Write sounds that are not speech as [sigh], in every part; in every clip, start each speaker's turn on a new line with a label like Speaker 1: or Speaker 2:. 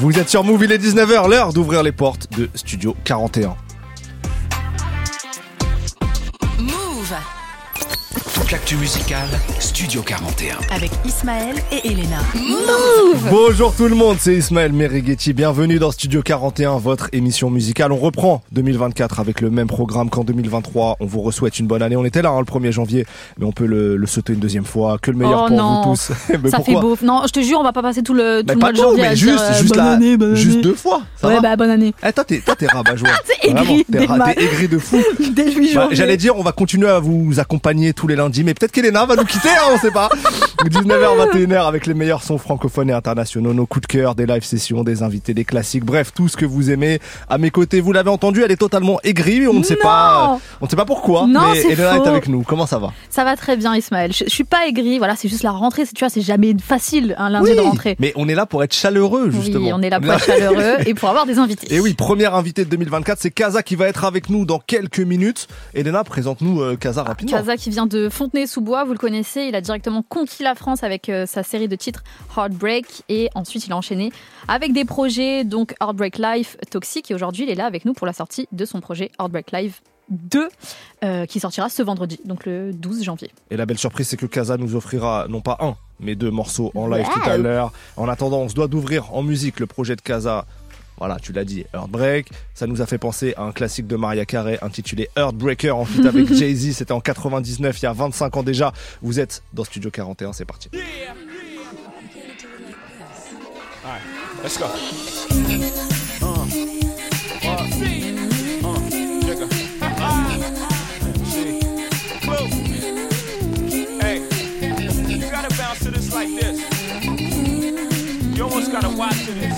Speaker 1: Vous êtes sur Move, il est 19h, l'heure d'ouvrir les portes de Studio 41.
Speaker 2: L'actu musicale, Studio 41.
Speaker 3: Avec Ismaël et Elena.
Speaker 1: Bonjour tout le monde, c'est Ismaël Merighetti. Bienvenue dans Studio 41, votre émission musicale. On reprend 2024 avec le même programme qu'en 2023. On vous souhaite une bonne année. On était là hein, le 1er janvier, mais on peut le, sauter une deuxième fois. Que le meilleur
Speaker 3: oh
Speaker 1: pour
Speaker 3: non.
Speaker 1: vous tous. [laughs]
Speaker 3: ça fait beau. Non, je te jure, on va pas passer tout le, tout
Speaker 1: le
Speaker 3: mois de janvier
Speaker 1: mais
Speaker 3: à
Speaker 1: juste,
Speaker 3: dire, euh,
Speaker 1: juste,
Speaker 3: bonne
Speaker 1: la-
Speaker 3: année, bonne
Speaker 1: juste
Speaker 3: année.
Speaker 1: deux fois. Ça
Speaker 3: ouais,
Speaker 1: va
Speaker 3: bah bonne année.
Speaker 1: Eh, toi, t'es, [laughs]
Speaker 3: aigri
Speaker 1: Vraiment, t'es, aigri de fou. [laughs]
Speaker 3: Dès 8
Speaker 1: Bah. J'allais dire, on va continuer à vous accompagner tous les lundis, mais peut-être qu'Elena va nous quitter, hein, on sait pas. 19h, 21h avec les meilleurs sons francophones et internationaux, nos coups de cœur, des live sessions, des invités, des classiques, bref, tout ce que vous aimez. À mes côtés, vous l'avez entendu, elle est totalement aigrie, on ne sait
Speaker 3: Non
Speaker 1: pas, on ne sait pas pourquoi,
Speaker 3: Non,
Speaker 1: mais
Speaker 3: c'est
Speaker 1: Elena
Speaker 3: faux.
Speaker 1: est avec nous. Comment ça va?
Speaker 3: Ça va très bien, Ismaël. Je, je suis pas aigri. Voilà, c'est juste la rentrée. Tu vois, c'est jamais facile un lundi de rentrée.
Speaker 1: mais on est là pour être chaleureux, justement.
Speaker 3: Oui, on est là pour être chaleureux et pour avoir des invités.
Speaker 1: Et oui, première invitée de 2024, c'est Kaza qui va être avec nous dans quelques minutes. Elena, présente-nous euh, Kaza rapidement.
Speaker 3: Kaza qui vient de Fontenay-sous-Bois, vous le connaissez, il a directement conquis la France avec euh, sa série de titres Heartbreak et ensuite il a enchaîné avec des projets donc Heartbreak Life, Toxic et aujourd'hui il est là avec nous pour la sortie de son projet Heartbreak Live 2 euh, qui sortira ce vendredi, donc le 12 janvier.
Speaker 1: Et la belle surprise, c'est que Kaza nous offrira non pas un, mais deux morceaux en live
Speaker 3: Wow.
Speaker 1: tout à l'heure. En attendant, on se doit d'ouvrir en musique le projet de Kaza. Voilà, tu l'as dit, Heartbreak. Ça nous a fait penser à un classique de Maria Carey intitulé Heartbreaker en feat avec [laughs] Jay-Z. C'était en 99, il y a 25 ans déjà. Vous êtes dans Studio 41, c'est parti.
Speaker 4: Let's go. Uh, uh. Hey, you gotta bounce to this like this. You almost gotta watch to this.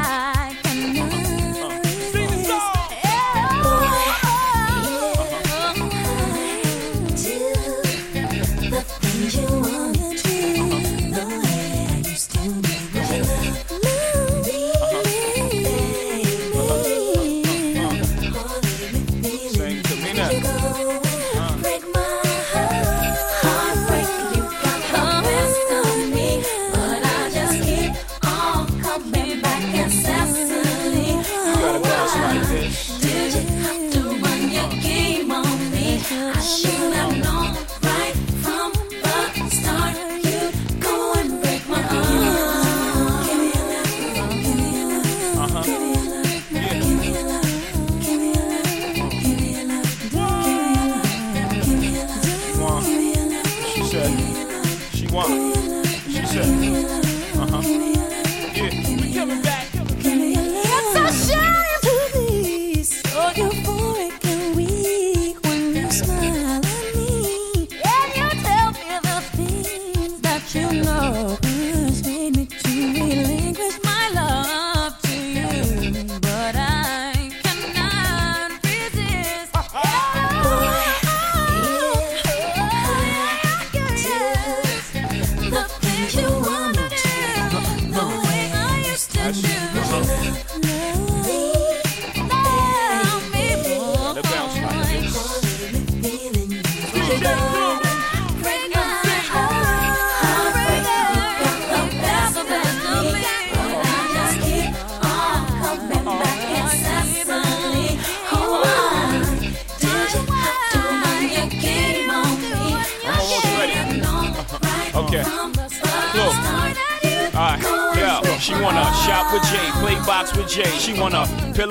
Speaker 4: pillow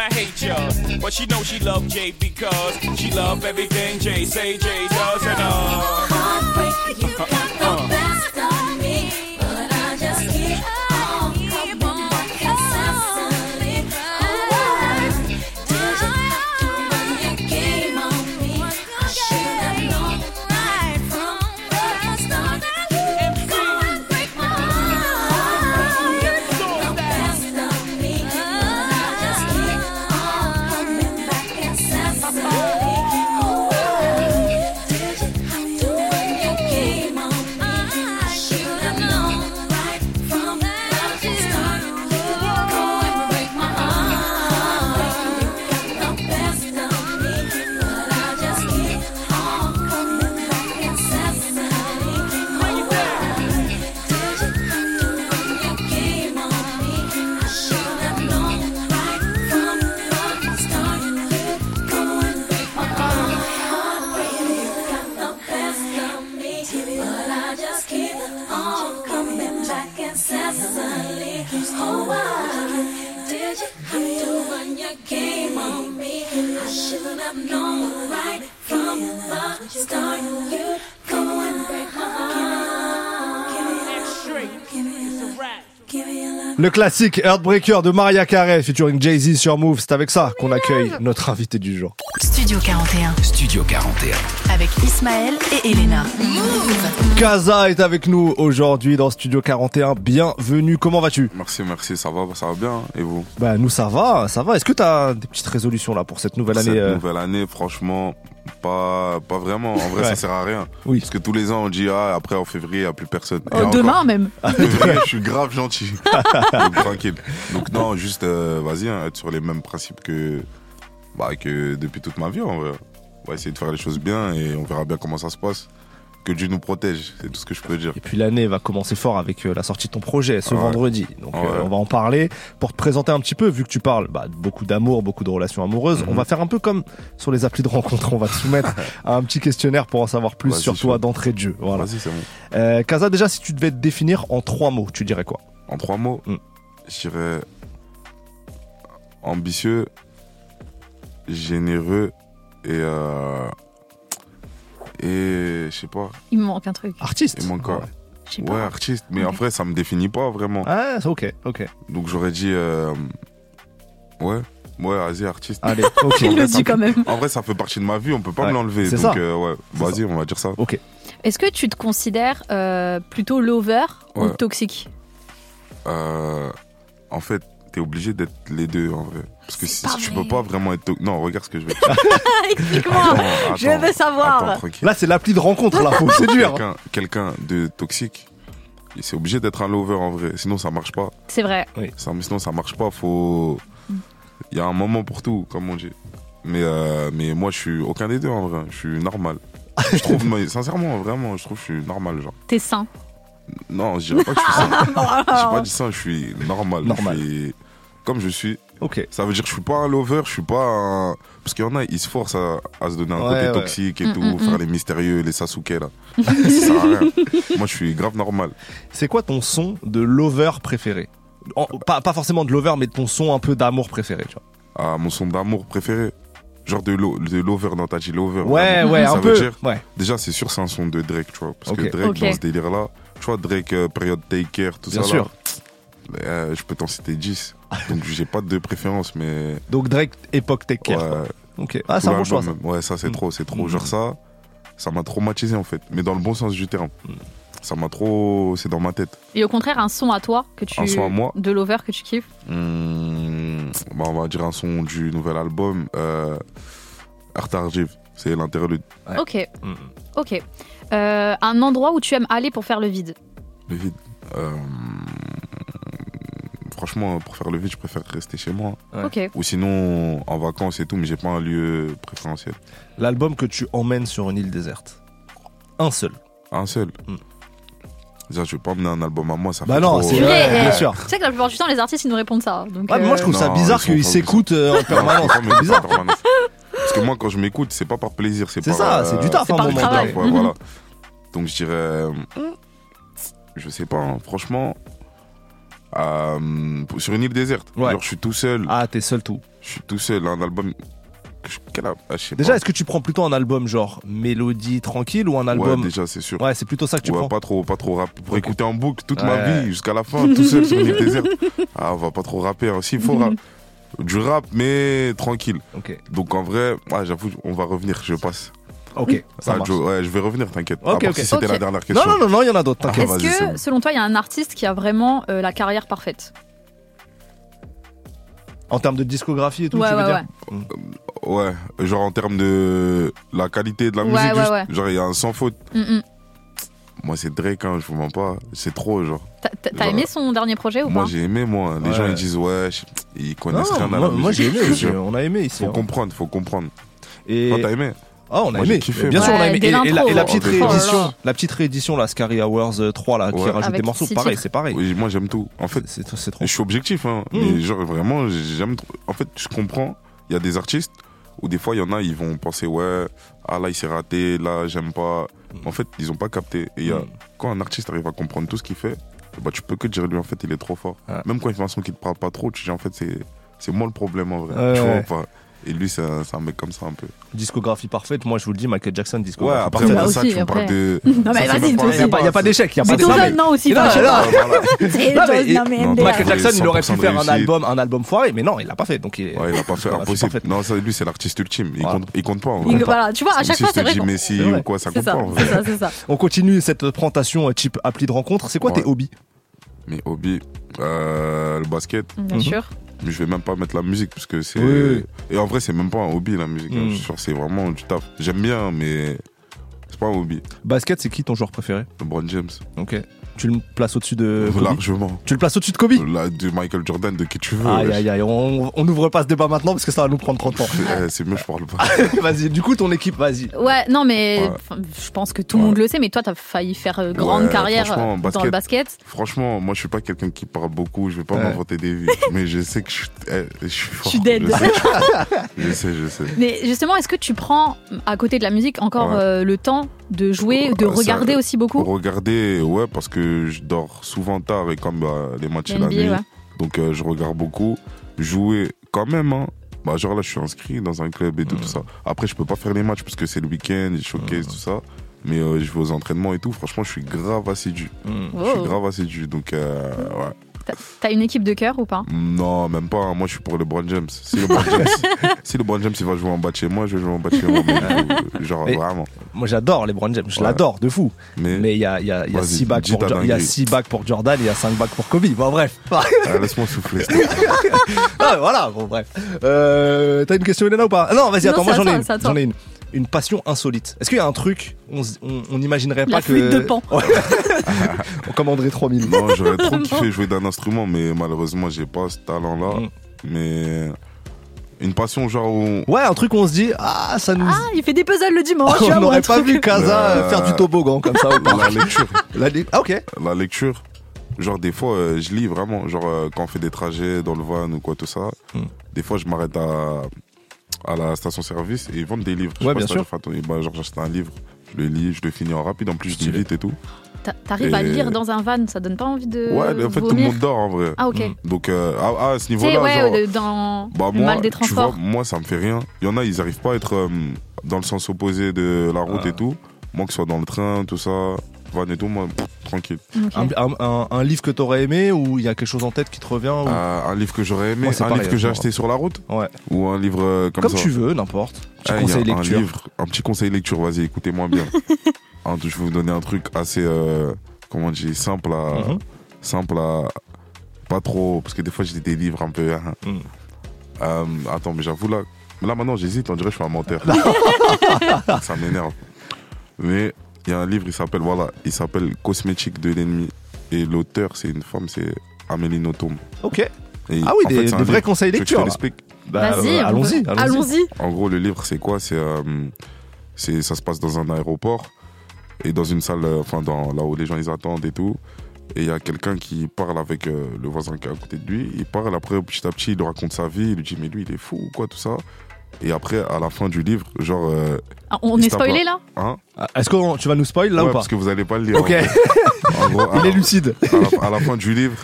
Speaker 4: I hate ya. But she know she love Jay because she love everything Jay say Jay does and uh.
Speaker 5: Heartbreak You got
Speaker 1: Le classique Heartbreaker de Maria Carey featuring Jay-Z sur Move. C'est avec ça qu'on accueille notre invité du jour.
Speaker 6: Studio 41
Speaker 2: Studio 41.
Speaker 6: avec Ismaël et Elena.
Speaker 1: Kaza est avec nous aujourd'hui dans Studio 41. Bienvenue. Comment vas-tu?
Speaker 7: Merci, merci, ça va, ça va bien. Et vous?
Speaker 1: Bah nous ça va, ça va. Est-ce que t'as des petites résolutions là pour cette nouvelle
Speaker 7: Cette
Speaker 1: année euh,
Speaker 7: nouvelle année, franchement, pas, pas vraiment. En vrai,
Speaker 1: Ouais.
Speaker 7: ça sert à rien.
Speaker 1: Oui.
Speaker 7: Parce que tous les ans, on dit, ah, après, en février, il n'y a plus personne. Et
Speaker 3: Euh,
Speaker 7: encore,
Speaker 3: demain même. [laughs]
Speaker 7: février, je suis grave gentil. Donc, tranquille. Donc, non, juste, euh, vas-y, hein, être sur les mêmes principes que, bah, que depuis toute ma vie, en vrai. On va essayer de faire les choses bien et on verra bien comment ça se passe. Que Dieu nous protège, c'est tout ce que je peux dire.
Speaker 1: Et puis l'année va commencer fort avec euh, la sortie de ton projet ce
Speaker 7: Ouais.
Speaker 1: vendredi. Donc
Speaker 7: Ouais.
Speaker 1: euh, on va en parler pour te présenter un petit peu, vu que tu parles bah, beaucoup d'amour, beaucoup de relations amoureuses.
Speaker 7: Mhm.
Speaker 1: On va faire un peu comme sur les applis de rencontre. On va te soumettre [laughs] à un petit questionnaire pour en savoir plus sur toi d'entrée de jeu. Voilà.
Speaker 7: Vas-y, c'est bon.
Speaker 1: Euh, Kaza, déjà, si tu devais te définir en trois mots, tu dirais quoi?
Speaker 7: En trois mots,
Speaker 1: Mm.
Speaker 7: je dirais ambitieux, généreux et euh, et je sais pas,
Speaker 3: Il me manque un truc.
Speaker 1: Artiste.
Speaker 7: il manque quoi
Speaker 1: Ouais.
Speaker 7: Ouais,
Speaker 3: pas.
Speaker 7: artiste, mais
Speaker 3: Ok.
Speaker 7: en vrai ça me définit pas vraiment.
Speaker 1: Ah, c'est ok, ok.
Speaker 7: Donc j'aurais dit euh, ouais, ouais, vas-y artiste.
Speaker 1: Allez, [laughs] ok.
Speaker 3: Il le dit quand même.
Speaker 7: En vrai ça fait partie de ma vie, on peut pas
Speaker 1: Ouais,
Speaker 7: me l'enlever.
Speaker 1: c'est
Speaker 7: Donc
Speaker 1: ça.
Speaker 7: euh, ouais, vas-y, on va dire ça.
Speaker 1: Ok.
Speaker 3: Est-ce que tu te considères euh, plutôt lover ou toxique?
Speaker 7: Euh, en fait, t'es obligé d'être les deux en vrai. Parce que si, tu peux pas vraiment être. to- Non, regarde ce que je vais te dire. [laughs]
Speaker 3: Explique-moi. Je veux savoir.
Speaker 7: attends.
Speaker 1: Là, c'est l'appli de rencontre, là. Faut [laughs] séduire.
Speaker 7: Quelqu'un, quelqu'un de toxique, il- c'est obligé d'être un lover en vrai. Sinon, ça marche pas.
Speaker 3: C'est vrai.
Speaker 7: Ça, sinon, ça marche pas. Faut. Il y a un moment pour tout, comme on dit. Mais, euh, mais moi, je suis aucun des deux en vrai. Je suis normal. Je trouve, mais sincèrement, vraiment, je trouve que je suis normal, genre.
Speaker 3: T'es sain.
Speaker 7: Non, je dirais pas que je suis sain. [laughs] J'ai pas dit ça, je suis normal.
Speaker 1: Normal.
Speaker 7: Je suis comme je suis.
Speaker 1: Ok.
Speaker 7: Ça veut dire que je suis pas un lover, je suis pas un. Parce qu'il y en a, ils se forcent à, à se donner un
Speaker 1: Ouais,
Speaker 7: côté
Speaker 1: ouais.
Speaker 7: toxique et
Speaker 3: Mm,
Speaker 7: tout,
Speaker 3: mm,
Speaker 7: faire
Speaker 3: mm.
Speaker 7: les mystérieux, les Sasuke là. [laughs] ça sert à rien. Moi, je suis grave normal.
Speaker 1: C'est quoi ton son de lover préféré? En- pas, pas forcément de lover, mais ton son un peu d'amour préféré, tu vois.
Speaker 7: Ah, mon son d'amour préféré. Genre de, lo- de lover, non, t'as dit lover.
Speaker 1: Ouais,
Speaker 7: vraiment.
Speaker 1: ouais,
Speaker 7: Ça
Speaker 1: un
Speaker 7: veut
Speaker 1: peu.
Speaker 7: dire-
Speaker 1: Ouais.
Speaker 7: Déjà, c'est sûr, c'est un son de Drake, tu vois. Parce
Speaker 1: Ok.
Speaker 7: que Drake, dans ce délire-là, tu vois, Drake, euh, période Take Care, tout
Speaker 1: Bien
Speaker 7: ça
Speaker 1: sûr.
Speaker 7: là. Euh, je peux t'en citer 10. Donc, j'ai pas de préférence, mais.
Speaker 1: Donc Drake, époque Take Care.
Speaker 7: ouais,
Speaker 1: Ok. Ah, c'est un bon choix, ça.
Speaker 7: l'album, Ouais, ça, c'est
Speaker 1: Mm.
Speaker 7: trop, c'est trop.
Speaker 1: Mm.
Speaker 7: Genre, ça, ça m'a traumatisé, en fait. Mais dans le bon sens du terme.
Speaker 1: Mm.
Speaker 7: Ça m'a trop. C'est dans ma tête.
Speaker 3: Et au contraire, un son à toi que tu.
Speaker 7: Un son à moi
Speaker 3: De lover que tu kiffes?
Speaker 7: Hmm, bah, on va dire un son du nouvel album. Euh, Art Archive. C'est l'interlude.
Speaker 1: Ouais.
Speaker 3: Ok.
Speaker 1: Mm.
Speaker 3: Ok. Euh, un endroit où tu aimes aller pour faire le vide?
Speaker 7: Le vide. Euh, franchement, pour faire le vide, je préfère rester chez moi.
Speaker 1: Ouais.
Speaker 3: Ok.
Speaker 7: Ou sinon, en vacances et tout, mais j'ai pas un lieu préférentiel.
Speaker 1: L'album que tu emmènes sur une île déserte. Un seul.
Speaker 7: Un seul. Déjà, je vais pas emmener un album à moi, ça
Speaker 1: Bah
Speaker 7: fait
Speaker 1: non,
Speaker 7: trop-
Speaker 1: c'est vrai, bien sûr.
Speaker 3: Tu sais que la plupart du temps, les artistes, ils nous répondent ça. Donc,
Speaker 1: Ouais, mais moi, je
Speaker 3: euh,
Speaker 1: trouve ça
Speaker 7: Non,
Speaker 1: bizarre qu'ils s'écoutent euh, en permanence.
Speaker 7: c'est
Speaker 1: C'est bizarre.
Speaker 7: Parce que moi, quand je m'écoute, c'est pas par plaisir, c'est
Speaker 1: C'est
Speaker 7: par.
Speaker 1: ça,
Speaker 7: euh,
Speaker 1: c'est du taf
Speaker 3: C'est
Speaker 1: à un
Speaker 3: par
Speaker 1: moment donné.
Speaker 7: Ouais, voilà. [laughs] Donc je dirais, euh, je sais pas, hein, franchement, euh, sur une île déserte.
Speaker 1: Ouais.
Speaker 7: Genre je suis tout seul,
Speaker 1: Ah, t'es seul tout.
Speaker 7: je suis tout seul. Un album quel ah,
Speaker 1: Déjà, est-ce que tu prends plutôt un album genre mélodie tranquille ou un album
Speaker 7: Ouais, déjà, c'est sûr.
Speaker 1: Ouais, c'est plutôt ça que tu
Speaker 7: Ouais,
Speaker 1: prends.
Speaker 7: pas trop, pas trop rap. Pour écouter en boucle toute ma vie jusqu'à la fin, tout seul sur l'île déserte. [laughs] Ah, on va pas trop rapper. hein. Si, il faut rap. Du rap, mais tranquille. Donc en vrai, ouais, j'avoue, on va revenir, je passe.
Speaker 1: Ok, ça
Speaker 7: Ah,
Speaker 1: marche.
Speaker 7: Joe, ouais, je vais revenir, t'inquiète.
Speaker 1: Ok, ok.
Speaker 7: si c'était
Speaker 3: Ok.
Speaker 7: la dernière
Speaker 1: Non,
Speaker 7: question.
Speaker 1: non, non, non, il y en a d'autres.
Speaker 7: Ah,
Speaker 1: T'inquiète.
Speaker 7: vas-y,
Speaker 3: Est-ce
Speaker 7: c'est
Speaker 3: que,
Speaker 7: bon.
Speaker 3: selon toi, il y a un artiste qui a vraiment euh, la carrière parfaite?
Speaker 1: En termes de discographie et tout,
Speaker 3: Ouais,
Speaker 1: tu veux
Speaker 3: ouais,
Speaker 1: dire?
Speaker 7: Ouais, genre en termes de la qualité de la
Speaker 3: Ouais,
Speaker 7: musique,
Speaker 3: ouais,
Speaker 7: juste,
Speaker 3: ouais.
Speaker 7: genre il y a un sans faute.
Speaker 3: Mm, mm.
Speaker 7: Moi, c'est Drake, hein, je vous mens pas. C'est trop, genre.
Speaker 3: T'as- T'as t'as
Speaker 7: Genre,
Speaker 3: aimé son dernier projet ou
Speaker 7: Moi,
Speaker 3: pas?
Speaker 7: j'ai aimé, moi. Les
Speaker 1: Ouais.
Speaker 7: gens, ils disent, ouais, je- ils
Speaker 1: Non,
Speaker 7: connaissent rien à la
Speaker 1: moi,
Speaker 7: musique.
Speaker 1: moi, j'ai aimé [laughs]
Speaker 7: Je te
Speaker 1: aussi.
Speaker 7: jure.
Speaker 1: On a aimé ici.
Speaker 7: Faut
Speaker 1: hein.
Speaker 7: comprendre, faut comprendre.
Speaker 1: Et
Speaker 7: Toi, t'as aimé?
Speaker 1: Ah, on a
Speaker 7: Moi,
Speaker 1: aimé.
Speaker 7: kiffé,
Speaker 1: Bien sûr, on a aimé. Et, et la,
Speaker 3: l'intro,
Speaker 1: et la
Speaker 7: oh,
Speaker 1: petite
Speaker 7: oh
Speaker 1: réédition, la petite réédition, la Scary Hours euh, 3 là, qui rajoute des morceaux, pareil, c'est pareil.
Speaker 7: Oui, moi, j'aime tout. En fait,
Speaker 1: C'est trop.
Speaker 7: je suis objectif, hein.
Speaker 1: Mhm.
Speaker 7: Mais genre, vraiment, j'aime trop. En fait, je comprends. Il y a des artistes où des fois, il y en a, ils vont penser, ouais, ah là, il s'est raté, là, j'aime pas. En fait, ils ont pas capté. Et il y a-
Speaker 1: Mhm.
Speaker 7: quand un artiste arrive à comprendre tout ce qu'il fait, bah, tu peux que dire lui, en fait, il est trop fort.
Speaker 1: Ouais.
Speaker 7: Même quand il fait un son qui te parle pas trop, tu dis, en fait, c'est, c'est moi le problème, en vrai.
Speaker 1: Ouais,
Speaker 7: tu vois,
Speaker 1: ouais.
Speaker 7: Et lui, c'est un, un mec comme ça, un peu.
Speaker 1: Discographie parfaite, moi je vous le dis, Michael Jackson,
Speaker 7: Ouais,
Speaker 1: discographie
Speaker 7: après,
Speaker 1: parfaite.
Speaker 3: Bah
Speaker 7: moi, ça,
Speaker 3: aussi,
Speaker 7: tu me
Speaker 3: après.
Speaker 7: parles de. [laughs]
Speaker 3: Non, mais vas-y, aussi.
Speaker 1: Il n'y a, pas- d'échec, il y a pas d'échec.
Speaker 3: non, aussi. [laughs]
Speaker 1: Non. Michael Jackson, il aurait pu
Speaker 7: 100% de
Speaker 1: faire un album, un album foiré, mais non, il l'a pas fait. Donc il est-
Speaker 7: Ouais, il a pas fait impossible. Non, ça, lui, c'est l'artiste ultime. Il,
Speaker 1: Voilà.
Speaker 7: compte, il compte pas. en
Speaker 3: Il-
Speaker 7: vrai.
Speaker 3: Voilà, tu vois, à chaque fois, c'est vrai.
Speaker 7: Messi ou quoi, ça compte pas.
Speaker 3: ça,
Speaker 7: en vrai.
Speaker 3: c'est ça, c'est ça.
Speaker 1: On continue cette présentation type appli de rencontre. C'est quoi tes
Speaker 7: Ouais.
Speaker 1: hobbies?
Speaker 7: Mais hobby, euh, le basket,
Speaker 3: Bien
Speaker 1: Mhm.
Speaker 3: sûr.
Speaker 7: Mais je vais même pas mettre la musique parce que c'est.
Speaker 1: Oui.
Speaker 7: Et en vrai, c'est même pas un hobby la musique. hein. Je suis sûr, c'est vraiment du taf. J'aime bien, mais c'est pas un hobby.
Speaker 1: Basket, c'est qui ton joueur préféré?
Speaker 7: LeBron James,
Speaker 1: Ok. Tu le places au-dessus de Kobe?
Speaker 7: Largement.
Speaker 1: Tu le places au-dessus de Kobe?
Speaker 7: Là, de Michael Jordan, de qui tu veux.
Speaker 1: Aïe aïe aïe, on n'ouvre pas ce débat maintenant parce que ça va nous prendre 30 ans.
Speaker 7: Eh, c'est mieux, je parle pas. [laughs]
Speaker 1: vas-y, du coup ton équipe, vas-y.
Speaker 3: Ouais, non, mais
Speaker 7: Ouais.
Speaker 3: je pense que tout le monde le sait, mais toi, t'as failli faire euh, grande
Speaker 7: Ouais,
Speaker 3: carrière euh, dans
Speaker 7: basket.
Speaker 3: le basket.
Speaker 7: Franchement, moi, je suis pas quelqu'un qui parle beaucoup. Je vais pas
Speaker 1: Ouais.
Speaker 7: m'inventer des vies. [laughs] mais je sais que je, suis- eh, je suis fort.
Speaker 3: suis dead.
Speaker 7: Je sais, [laughs] je sais, je sais.
Speaker 3: Mais justement, est-ce que tu prends, à côté de la musique, encore
Speaker 7: Ouais.
Speaker 3: euh, le temps de jouer, de
Speaker 7: ça-
Speaker 3: regarder aussi beaucoup
Speaker 7: Regarder, ouais, parce que je dors souvent tard et comme bah, les matchs de la nuit.
Speaker 3: Ouais.
Speaker 7: Donc euh, je regarde beaucoup. Jouer quand même, hein. Bah, genre là, je suis inscrit dans un club et tout,
Speaker 1: Mm.
Speaker 7: tout ça. Après, je peux pas faire les matchs parce que c'est le week-end,
Speaker 1: Mm.
Speaker 7: tout ça. Mais euh, je vais aux entraînements et tout. Franchement, je suis grave assidu.
Speaker 1: Hmm.
Speaker 7: Je suis
Speaker 3: Wow.
Speaker 7: grave assidu. Donc, euh, ouais.
Speaker 3: T'as- une équipe de cœur ou pas?
Speaker 7: Non, même pas. hein. Moi, je suis pour LeBron James. Si LeBron James, [laughs] si LeBron James il va jouer en bas de chez moi, je vais jouer en bas de chez moi. Mais, euh, genre,
Speaker 1: Et-
Speaker 7: vraiment.
Speaker 1: Moi j'adore les James, je
Speaker 7: Ouais.
Speaker 1: l'adore de fou.
Speaker 7: Mais,
Speaker 1: Mais il y a, il y a, il y a
Speaker 7: Vas-y,
Speaker 1: 6 bacs
Speaker 7: dis
Speaker 1: pour, il y a six bacs pour Jordan, il y a 5 bacs pour Kobe. Bon bref.
Speaker 7: ah, laisse-moi souffler. [laughs]
Speaker 1: Ah, voilà, bon bref. Euh, T'as une question Elena ou pas? Ah Non, vas-y, attends, moi ai une. J'en ai une. Une passion insolite. Est-ce qu'il y a un truc, on, on, on n'imaginerait
Speaker 3: La
Speaker 1: pas que.
Speaker 3: flûte de Pan.
Speaker 1: Comme André 3000.
Speaker 7: non, j'aurais trop [laughs] kiffé jouer d'un instrument, mais malheureusement, j'ai pas ce talent-là.
Speaker 1: Mm.
Speaker 7: Mais une passion, genre où.
Speaker 1: Ouais, un truc où on se dit, ah, ça nous.
Speaker 3: Ah, il fait des puzzles le dimanche. [laughs] vois,
Speaker 1: on n'aurait pas vu Kaza
Speaker 7: Euh,
Speaker 1: faire du toboggan comme ça.
Speaker 7: La lecture. [laughs]
Speaker 1: La li- Ah, ok.
Speaker 7: La lecture. Genre, des fois, euh, je lis vraiment. Genre, euh, quand on fait des trajets dans le van ou quoi, tout ça.
Speaker 1: Mm.
Speaker 7: Des fois, je m'arrête à, à la station-service et ils vendent des livres. Je
Speaker 1: Ouais,
Speaker 7: pas
Speaker 1: bien sûr.
Speaker 7: attention. Bah, genre, j'achète un livre, je le lis, je le finis en rapide. En plus, je lis
Speaker 1: Stylé.
Speaker 7: vite et tout.
Speaker 3: T'a- T'arrives à lire dans un van, ça donne pas envie de.
Speaker 7: ouais, en fait, tout le monde dort en vrai.
Speaker 3: Ah, ok.
Speaker 1: Mm.
Speaker 7: Donc, euh, à, à ce
Speaker 3: Tu sais,
Speaker 7: niveau-là,
Speaker 3: ouais,
Speaker 7: genre,
Speaker 3: dans
Speaker 7: bah,
Speaker 3: le
Speaker 7: moi,
Speaker 3: mal des
Speaker 7: tu vois,
Speaker 3: transports.
Speaker 7: moi, ça me fait rien. Il y en a, ils arrivent pas à être euh, dans le sens opposé de la route
Speaker 1: Ah.
Speaker 7: et tout. Moi, que ce soit dans le train, tout ça, van et tout, moi, pff, tranquille.
Speaker 1: Un, un- un- un livre que t'aurais aimé ou il y a quelque chose en tête qui te revient ou-
Speaker 7: Euh, un livre que j'aurais aimé,
Speaker 1: Moi, c'est
Speaker 7: un
Speaker 1: pareil,
Speaker 7: livre que j'ai
Speaker 1: hein,
Speaker 7: acheté sur la route
Speaker 1: Ouais.
Speaker 7: ou un livre euh, comme,
Speaker 1: Comme
Speaker 7: ça.
Speaker 1: tu veux, n'importe. Petit
Speaker 7: Ah,
Speaker 1: conseil lecture.
Speaker 7: Un livre, un petit conseil lecture, vas-y, écoutez-moi bien. Un- [laughs] je vais vous donner un truc assez, euh, comment on dit, simple à,
Speaker 1: Mhm.
Speaker 7: simple à, pas trop, parce que des fois j'ai des livres un peu. hein.
Speaker 1: Mhm.
Speaker 7: Euh, attends, mais j'avoue là, là maintenant j'hésite, on dirait que je suis un menteur. [laughs] Ça m'énerve. Mais il y a un livre, il s'appelle voilà, il s'appelle Cosmétique de l'ennemi et l'auteur c'est une femme, c'est Amélie Nothomb.
Speaker 1: Ok.
Speaker 7: Et
Speaker 1: Ah oui, des,
Speaker 7: fait,
Speaker 1: des vrais
Speaker 7: livre.
Speaker 1: conseils lecture. Bah,
Speaker 3: Vas-y,
Speaker 1: euh, allons-y,
Speaker 3: peut-
Speaker 1: allons-y.
Speaker 3: allons-y.
Speaker 7: En gros, le livre, c'est quoi? C'est euh, c'est ça se passe dans un aéroport et dans une salle, euh, enfin dans là où les gens ils attendent et tout. Et il y a quelqu'un qui parle avec euh, le voisin qui est à côté de lui. Il parle après petit à petit, il lui raconte sa vie. Il lui dit mais lui il est fou ou quoi tout ça. Et après à la fin du livre, genre euh,
Speaker 3: Ah, On est spoilé
Speaker 7: là? hein?
Speaker 1: Ah, Est-ce que tu vas nous spoil là
Speaker 7: Ouais,
Speaker 1: ou pas?
Speaker 7: parce que vous allez pas le lire.
Speaker 1: Ok,
Speaker 7: En gros, [laughs]
Speaker 1: il
Speaker 7: à-
Speaker 1: est lucide.
Speaker 7: à la, à la fin du livre,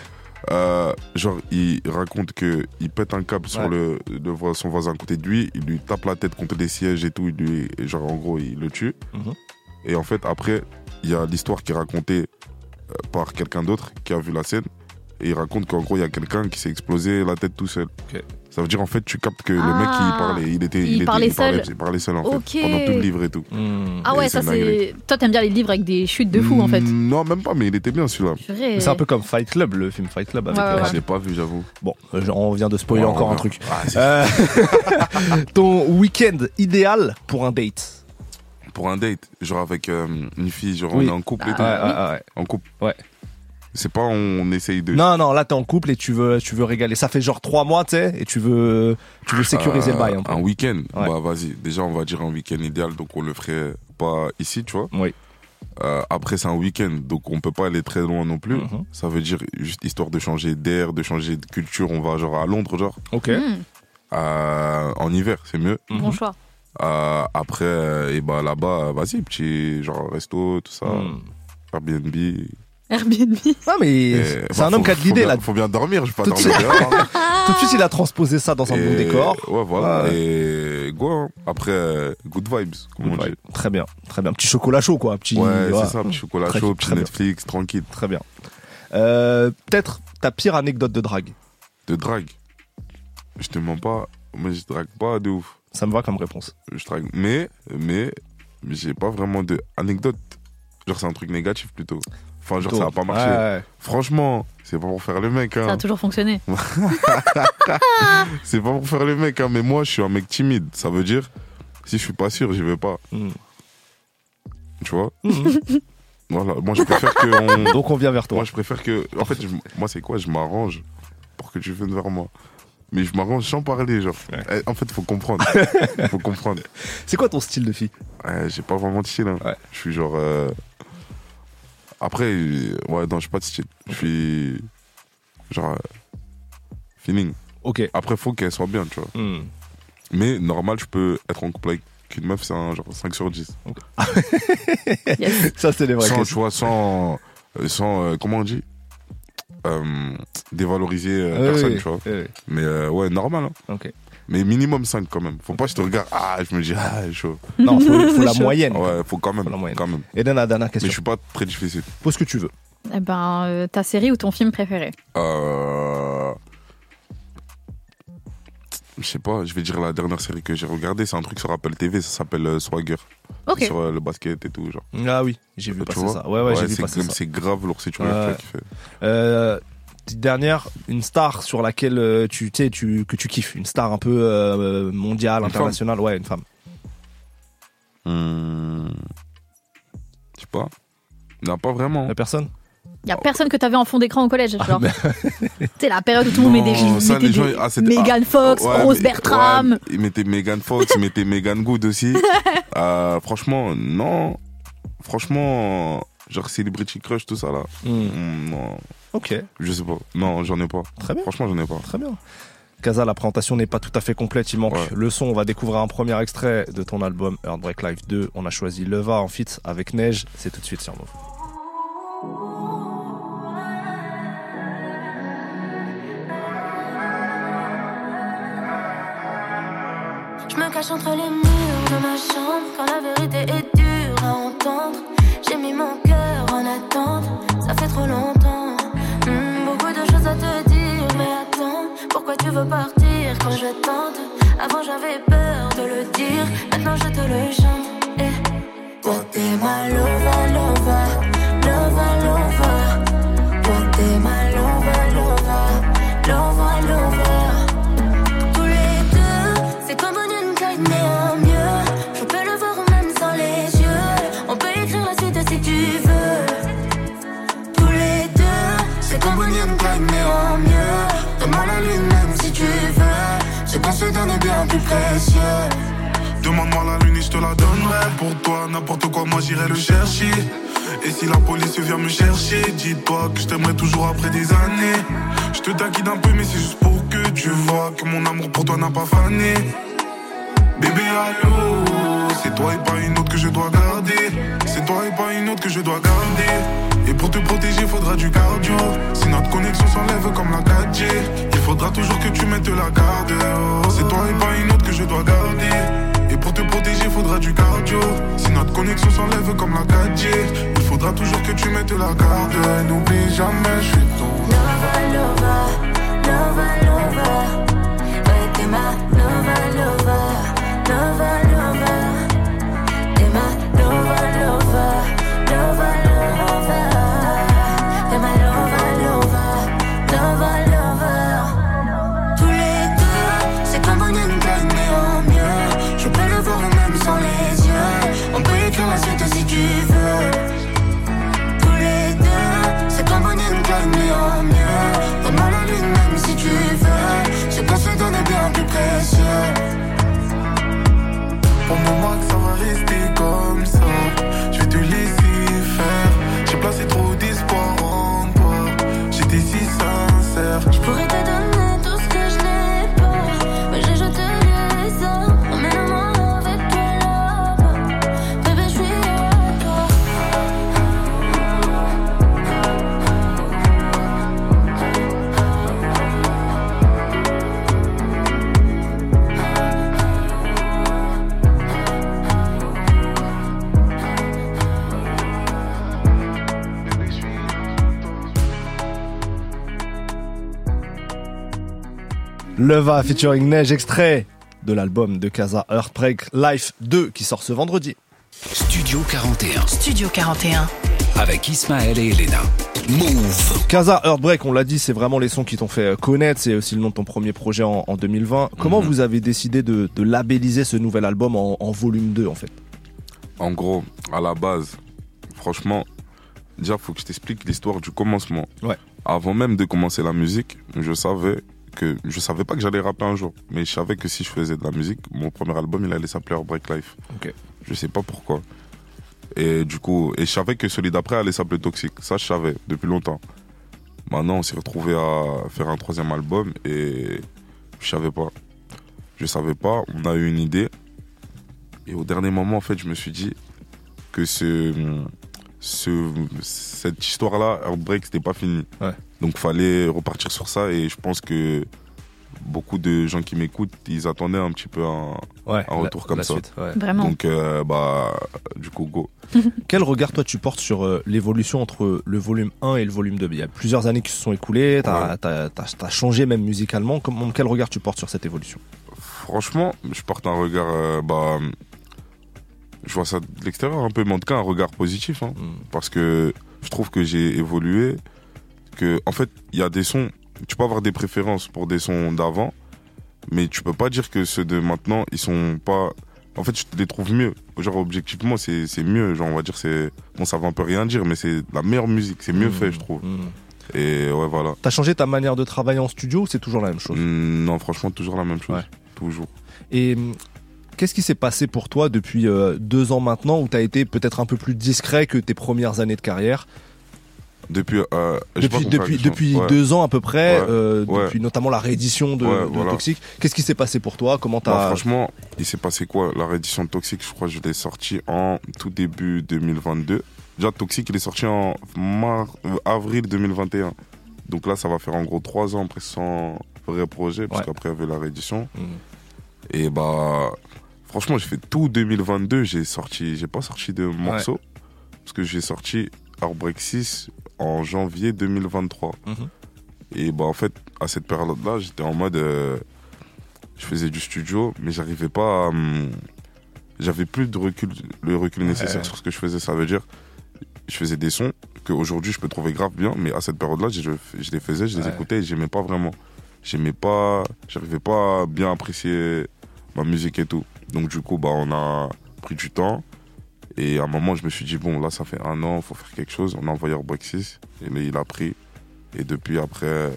Speaker 7: Euh, genre, il raconte que il pète un câble sur le, le son voisin à côté de lui, il lui tape la tête contre des sièges et tout, il lui, genre en gros, il le tue.
Speaker 1: Mhm.
Speaker 7: Et en fait, après, il y a l'histoire qui est racontée euh, par quelqu'un d'autre qui a vu la scène. Et il raconte qu'en gros, il y a quelqu'un qui s'est explosé la tête tout seul.
Speaker 1: Ok.
Speaker 7: Ça veut dire, en fait, tu captes que le
Speaker 3: Ah.
Speaker 7: mec, il parlait, il était,
Speaker 3: Il
Speaker 7: était-
Speaker 3: parlait seul.
Speaker 7: il parlait seul, en fait, pendant tout le livre et tout.
Speaker 1: Hmm.
Speaker 3: Ah ouais, ça c'est. Toi, t'aimes bien les livres avec des chutes de fou en fait.
Speaker 7: Mm, Non, même pas, mais il était bien celui-là.
Speaker 1: C'est un peu comme Fight Club, le film Fight Club avec
Speaker 3: Ouais, ouais.
Speaker 7: Je l'ai pas vu, j'avoue.
Speaker 1: Bon, euh, on vient de spoiler
Speaker 7: Ouais,
Speaker 1: encore un truc.
Speaker 7: Ah, c'est-
Speaker 1: Euh, [laughs] ton week-end idéal pour un date?
Speaker 7: Pour un date, genre avec euh, une fille, genre
Speaker 1: Oui.
Speaker 7: on est en couple et
Speaker 3: Ah,
Speaker 7: tout.
Speaker 1: ouais, ouais, ouais.
Speaker 7: En couple.
Speaker 1: Ouais.
Speaker 7: C'est pas on essaye de.
Speaker 1: Non, non, là t'es en couple et tu veux, tu veux régaler. Ça fait genre trois mois, tu sais, et tu veux, tu veux sécuriser le
Speaker 7: Euh,
Speaker 1: bail un peu.
Speaker 7: Un week-end.
Speaker 1: Ouais.
Speaker 7: Bah vas-y. Déjà on va dire un week-end idéal, donc on le ferait pas ici, tu vois.
Speaker 1: Oui.
Speaker 7: Euh, après c'est un week-end, donc on peut pas aller très loin non plus.
Speaker 1: Mhm.
Speaker 7: Ça veut dire juste histoire de changer d'air, de changer de culture. On va genre à Londres, genre
Speaker 1: Ok.
Speaker 3: Hmm,
Speaker 7: Euh, en hiver, c'est mieux.
Speaker 3: Bon choix.
Speaker 7: Euh, après, euh, et bah là-bas, vas-y, petit genre resto, tout ça,
Speaker 1: Hmm.
Speaker 7: Airbnb.
Speaker 3: Airbnb.
Speaker 1: Ah mais c'est
Speaker 7: bah,
Speaker 1: un homme qui a de l'idée là.
Speaker 7: Faut bien dormir, je vais pas
Speaker 1: Tout de
Speaker 7: dormir dehors. hein. [laughs]
Speaker 1: Tout de suite il a transposé ça dans un bon décor.
Speaker 7: Ouais, voilà.
Speaker 1: Ouais.
Speaker 7: Et go. hein. Après, euh, good vibes, comme on dit.
Speaker 1: Très bien, très bien. Petit chocolat chaud quoi, petit.
Speaker 7: Ouais,
Speaker 1: voilà.
Speaker 7: c'est ça, petit chocolat
Speaker 1: Très-
Speaker 7: chaud,
Speaker 1: très
Speaker 7: petit
Speaker 1: bien.
Speaker 7: Netflix, tranquille.
Speaker 1: Très bien. Euh, Peut-être ta pire anecdote de drague.
Speaker 7: De drague. Je te mens pas, mais je drague pas de ouf.
Speaker 1: Ça me va comme réponse.
Speaker 7: Je drague. Mais, mais, j'ai pas vraiment de anecdote. Genre, c'est un truc négatif plutôt. Enfin, genre, ça a pas marché.
Speaker 1: Ouais.
Speaker 7: Franchement, c'est pas pour faire le mec,
Speaker 3: Ça a
Speaker 7: hein.
Speaker 3: toujours fonctionné. [laughs]
Speaker 7: C'est pas pour faire le mec, hein. Mais moi, je suis un mec timide. Ça veut dire, si je suis pas sûr, j'y vais pas.
Speaker 1: Hmm.
Speaker 7: Tu vois
Speaker 1: Mhm. [laughs]
Speaker 7: Voilà. Moi, je préfère que. on- [laughs]
Speaker 1: Donc on vient vers toi.
Speaker 7: Moi, je préfère que. En fait, je- moi, c'est quoi Je m'arrange pour que tu viennes vers moi. Mais je m'arrange sans parler, genre.
Speaker 1: Ouais.
Speaker 7: Eh, En fait, faut comprendre. faut comprendre.
Speaker 1: C'est quoi ton style de fille?
Speaker 7: Ouais, j'ai pas vraiment de style. hein.
Speaker 1: Ouais.
Speaker 7: Je suis genre. euh, Après, euh, ouais, non, j'ai pas de style. Je suis. Genre. euh, Feeling.
Speaker 1: Ok.
Speaker 7: Après, faut qu'elle soit bien, tu vois.
Speaker 1: Hmm.
Speaker 7: Mais normal, je peux être en couple avec une meuf, c'est un genre 5 sur 10. [laughs]
Speaker 3: Yes.
Speaker 1: Ça c'est les vraies
Speaker 7: sans
Speaker 1: questions.
Speaker 7: choix, sans. euh, sans euh, comment on dit Euh, Dévaloriser euh,
Speaker 1: Ouais,
Speaker 7: personne, tu vois. Mais euh, ouais, normal. hein.
Speaker 1: Ok.
Speaker 7: Mais minimum 5 quand même. Faut pas que je te regarde, ah, je me dis, ah, chaud.
Speaker 1: Non, faut, faut la moyenne.
Speaker 7: Ouais, faut quand même.
Speaker 1: Faut la moyenne.
Speaker 7: Quand même.
Speaker 1: Et Dan, la dernière
Speaker 7: Mais
Speaker 1: question.
Speaker 7: je suis pas très difficile.
Speaker 1: Pose ce que tu veux.
Speaker 3: Eh ben, euh, ta série ou ton film préféré?
Speaker 7: Euh... Je sais pas, je vais dire la dernière série que j'ai regardée, c'est un truc sur Apple TV, ça s'appelle euh, Swagger.
Speaker 3: Ok.
Speaker 7: Sur euh, le basket et tout, genre.
Speaker 1: Ah oui, j'ai vu
Speaker 7: Tu
Speaker 1: passer
Speaker 7: vois?
Speaker 1: ça. Ouais, ouais, j'ai vu
Speaker 7: c'est-
Speaker 1: passer ça.
Speaker 7: C'est grave lourd si tu kiffer.
Speaker 1: Euh, petite dernière, une star sur laquelle euh, tu, tu sais, tu, que tu kiffes. Une star un peu euh, mondiale,
Speaker 7: Une
Speaker 1: internationale. Ouais, une femme.
Speaker 7: Hmm. Je sais pas. Non, pas vraiment.
Speaker 1: La personne?
Speaker 3: Il y a personne que t'avais en fond d'écran au collège,
Speaker 1: Ah,
Speaker 3: genre. [laughs] C'est la période où tout le monde met des,
Speaker 7: ça,
Speaker 3: mettait
Speaker 7: les gens,
Speaker 3: des
Speaker 7: ah,
Speaker 3: Megan Fox,
Speaker 7: Ouais,
Speaker 3: Rose
Speaker 7: mais-
Speaker 3: Bertram.
Speaker 7: ouais, ils mettaient Megan Fox, ils mettaient Megan Good aussi. [laughs] Euh, franchement, non. Franchement, genre Celebrity Crush, tout ça là.
Speaker 1: Hmm,
Speaker 7: non,
Speaker 1: Ok,
Speaker 7: je sais pas. Non, j'en ai pas.
Speaker 1: très bien.
Speaker 7: Franchement, j'en ai pas.
Speaker 1: Très bien. Casa, la présentation n'est pas tout à fait complète, il manque
Speaker 7: Ouais.
Speaker 1: le son. On va découvrir un premier extrait de ton album Heartbreak Live 2. On a choisi Leva en feat avec Neige. C'est tout de suite sur Move.
Speaker 8: Je me cache entre les murs de ma chambre quand la vérité est dure à entendre. J'ai mis mon cœur en attente, ça fait trop longtemps. Beaucoup de choses à te dire, mais attends, pourquoi tu veux partir quand je tente? Avant j'avais peur de le dire, maintenant je te le chante. Eh. Toi t'es ma lova, lova, se donne bien plus précieux.
Speaker 9: Demande-moi la lune et je te la donnerai. Pour toi, n'importe quoi, moi j'irai le chercher. Et si la police vient me chercher, dis-toi que je t'aimerai toujours après des années. Je te taquine un peu, mais c'est juste pour que tu vois que mon amour pour toi n'a pas fané. Bébé, allô, c'est toi et pas une autre que je dois garder. C'est toi et pas une autre que je dois garder. Et pour te protéger, faudra du cardio. Si notre connexion s'enlève comme la 4G, il faudra toujours que tu mettes la garde. Oh, C'est toi et pas une autre que je dois garder. Et pour te protéger, faudra du cardio. Si notre connexion s'enlève comme la 4G, il faudra toujours que tu mettes la garde. N'oublie jamais, je suis ton.
Speaker 5: Nova, Nova, Nova, Nova. Ouais, t'es ma Nova, Nova, Nova, Nova. T'es ma Nova, Nova, Nova, Nova. Ma Nova, Nova, Nova, Nova.
Speaker 9: Moi que
Speaker 1: Leva featuring Neige, extrait de l'album de Casa Earthbreak Life 2 qui sort ce vendredi.
Speaker 2: Studio 41
Speaker 6: Studio 41.
Speaker 2: avec Ismaël et Elena. Move.
Speaker 1: Casa Earthbreak, on l'a dit, c'est vraiment les sons qui t'ont fait euh, connaître. C'est aussi le nom de ton premier projet en, en 2020. Comment
Speaker 7: Mhm.
Speaker 1: vous avez décidé de, de labelliser ce nouvel album en, en volume 2 en fait?
Speaker 7: En gros, à la base, franchement, déjà, faut que je t'explique l'histoire du commencement.
Speaker 1: Ouais.
Speaker 7: Avant même de commencer la musique, je savais que je savais pas que j'allais rapper un jour, mais je savais que si je faisais de la musique, mon premier album, il allait s'appeler Break Life.
Speaker 1: Ok.
Speaker 7: Je sais pas pourquoi. Et du coup, et je savais que celui d'après allait s'appeler Toxic. Ça, je savais depuis longtemps. Maintenant, on s'est retrouvé à faire un troisième album et je savais pas. Je savais pas. On a eu une idée. Et au dernier moment, en fait, je me suis dit que ce, ce, cette histoire-là, Heartbreak, c'était pas fini.
Speaker 1: Ouais.
Speaker 7: Donc, fallait repartir sur ça. Et je pense que beaucoup de gens qui m'écoutent, ils attendaient un petit peu un,
Speaker 1: Ouais,
Speaker 7: un retour comme ça.
Speaker 1: suite, ouais.
Speaker 3: Vraiment.
Speaker 7: Donc, euh, bah, du coup, go. [laughs]
Speaker 1: Quel regard toi tu portes sur euh, l'évolution entre le volume 1 et le volume 2 Il y a plusieurs années qui se sont écoulées, t'as
Speaker 7: Ouais.
Speaker 1: t'as changé même musicalement. Comment, quel regard tu portes sur cette évolution?
Speaker 7: Franchement, je porte un regard, euh, bah, je vois ça de l'extérieur un peu, mais en tout cas un regard positif, hein,
Speaker 1: Mm.
Speaker 7: parce que je trouve que j'ai évolué, que en fait il y a des sons, tu peux avoir des préférences pour des sons d'avant, mais tu peux pas dire que ceux de maintenant ils sont pas, en fait je les trouve mieux, genre objectivement c'est c'est mieux, genre on va dire c'est, bon ça va un peu rien dire, mais c'est la meilleure musique, c'est mieux fait je trouve,
Speaker 1: Mm.
Speaker 7: et ouais voilà.
Speaker 1: T'as changé ta manière de travailler en studio ou c'est toujours la même chose?
Speaker 7: Mm, Non franchement toujours la même chose,
Speaker 1: Ouais.
Speaker 7: toujours.
Speaker 1: Et qu'est-ce qui s'est passé pour toi depuis euh, deux ans maintenant où t'as été peut-être un peu plus discret que tes premières années de carrière?
Speaker 7: Depuis, euh,
Speaker 1: Depuis, depuis,
Speaker 7: question.
Speaker 1: depuis
Speaker 7: Ouais.
Speaker 1: deux ans à peu près,
Speaker 7: Ouais.
Speaker 1: euh,
Speaker 7: Ouais.
Speaker 1: depuis notamment la réédition de, de
Speaker 7: voilà.
Speaker 1: Toxic. Qu'est-ce qui s'est passé pour toi? Comment
Speaker 7: Bah,
Speaker 1: t'as
Speaker 7: franchement, il s'est passé quoi? La réédition de Toxic, je crois que je l'ai sorti en tout début 2022. Déjà, Toxic, il est sorti en mar- euh, avril 2021. Donc là, ça va faire en gros trois ans après son vrai projet, parce qu'après, il y avait la réédition.
Speaker 1: Mhm.
Speaker 7: Et bah, franchement, j'ai fait tout 2022. J'ai sorti, j'ai pas sorti de morceaux, parce que j'ai sorti Heartbreak 6 en janvier 2023.
Speaker 1: Mhm.
Speaker 7: Et bah, en fait, à cette période-là, j'étais en mode. euh, je faisais du studio, mais j'arrivais pas à. hum, J'avais plus de recul, le recul nécessaire sur ce que je faisais. Ça veut dire, je faisais des sons qu'aujourd'hui je peux trouver grave bien, mais à cette période-là, je, je les faisais, je les
Speaker 1: Ouais.
Speaker 7: écoutais et j'aimais pas vraiment. J'aimais pas, j'arrivais pas à bien apprécier ma musique et tout. Donc du coup, bah, on a pris du temps. Et à un moment, je me suis dit, bon, là, ça fait un an, faut faire quelque chose. On a envoyé Heartbreak 6. Et là, il a pris. Et depuis, après.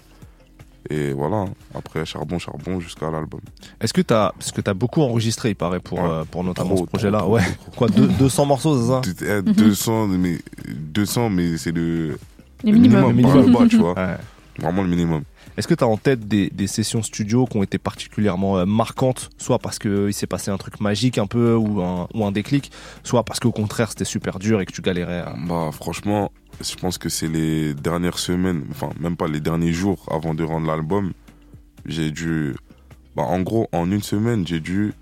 Speaker 7: Et voilà, après charbon, charbon jusqu'à l'album.
Speaker 1: Est-ce que t'as, parce que t'as beaucoup enregistré, il paraît, pour,
Speaker 7: Ouais.
Speaker 1: euh, pour notamment
Speaker 7: Trop,
Speaker 1: ce projet-là.
Speaker 7: trop,
Speaker 1: ouais.
Speaker 7: trop, trop,
Speaker 1: Quoi, deux- 200 morceaux, c'est ça
Speaker 7: Deux- eh, 200, mais, 200, mais c'est le, le
Speaker 3: minimum.
Speaker 7: minimum, par le bas, tu vois.
Speaker 1: Ouais.
Speaker 7: Vraiment le minimum.
Speaker 1: Est-ce que tu as en tête des, des sessions studio qui ont été particulièrement euh, marquantes, soit parce qu'il s'est passé un truc magique un peu ou un, ou un déclic, soit parce qu'au contraire c'était super dur et que tu galérais à...
Speaker 7: Bah, franchement, je pense que c'est les dernières semaines, enfin même pas les derniers jours avant de rendre l'album, j'ai dû, bah, en gros en une semaine j'ai dû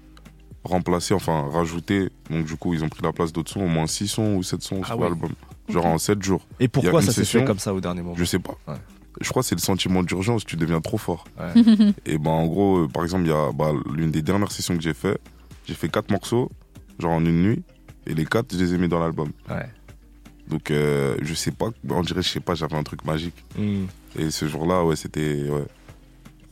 Speaker 7: remplacer, enfin rajouter, donc du coup ils ont pris la place d'autres sons, au moins 6 sons ou 7 sons
Speaker 1: Ah
Speaker 7: sur l'album, genre en 7 jours.
Speaker 1: Et pourquoi ça s'est fait comme ça au dernier moment?
Speaker 7: Je sais pas.
Speaker 1: Ouais.
Speaker 7: Je crois que c'est le sentiment d'urgence, tu deviens trop fort.
Speaker 1: Ouais. [laughs]
Speaker 7: Et ben en gros, euh, par exemple, il y a bah, l'une des dernières sessions que j'ai fait, j'ai fait quatre morceaux, genre en une nuit, et les quatre, je les ai mis dans l'album.
Speaker 1: Ouais.
Speaker 7: Donc euh, je sais pas, on dirait, je sais pas, j'avais un truc magique.
Speaker 1: Hmm.
Speaker 7: Et ce jour-là, ouais, c'était. Ouais.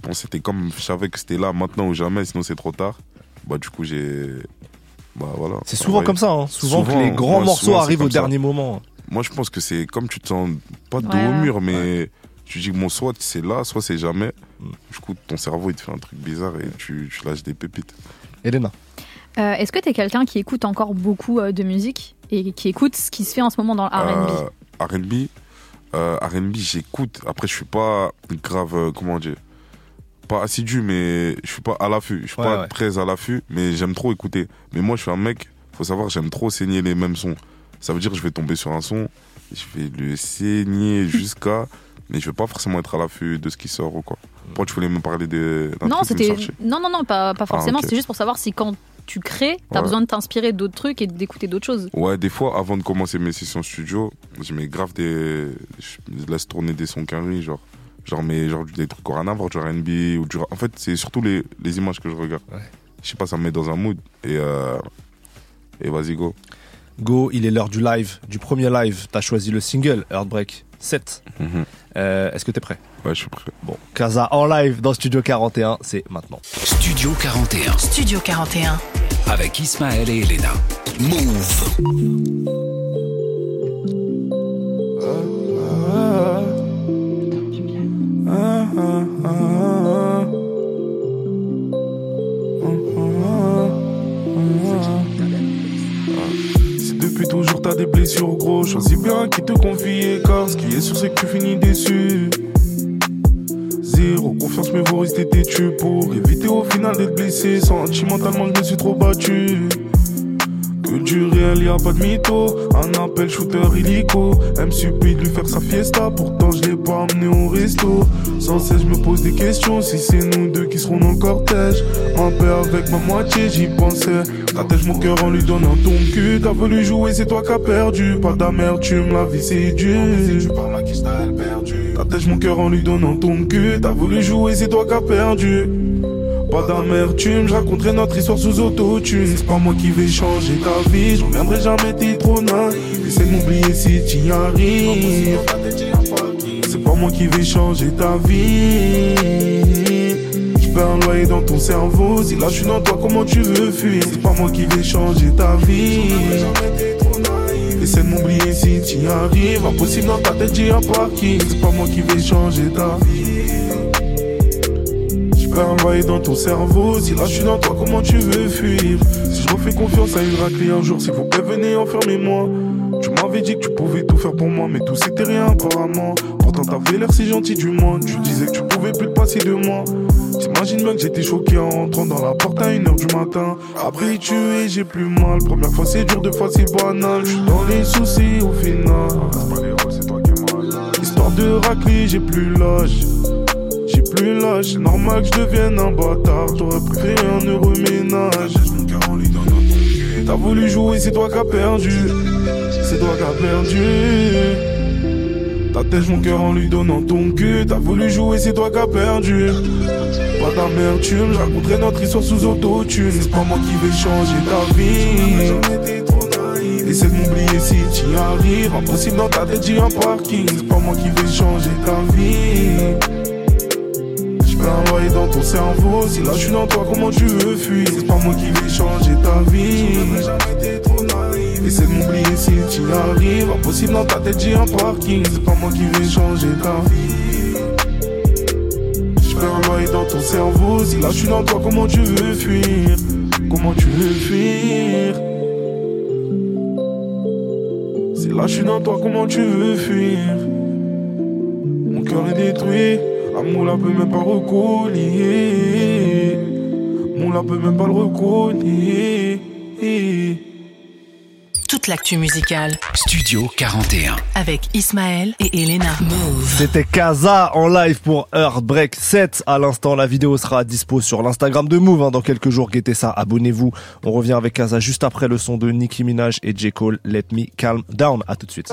Speaker 7: Bon, c'était comme je savais que c'était là, maintenant ou jamais, sinon c'est trop tard. Bah, du coup, j'ai. Bah, voilà.
Speaker 1: C'est souvent
Speaker 7: Ouais.
Speaker 1: comme ça, hein. souvent, que les grands
Speaker 7: ouais,
Speaker 1: morceaux
Speaker 7: souvent,
Speaker 1: arrivent au
Speaker 7: ça.
Speaker 1: dernier moment.
Speaker 7: Moi, je pense que c'est comme tu te sens pas de dos
Speaker 3: Ouais,
Speaker 7: au
Speaker 3: ouais.
Speaker 7: mur, mais tu dis que bon, soit c'est là, soit c'est jamais.
Speaker 1: Mm.
Speaker 7: Du coup, ton cerveau, il te fait un truc bizarre et tu, tu lâches des pépites.
Speaker 1: Elena.
Speaker 3: Euh, Est-ce que tu es quelqu'un qui écoute encore beaucoup euh, de musique et qui écoute ce qui se fait en ce moment dans le R&B
Speaker 7: Euh, R&B, euh, R&B, j'écoute. Après, je suis pas grave, euh, comment dire, pas assidu, mais je suis pas à l'affût. Je suis
Speaker 1: Ouais,
Speaker 7: pas
Speaker 1: ouais.
Speaker 7: très à l'affût, mais j'aime trop écouter. Mais moi, je suis un mec, faut savoir, j'aime trop saigner les mêmes sons. Ça veut dire que je vais tomber sur un son, je vais le saigner jusqu'à, mais je vais pas forcément être à l'affût de ce qui sort ou quoi. Pourquoi tu voulais me parler de d'un
Speaker 3: Non,
Speaker 7: truc qui m'est
Speaker 3: c'était non non non pas, pas forcément.
Speaker 7: ok.
Speaker 3: C'est juste pour savoir si quand tu crées, t'as
Speaker 7: Ouais.
Speaker 3: besoin de t'inspirer d'autres trucs et d'écouter d'autres choses.
Speaker 7: Ouais, des fois, avant de commencer mes sessions studio, je mets grave des. Je laisse tourner des sons carrés, genre. Genre, mais genre des trucs voir, du RB ou du. En fait, c'est surtout les, les images que je regarde.
Speaker 1: Ouais.
Speaker 7: Je sais pas, ça me met dans un mood. Et. Euh... Et vas-y, go.
Speaker 1: Go, il est l'heure du live, du premier live. T'as choisi le single Heartbreak 7.
Speaker 7: Mhm.
Speaker 1: Euh, Est-ce que t'es prêt?
Speaker 7: Ouais, je suis prêt.
Speaker 1: Bon, Kaza en live dans Studio 41, c'est maintenant.
Speaker 2: Studio 41
Speaker 6: Studio 41.
Speaker 2: avec Ismaël et Elena. Move.
Speaker 9: Si depuis toujours t'as des blessures gros, choisis bien qui te confie car ce qui est sûr c'est que tu finis déçu. Zéro confiance mais vous restez têtu pour éviter au final d'être blessé. Sentimentalement je me suis trop battu. Que du réel, y a pas de mytho. Un appel shooter illico. Elle me de lui faire sa fiesta. Je l'ai pas emmené au resto. Sans cesse, je me pose des questions. Si c'est nous deux qui serons dans le cortège. Un peu avec ma moitié, j'y pensais. T'attèches mon cœur en lui donnant ton cul. T'as voulu jouer, c'est toi qui as perdu. Pas d'amertume, la vie c'est dur. T'attèches mon cœur en lui donnant ton cul. T'as voulu jouer, c'est toi qui as perdu. Pas d'amertume, je raconterai notre histoire sous autotune. C'est pas moi qui vais changer ta vie, j'en reviendrai jamais, t'es trop naïf. Essaie de m'oublier si t'y arrives. C'est pas moi qui vais changer ta vie. Je perds un loyer dans ton cerveau. Si là je suis dans toi, comment tu veux fuir? C'est pas moi qui vais changer ta vie. Essaie de m'oublier si t'y arrives. Impossible dans ta tête, j'ai un parking. C'est pas moi qui vais changer ta vie. Je perds un loyer dans ton cerveau. Si là je suis dans toi, comment tu veux fuir? Si je refais confiance à une raclée un jour, s'il vous plaît, venez enfermez-moi. Tu m'avais dit que tu pouvais tout faire pour moi, mais tout c'était rien apparemment. Pourtant t'avais l'air si gentil du moins. Tu disais que tu pouvais plus te passer de moi. T'imagines bien que j'étais choqué en rentrant dans la porte à 1h du matin. Après tu es, j'ai plus mal. Première fois c'est dur, deux fois c'est banal. Je suis dans les soucis au final. Histoire de racler, j'ai plus l'âge. J'ai plus l'âge, c'est normal que je devienne un bâtard. J'aurais préféré un heureux ménage. T'as voulu jouer, c'est toi qui as perdu. C'est toi qui as perdu. T'attèches mon cœur en lui donnant ton cul. T'as voulu jouer, c'est toi qui as perdu. Pas d'amertume, je raconterai notre histoire sous autotune. C'est pas moi qui vais changer ta vie. Essaie de m'oublier si t'y arrives. Impossible dans ta tête, j'ai un parking. C'est pas moi qui vais changer ta vie. Un dans ton cerveau. Si là je suis dans toi, comment tu veux fuir? C'est pas moi qui vais changer ta vie. Essaie de m'oublier si tu y arrives. Impossible dans ta tête, j'ai un parking. C'est pas moi qui vais changer ta vie. Perds un loyer dans ton cerveau. Si là je suis dans toi, comment tu veux fuir? Comment tu veux fuir? Si là je suis dans toi, comment tu veux fuir? Mon cœur est détruit. Amour la peut même pas recoller. Mon la peut même pas le recoller.
Speaker 6: Toute l'actu musicale
Speaker 2: Studio 41.
Speaker 6: avec Ismaël et Elena. Move.
Speaker 1: C'était Kaza en live pour Heartbreak 7. À l'instant, la vidéo sera à dispo sur l'Instagram de Move. hein. Dans quelques jours, guettez ça, abonnez-vous. On revient avec Kaza juste après le son de Nicki Minaj et J. Cole. Let me calm down. À tout de suite.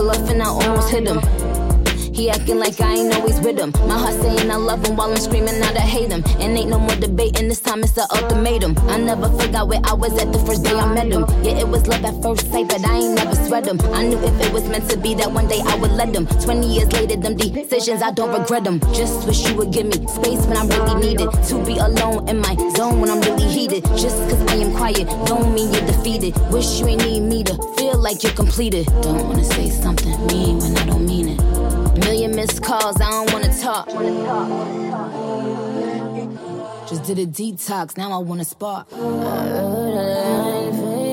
Speaker 10: Pull up and I almost hit him. He acting like I ain't always with him. My heart saying I love him while I'm screaming out I hate him. And ain't no more debating, this time it's the ultimatum. I never forgot where I was at the first day I met him. Yeah, it was love at first sight, but I ain't never sweat him. I knew if it was meant to be that one day I would let him. 20 years later, them decisions, I don't regret them. Just wish you would give me space when I really need it. To be alone in my zone when I'm really heated. Just cause I am quiet, don't mean you're defeated. Wish you ain't need me to feel like you're completed. Don't wanna say something mean when I don't mean it. Missed calls, I don't wanna talk. Just did a detox, now I wanna spark.
Speaker 11: Uh, uh, uh,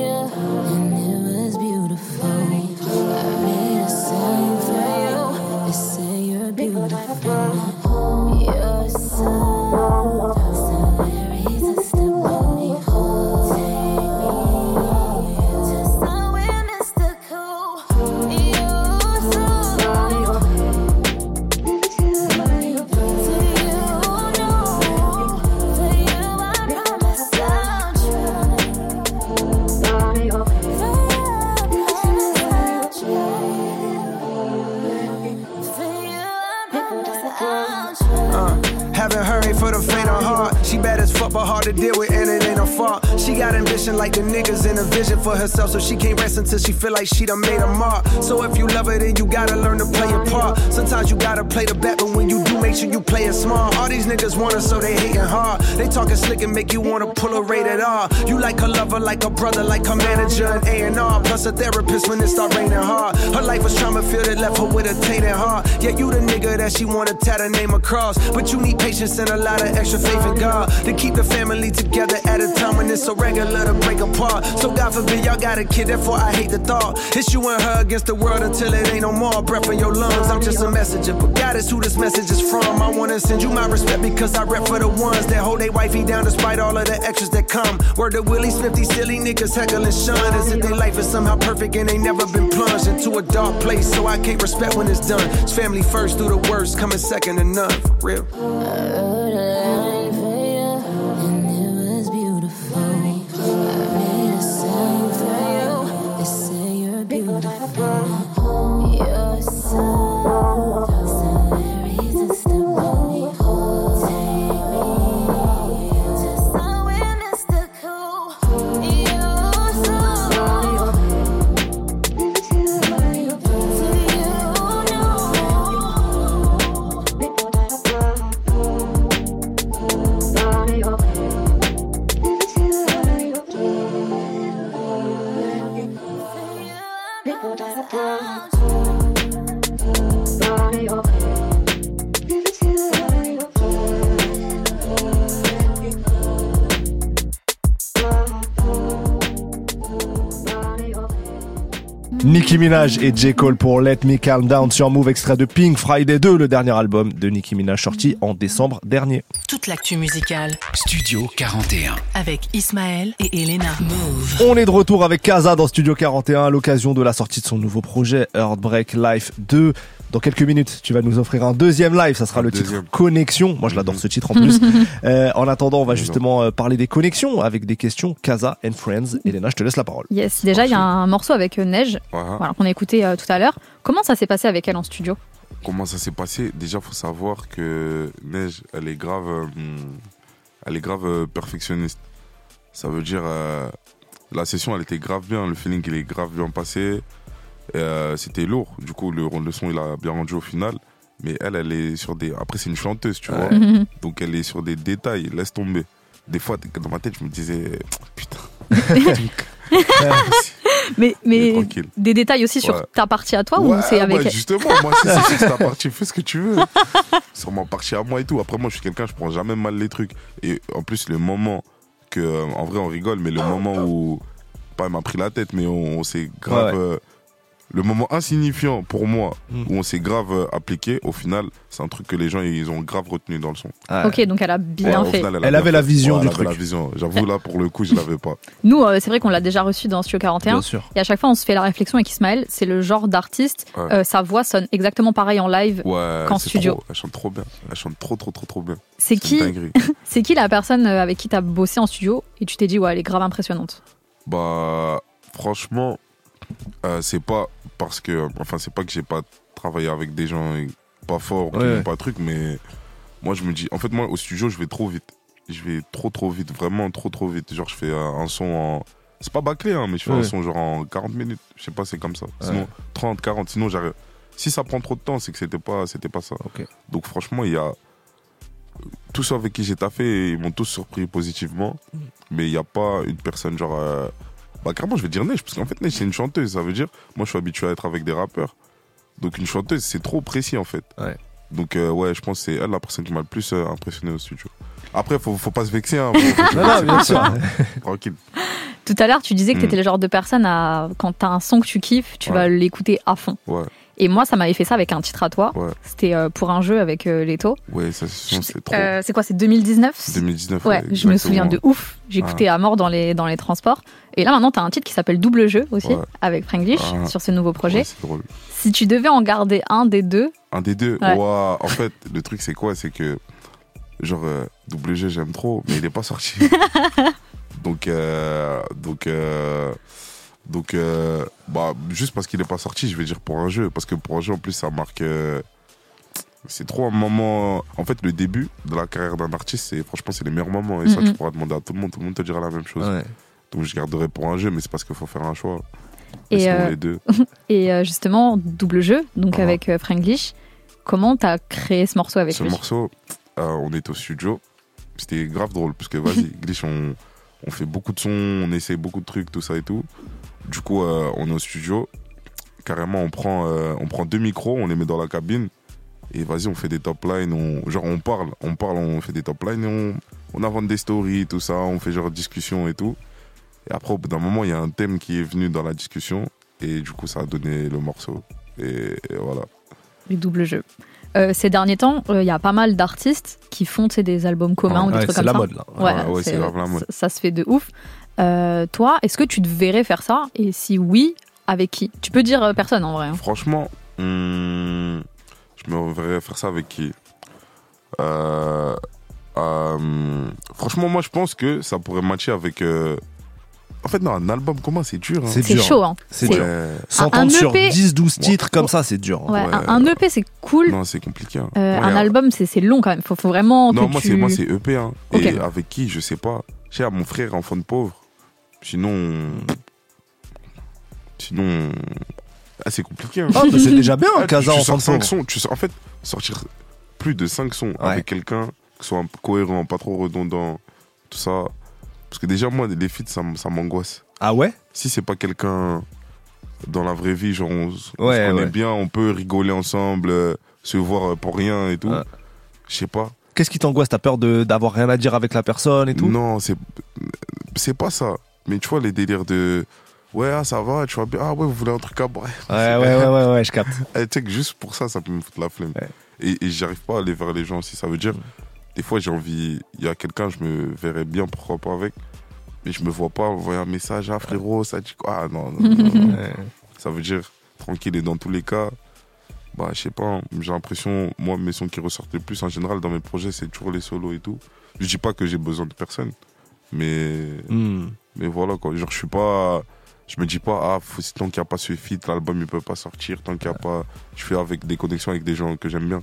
Speaker 11: to deal with, and it got ambition like the niggas in a vision for herself, so she can't rest until she feel like she done made a mark. So if you love her, then you gotta learn to play your part. Sometimes you gotta play the bet, but when you do, make sure you play it smart. All these niggas want her, so they hating hard. They talking slick and make you wanna pull a rated R. You like her lover, like a brother, like her manager and A&R. Plus a therapist when it start raining hard. Her life was trauma filled, it left her with a tainted heart. Yeah, you the nigga that she wanna tat her name across. But you need patience and a lot of extra faith in God to keep the family together at a time when it's so regular to break apart. So God forbid y'all got a kid, therefore I hate the thought. It's you and her against the world until it ain't no more breath in your lungs. I'm just a messenger, but God is who this message is from. I wanna send you my respect because I rep for the ones that hold their wifey down despite all of the extras that come. Word to Willie Smith, these silly niggas heckling Sean as if their life is somehow perfect and they never been plunged into a dark place. So I can't respect when it's done. It's family first through the worst, coming second to none. For real.
Speaker 10: Body over
Speaker 1: Nicki Minaj et J. Cole pour Let Me Calm Down sur Move, extrait de Pink Friday 2, le dernier album de Nicki Minaj sorti en décembre dernier.
Speaker 6: Toute l'actu musicale
Speaker 2: Studio 41.
Speaker 6: avec Ismaël et Elena. Move.
Speaker 1: On est de retour avec Kaza dans Studio 41 à l'occasion de la sortie de son nouveau projet Heartbreak Life 2. Dans quelques minutes, tu vas nous offrir un deuxième live, ça sera
Speaker 7: Un
Speaker 1: le
Speaker 7: deuxième.
Speaker 1: titre Connexion. Moi, je l'adore
Speaker 7: Mhm.
Speaker 1: ce titre en plus. [laughs] Euh, en attendant, on va justement euh, parler des connexions avec des questions Kaza and Friends. Elena, je te laisse la parole.
Speaker 3: Yes, déjà, il y a un morceau avec euh, Neige,
Speaker 7: Ouais.
Speaker 3: voilà, qu'on a écouté euh, tout à l'heure. Comment ça s'est passé avec elle en studio?
Speaker 7: Comment ça s'est passé? Déjà, faut savoir que Neige, elle est grave, euh, elle est grave euh, perfectionniste. Ça veut dire, euh, la session, elle était grave bien. Le feeling, il est grave bien passé. Euh, C'était lourd. Du coup, le, le son, il a bien rendu au final. Mais elle, elle est sur des. Après, c'est une chanteuse, tu vois. [laughs] Donc, elle est sur des détails. Laisse tomber. Des fois, dans ma tête, je me disais, putain. [laughs]
Speaker 3: Mais, mais des détails aussi sur
Speaker 7: Ouais.
Speaker 3: ta partie à toi
Speaker 7: Ouais,
Speaker 3: ou c'est avec
Speaker 7: ouais, justement, moi, c'est ta partie, fais ce que tu veux. [laughs] Sur ma partie à moi et tout. Après, moi, je suis quelqu'un, je prends jamais mal les trucs. Et en plus, le moment que, en vrai, on rigole, mais le moment où, pas elle m'a pris la tête, mais on, on s'est grave.
Speaker 1: Ouais, ouais.
Speaker 7: euh, le moment insignifiant pour moi,
Speaker 1: Mm.
Speaker 7: où on s'est grave euh, appliqué, au final, c'est un truc que les gens, ils ont grave retenu dans le son.
Speaker 3: Ok, donc elle a bien
Speaker 7: Ouais,
Speaker 3: fait.
Speaker 7: final, a
Speaker 1: Elle
Speaker 7: bien
Speaker 1: avait la vision
Speaker 7: Ouais,
Speaker 1: du
Speaker 7: elle avait
Speaker 1: truc.
Speaker 7: la vision. J'avoue, là, pour le coup, je l'avais pas. [laughs]
Speaker 3: Nous, euh, c'est vrai qu'on l'a déjà reçu dans Studio 41.
Speaker 1: Bien sûr.
Speaker 3: Et à chaque fois, on se fait la réflexion avec Ismaël. C'est le genre d'artiste,
Speaker 7: Ouais.
Speaker 3: euh, sa voix sonne exactement pareil en live
Speaker 7: Ouais,
Speaker 3: qu'en studio.
Speaker 7: trop- elle chante trop bien. Elle chante trop, trop, trop, trop bien.
Speaker 3: C'est qui, [laughs] c'est qui la personne avec qui tu as bossé en studio et tu t'es dit, ouais, elle est grave impressionnante?
Speaker 7: Bah, franchement, euh, c'est pas parce que. Enfin, c'est pas que j'ai pas travaillé avec des gens pas forts,
Speaker 1: Ouais, ouais.
Speaker 7: pas de truc, mais moi, je me dis. En fait, moi, au studio, je vais trop vite. Je vais trop, trop vite. Vraiment trop, trop vite. Genre, je fais un son en. C'est pas bâclé, hein, mais je fais
Speaker 1: Ouais.
Speaker 7: un son genre en 40 minutes. Je sais pas, c'est comme ça. Sinon,
Speaker 1: Ouais.
Speaker 7: 30, 40. Sinon, j'arrive. Si ça prend trop de temps, c'est que c'était pas, c'était pas ça. Donc, franchement, il y a. Tous ceux avec qui j'ai taffé, ils m'ont tous surpris positivement.
Speaker 1: Mm.
Speaker 7: Mais il n'y a pas une personne genre. euh, Bah, carrément, je vais dire Neige, parce qu'en fait, Neige, c'est une chanteuse. Ça veut dire, moi, je suis habitué à être avec des rappeurs. Donc, une chanteuse, c'est trop précis, en fait.
Speaker 1: Ouais.
Speaker 7: Donc, euh, ouais, je pense que c'est elle la personne qui m'a le plus euh, impressionné au studio. Après, faut, faut pas se vexer. Hein, faut- faut [laughs] se
Speaker 1: Non, bien sûr. [laughs]
Speaker 7: Tranquille.
Speaker 3: Tout à l'heure, tu disais que tu étais le genre de personne à, quand tu as un son que tu kiffes, tu
Speaker 7: Ouais.
Speaker 3: vas l'écouter à fond.
Speaker 7: Ouais,
Speaker 3: Et moi, ça m'avait fait ça avec un titre à toi.
Speaker 7: Ouais.
Speaker 3: C'était euh, pour un jeu avec euh, Leto.
Speaker 7: ouais, ça, c'est trop.
Speaker 3: Euh, c'est quoi C'est 2019
Speaker 7: 2019.
Speaker 3: Ouais, je me souviens de ouf.
Speaker 7: Ah.
Speaker 3: J'écoutais à mort dans les, dans les transports. Et là, maintenant, tu as un titre qui s'appelle Double Jeu aussi,
Speaker 7: Ouais.
Speaker 3: avec Franglish,
Speaker 7: Ah.
Speaker 3: sur ce nouveau projet.
Speaker 7: Ouais, drôle.
Speaker 3: Si tu devais en garder un des deux,
Speaker 7: Un des deux?
Speaker 3: Ouais.
Speaker 7: Ouah, en fait, le truc, c'est quoi? C'est que, genre, double G, j'aime trop, mais il est pas sorti. [laughs] donc, donc, donc, euh, bah, juste parce qu'il est pas sorti, je vais dire pour un jeu. Parce que pour un jeu, en plus, ça marque. euh, c'est trop un moment. En fait, le début de la carrière d'un artiste, c'est franchement, c'est les meilleurs moments. Et ça, tu pourras demander à tout le monde. Tout le monde te dira la même chose.
Speaker 1: Ouais.
Speaker 7: Donc, je garderai pour un jeu, mais c'est parce qu'il faut faire un choix.
Speaker 3: Et, euh,
Speaker 7: les deux. [laughs]
Speaker 3: et justement, Double Jeu, donc
Speaker 7: Ah.
Speaker 3: avec Franglish, comment tu as créé ce morceau avec
Speaker 7: Ce
Speaker 3: lui?
Speaker 7: morceau, euh, on est au studio. C'était grave drôle, parce que vas-y, [laughs] Glitch, on, on fait beaucoup de sons, on essaie beaucoup de trucs, tout ça et tout. Du coup, euh, on est au studio. Carrément, on prend, euh, on prend deux micros, on les met dans la cabine. Et vas-y, on fait des top lines. On, genre, on parle, on parle, on fait des top lines. On, on invente des stories, tout ça. On fait genre discussion et tout. Et après, au bout d'un moment, il y a un thème qui est venu dans la discussion. Et du coup, ça a donné le morceau. Et, et voilà.
Speaker 3: Les doubles jeux. Euh, ces derniers temps, il y a pas mal d'artistes qui font des albums communs ou des
Speaker 1: Ouais,
Speaker 3: trucs
Speaker 1: c'est
Speaker 3: comme
Speaker 1: la
Speaker 3: ça.
Speaker 1: mode, là.
Speaker 3: Ouais,
Speaker 7: Ouais, c'est grave la mode.
Speaker 3: Ça, ça se fait de ouf. Euh, toi, est-ce que tu te verrais faire ça? Et si oui, avec qui? Tu peux dire euh, personne en vrai. hein.
Speaker 7: Franchement, hum, je me verrais faire ça avec qui? Euh, euh, Franchement, moi, je pense que ça pourrait matcher avec. euh, En fait, non, un album commun, c'est dur. hein.
Speaker 1: C'est
Speaker 3: chaud. Hein.
Speaker 1: C'est dur. S'entendre
Speaker 3: un
Speaker 1: sur
Speaker 3: EP
Speaker 1: 10, 12 titres
Speaker 3: Ouais.
Speaker 1: comme ça, c'est dur. hein.
Speaker 3: Ouais,
Speaker 7: Ouais.
Speaker 3: un, un EP, c'est cool.
Speaker 7: Non, c'est compliqué. hein.
Speaker 3: Euh, un album, c'est long quand même. Faut, faut vraiment
Speaker 7: Non,
Speaker 3: que
Speaker 7: moi,
Speaker 3: tu...
Speaker 7: c'est moi, c'est EP. Hein.
Speaker 3: Ok.
Speaker 7: Et avec qui, je sais pas. Je sais, à mon frère, enfant de pauvre. Sinon. Sinon. Ah, c'est compliqué. Hein.
Speaker 1: Ah, mais c'est déjà bien,
Speaker 7: Ah, tu-
Speaker 1: Casa
Speaker 7: tu
Speaker 1: en
Speaker 7: sors
Speaker 1: fin de
Speaker 7: cinq sons. Tu sors- en fait, sortir plus de 5 sons
Speaker 1: Ouais.
Speaker 7: avec quelqu'un qui soit cohérent, pas trop redondant, tout ça. Parce que déjà, moi, les feats, ça, ça m'angoisse.
Speaker 1: Ah ouais?
Speaker 7: Si c'est pas quelqu'un dans la vraie vie, genre, on, s- on
Speaker 1: Ouais,
Speaker 7: se connaît
Speaker 1: ouais.
Speaker 7: bien, on peut rigoler ensemble, euh, se voir euh, pour rien et tout.
Speaker 1: Ouais.
Speaker 7: Je sais pas.
Speaker 1: Qu'est-ce qui t'angoisse? T'as peur de- d'avoir rien à dire avec la personne et tout?
Speaker 7: Non, c'est c'est pas ça. Mais tu vois, les délires de. Ouais, ah, ça va, tu vois bien. Ah ouais, vous voulez un truc à boire.
Speaker 1: Ouais, ouais, ouais, ouais, ouais, je capte. [laughs]
Speaker 7: Eh, tu sais que juste pour ça, ça peut me foutre la flemme.
Speaker 1: Ouais.
Speaker 7: Et, et j'arrive pas à aller vers les gens aussi. Ça veut dire, des fois, j'ai envie. Il y a quelqu'un, je me verrais bien, pourquoi pas avec. Mais je me vois pas envoyer un message à frérot, ça dit quoi Ah non, non, [laughs] non, non.
Speaker 1: Ouais.
Speaker 7: Ça veut dire, tranquille. Et dans tous les cas, bah, je sais pas, hein, j'ai l'impression, moi, mes sons qui ressortent le plus en général dans mes projets, c'est toujours les solos et tout. Je dis pas que j'ai besoin de personne, mais.
Speaker 1: Hmm.
Speaker 7: Mais voilà, quoi. Genre, je suis pas. Je me dis pas, ah, faut, tant qu'il n'y a pas ce feat, l'album il peut pas sortir. Tant qu'il n'y a pas. Je fais avec des connexions avec des gens que j'aime bien.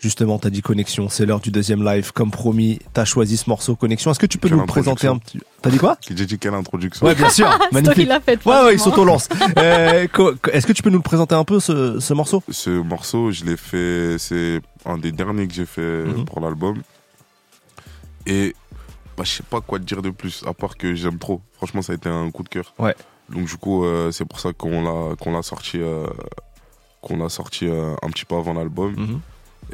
Speaker 1: Justement, t'as dit connexion, c'est l'heure du deuxième live. Comme promis, t'as choisi ce morceau connexion. Est-ce que tu peux
Speaker 7: Quelle
Speaker 1: nous le présenter un petit T'as dit quoi?
Speaker 7: J'ai dit quelle introduction
Speaker 1: Ouais, bien sûr, [laughs]
Speaker 3: C'est toi qui
Speaker 1: magnifique.
Speaker 3: l'as fait.
Speaker 1: Ouais, il s'auto-lance. Euh, co- co- Est-ce que tu peux nous le présenter un peu ce, ce morceau?
Speaker 7: Ce morceau, je l'ai fait, c'est un des derniers que j'ai fait
Speaker 1: Mhm.
Speaker 7: pour l'album. Et bah, je sais pas quoi te dire de plus, à part que j'aime trop. Franchement, ça a été un coup de cœur.
Speaker 1: Ouais.
Speaker 7: Donc du coup, euh, c'est pour ça qu'on l'a qu'on l'a sorti, euh, qu'on l'a sorti euh, un petit peu avant l'album.
Speaker 1: Mhm.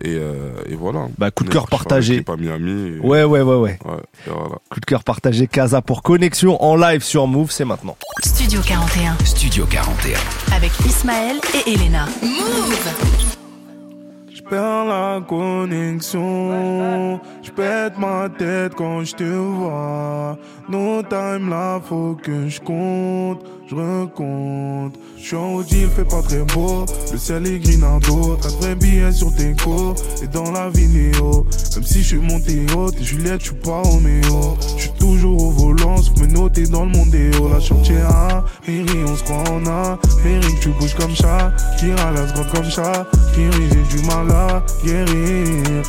Speaker 7: Et, euh, et voilà.
Speaker 1: Bah, coup de cœur partagé.
Speaker 7: à Miami. et-
Speaker 1: Ouais, ouais, ouais, ouais.
Speaker 7: Ouais, et voilà.
Speaker 1: Coup de cœur partagé Casa pour connexion en live sur Move, c'est maintenant.
Speaker 6: Studio 41
Speaker 2: Studio 41.
Speaker 6: avec Ismaël et Elena.
Speaker 9: Je perds la connexion, je pète ma tête quand je te vois. No time là, faut que je compte, je recompte. Je suis en Audi, il fait pas très beau, le ciel est grinardo. T'as de vrais billets sur tes co et dans la vidéo. Même si je suis monté haut, t'es Juliette, je suis pas Roméo. Je suis toujours au volant, sauf me dans le monde oh la chantier A. On se croit en A. Mairie, tu bouges comme ça, qui ralasse grande comme ça. Kiri, j'ai du mal à guérir.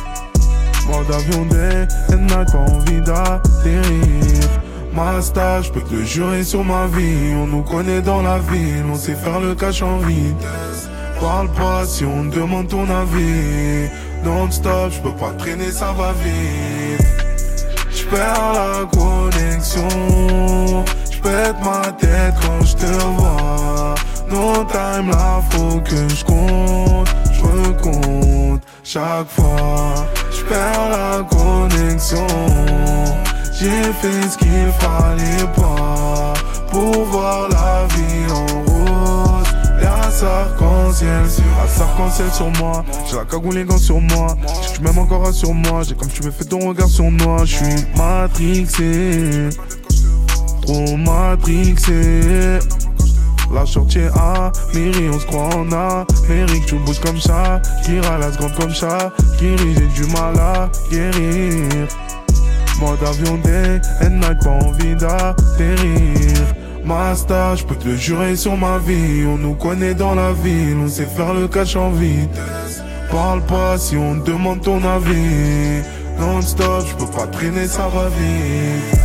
Speaker 9: Mode avion day and night, pas envie d'atterrir. Je peux te jurer sur ma vie. On nous connaît dans la ville, on sait faire le cash en vitesse. Parle pas si on demande ton avis. Non-stop, je peux pas traîner, ça va vite. J'perds la connexion. J'pète ma tête quand je te vois. No time là, faut que je compte. Je compte chaque fois. J'perds la connexion. J'ai fait ce qu'il fallait pas pour voir la vie en rose. Y'a un arc-en-ciel sur un arc-en-ciel sur moi. J'ai la cagoule les sur moi. J'ai m'aimes encore sur moi. J'ai comme tu me fais ton regard sur moi. Je suis matrixé. Trop matrixé. La chantier A, Mairie, on se croit en A. Mairie, que tu bouges comme ça. Qui ralasse grande comme ça. Kiri, j'ai du mal à guérir. Mode avion day and night, pas envie d'atterrir. Ma star, je peux te le jurer sur ma vie. On nous connaît dans la ville, on sait faire le cash en. Parle pas si on demande ton avis. Non-stop, je peux pas traîner, ça va vite.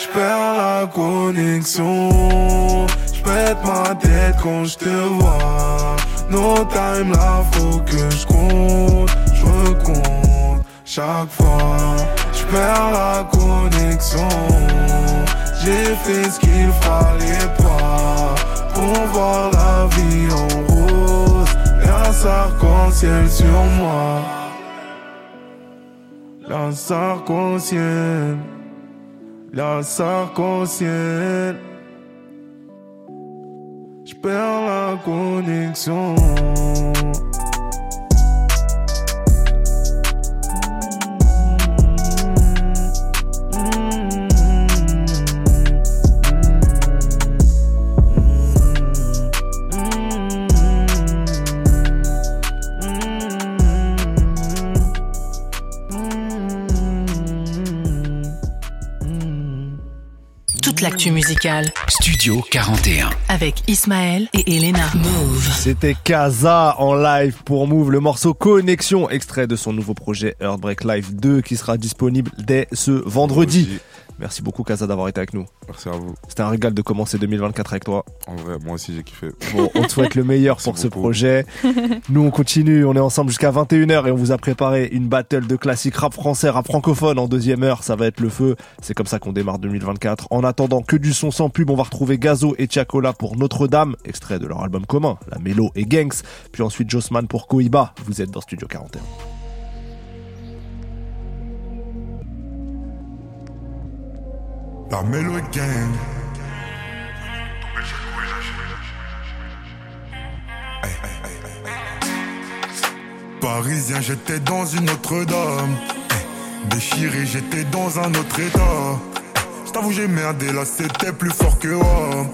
Speaker 9: J'perds la connexion. J'pète ma tête quand je te vois. No time là, faut que je compte. Je compte chaque fois. J'perds la connexion. J'ai fait ce qu'il fallait pas pour voir la vie en rose. Y'a un arc-en-ciel sur moi. La arc-en-ciel. La arc-en-ciel. J'perds la connexion.
Speaker 6: L'actu musicale
Speaker 2: Studio 41.
Speaker 6: avec Ismaël et Elena. Move.
Speaker 1: C'était Casa en live pour Move, le morceau Connexion, extrait de son nouveau projet Heartbreak Live 2 qui sera disponible dès ce vendredi. Merci beaucoup Casa d'avoir été avec nous.
Speaker 7: Merci à vous.
Speaker 1: C'était un régal de commencer 2024 avec toi.
Speaker 7: En vrai, moi aussi j'ai kiffé.
Speaker 1: Bon, on te [laughs] souhaite le meilleur pour ce
Speaker 7: beaucoup.
Speaker 1: projet. [laughs] Nous, on continue, on est ensemble jusqu'à 21h et on vous a préparé une battle de classiques rap français, rap francophone en deuxième heure. Ça va être le feu. C'est comme ça qu'on démarre 2024. En attendant que du son sans pub, on va retrouver Gazo et Tiakola pour Notre-Dame, extrait de leur album commun, La Mélo et Gangs. Puis ensuite Jossman pour Koiba. Vous êtes dans Studio 41.
Speaker 9: Est gang. Hey, hey, hey. Parisien, j'étais dans une autre dame. Déchiré, j'étais dans un autre état. Je t'avoue, j'ai merdé, là c'était plus fort que moi.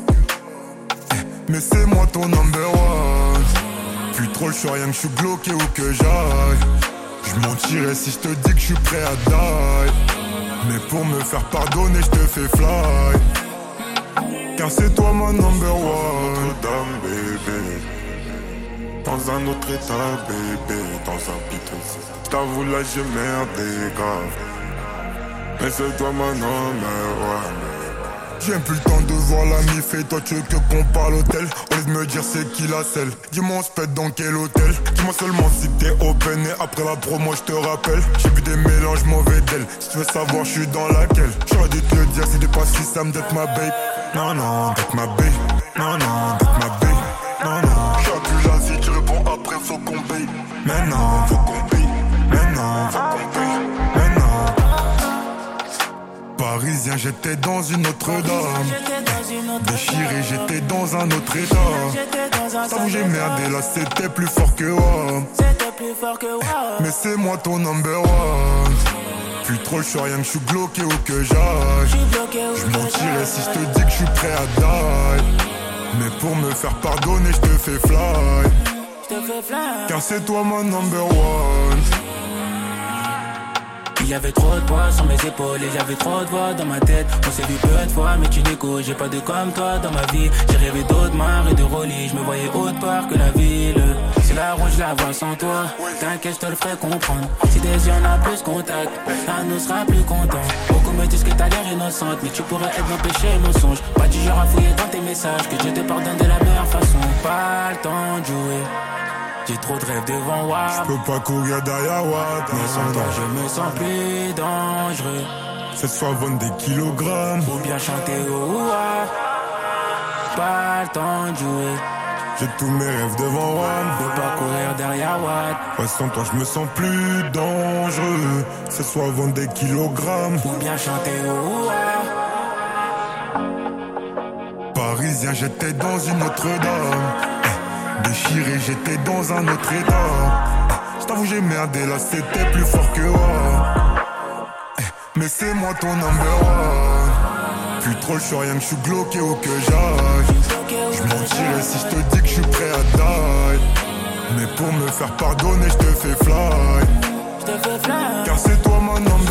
Speaker 9: Mais c'est moi ton number one. Plus trop le rien que je suis bloqué où que j'aille. Je mentirais si je te dis que je suis prêt à die. Mais pour me faire pardonner, je te fais fly. Car c'est toi ma number one. Bébé.
Speaker 12: dans un autre état, bébé, dans un piteux. J't'avoue là j'ai merdé grave. Mais c'est toi maintenant, mais ouais. J'ai plus le temps de voir la mif et toi tu veux que qu'on parle hôtel Au lieu de me dire c'est qui la selle. Dis-moi on se pète dans quel hôtel? Dis-moi seulement si t'es open et après la promo je te rappelle. J'ai vu des mélanges mauvais d'elle. Si tu veux savoir je suis dans laquelle. J'aurais dû te le dire si t'es pas si Sam d'être ma babe. Non non d'être ma babe. Non non d'être ma babe. Non non. Plus là si tu réponds après faut qu'on paye. Mais non faut Parisien, j'étais dans une autre dame. Déchiré, j'étais dans un autre état. Ça j'ai merdé, là c'était plus fort que moi. Mais c'est moi ton number one. Plus trop choix, rien que je suis bloqué ou que j'aille. Je mentirais si je te dis que je suis prêt à die. Mais pour me faire pardonner, je te fais fly. Car c'est toi mon number one.
Speaker 13: Il y avait trop de poids sur mes épaules et j'avais trop de voix dans ma tête. On s'est vu peu de fois, mais tu déco, j'ai pas de comme toi dans ma vie. J'ai rêvé d'autres mares et de rollis, je me voyais autre part que la ville. Si la route, je la vois sans toi, t'inquiète, je te le ferai comprendre. Si des yeux en a plus contact, ça nous sera plus content. Beaucoup me disent que t'as l'air innocente, mais tu pourrais être mon péché, mon songe. Pas du genre à fouiller dans tes messages, que Dieu te pardonne de la meilleure façon. Pas le temps de jouer. J'ai trop de rêves devant moi.
Speaker 12: Je peux pas courir derrière Watt.
Speaker 13: Mais sans toi, je me sens plus dangereux.
Speaker 12: Cette fois, vendre des kilogrammes.
Speaker 13: Ou bien chanter au ouah. Pas le temps de jouer.
Speaker 12: J'ai tous mes rêves devant moi.
Speaker 13: Peux pas courir derrière Watt.
Speaker 12: Ouais, sans toi, je me sens plus dangereux. Cette soit vendre des kilogrammes.
Speaker 13: Ou bien chanter au ouah.
Speaker 12: Parisien, j'étais dans une autre dame. Déchiré, j'étais dans un autre état. Je t'avoue, j'ai merdé, là c'était plus fort que moi. Mais c'est moi ton number one. Plus trop le rien que je suis bloqué ou que j'aille. Je mentirais si je te dis que je suis prêt à die. Mais pour me faire pardonner, je te fais fly. Car c'est toi mon number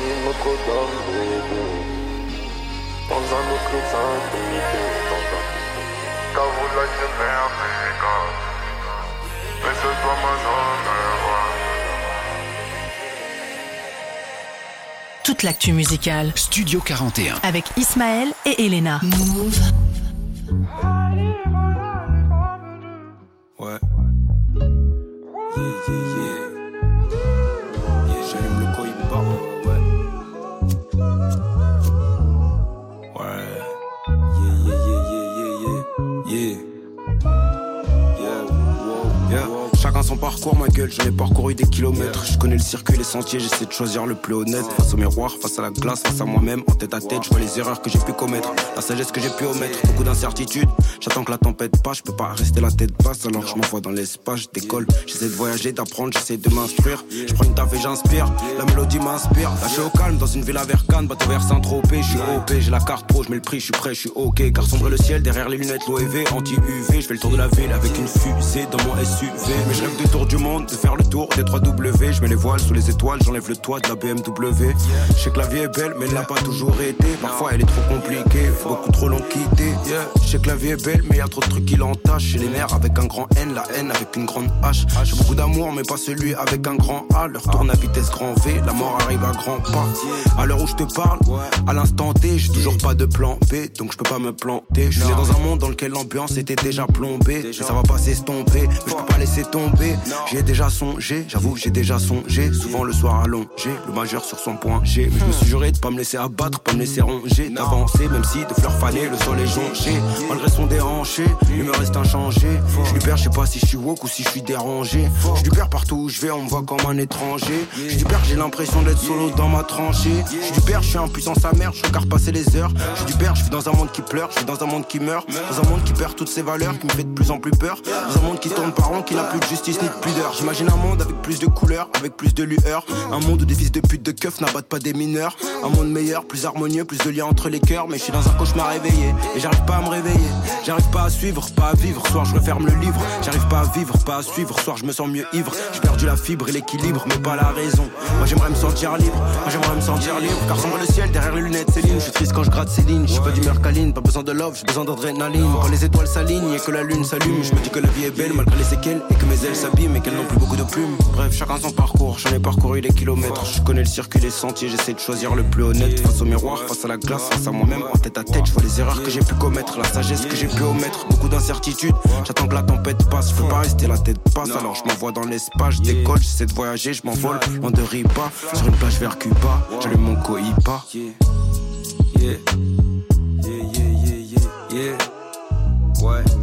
Speaker 14: une autre dame, bébé. Dans un autre sein, bébé. Dans un Car vous là, je merde, mes gars. Mais c'est toi mon number one.
Speaker 6: Toute l'actu musicale
Speaker 2: Studio 41.
Speaker 6: avec Ismaël et Elena. Move.
Speaker 15: Ouais. Yeah, yeah, yeah. Yeah, Son parcours, ma gueule, j'en ai parcouru des kilomètres. Je connais le circuit, les sentiers, j'essaie de choisir le plus honnête. Face au miroir, face à la glace, face à moi-même, en tête à tête, je vois les erreurs que j'ai pu commettre. La sagesse que j'ai pu omettre, beaucoup d'incertitudes. J'attends que la tempête passe, je peux pas rester la tête basse, alors je m'envoie dans l'espace, je décolle. J'essaie de voyager, d'apprendre, j'essaie de m'instruire. Je prends une taf et j'inspire, la mélodie m'inspire. Suis au calme, dans une ville à Vercane, bateau vers Saint-Tropez. Je suis OP, j'ai la carte pro, je mets le prix, je suis prêt, je suis ok. Car sombre le ciel, derrière les lunettes, l'OEV, anti-UV. Je fais le tour de la ville avec une fusée dans mon SUV. Je rêve de tour du monde, de faire le tour des 3 W. Je mets les voiles sous les étoiles, j'enlève le toit de la BMW. Je sais que la vie est belle, mais elle n'a pas toujours été. Parfois elle est trop compliquée, beaucoup trop l'ont quitté. Je sais que la vie est belle, mais y a trop de trucs qui l'entachent. J'ai les nerfs avec un grand N, la haine avec une grande H. J'ai beaucoup d'amour, mais pas celui avec un grand A. Leur tourne à vitesse grand V, la mort arrive à grands pas. À l'heure où je te parle, à l'instant T, j'ai toujours pas de plan B, donc je peux pas me planter. Je suis dans un monde dans lequel l'ambiance était déjà plombée. Mais ça va pas s'estomper, mais je peux pas laisser tomber. J'y ai déjà songé, j'avoue, j'ai déjà songé. Souvent le soir allongé, le majeur sur son point G. Mais je me suis juré de pas me laisser abattre, pas me laisser ronger, d'avancer, même si de fleurs fanées, le sol est jonché. Malgré son déhanché, il me reste inchangé. Je lui perds, je sais pas si je suis woke ou si je suis dérangé. Je lui perds partout où je vais, on me voit comme un étranger. Je lui perds, j'ai l'impression d'être solo dans ma tranchée. Je lui perds, je suis impuissant sa mère, je regarde passer les heures. Je lui perds, je suis dans un monde qui pleure, je suis dans un monde qui meurt. Dans un monde qui perd toutes ses valeurs, qui me fait de plus en plus peur. Dans un monde qui tourne par rond, qui n'a plus de justice J'imagine un monde avec plus de couleurs, avec plus de lueur. Un monde où des fils de pute de keufs n'abattent pas des mineurs. Un monde meilleur, plus harmonieux, plus de liens entre les cœurs. Mais je suis dans un cauchemar réveillé et j'arrive pas à me réveiller. J'arrive pas à suivre, pas à vivre. Soir je referme le livre. J'arrive pas à vivre, pas à suivre. Soir je me sens mieux ivre. J'ai perdu la fibre et l'équilibre, mais pas la raison. Moi j'aimerais me sentir libre. Moi j'aimerais me sentir libre. Car sans moi le ciel derrière les lunettes Céline. Je suis triste quand je gratte Céline. Je suis pas d'humeur câline, pas besoin de love, j'ai besoin d'adrénaline. Quand les étoiles s'alignent et que la lune s'allume, je me dis que la vie est belle malgré les séquelles et que mes ailes s'abîment et qu'elles n'ont plus beaucoup de plumes. Bref, chacun son parcours, j'en ai parcouru des kilomètres. Je connais le circuit, les sentiers, j'essaie de choisir le plus honnête. Face au miroir, face à la glace, face à moi-même, en tête à tête, je vois les erreurs que j'ai pu commettre, la sagesse que j'ai pu omettre, beaucoup d'incertitudes. J'attends que la tempête passe, je peux pas rester la tête passe, alors je m'envoie dans l'espace, je décolle, j'essaie de voyager, je m'envole, loin de Ripa, sur une plage vers Cuba, j'allume mon cohipa. Yeah, yeah, yeah, yeah, yeah, yeah. Ouais.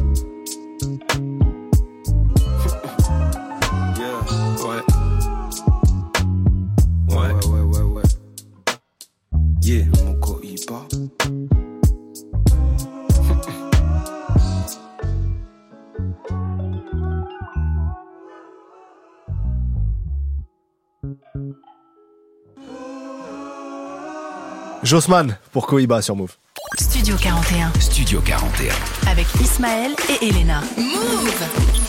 Speaker 15: Yeah.
Speaker 1: Jossman pour Koiba sur Move?
Speaker 6: Studio 41.
Speaker 2: Studio 41.
Speaker 6: Avec Ismaël et Elena. Move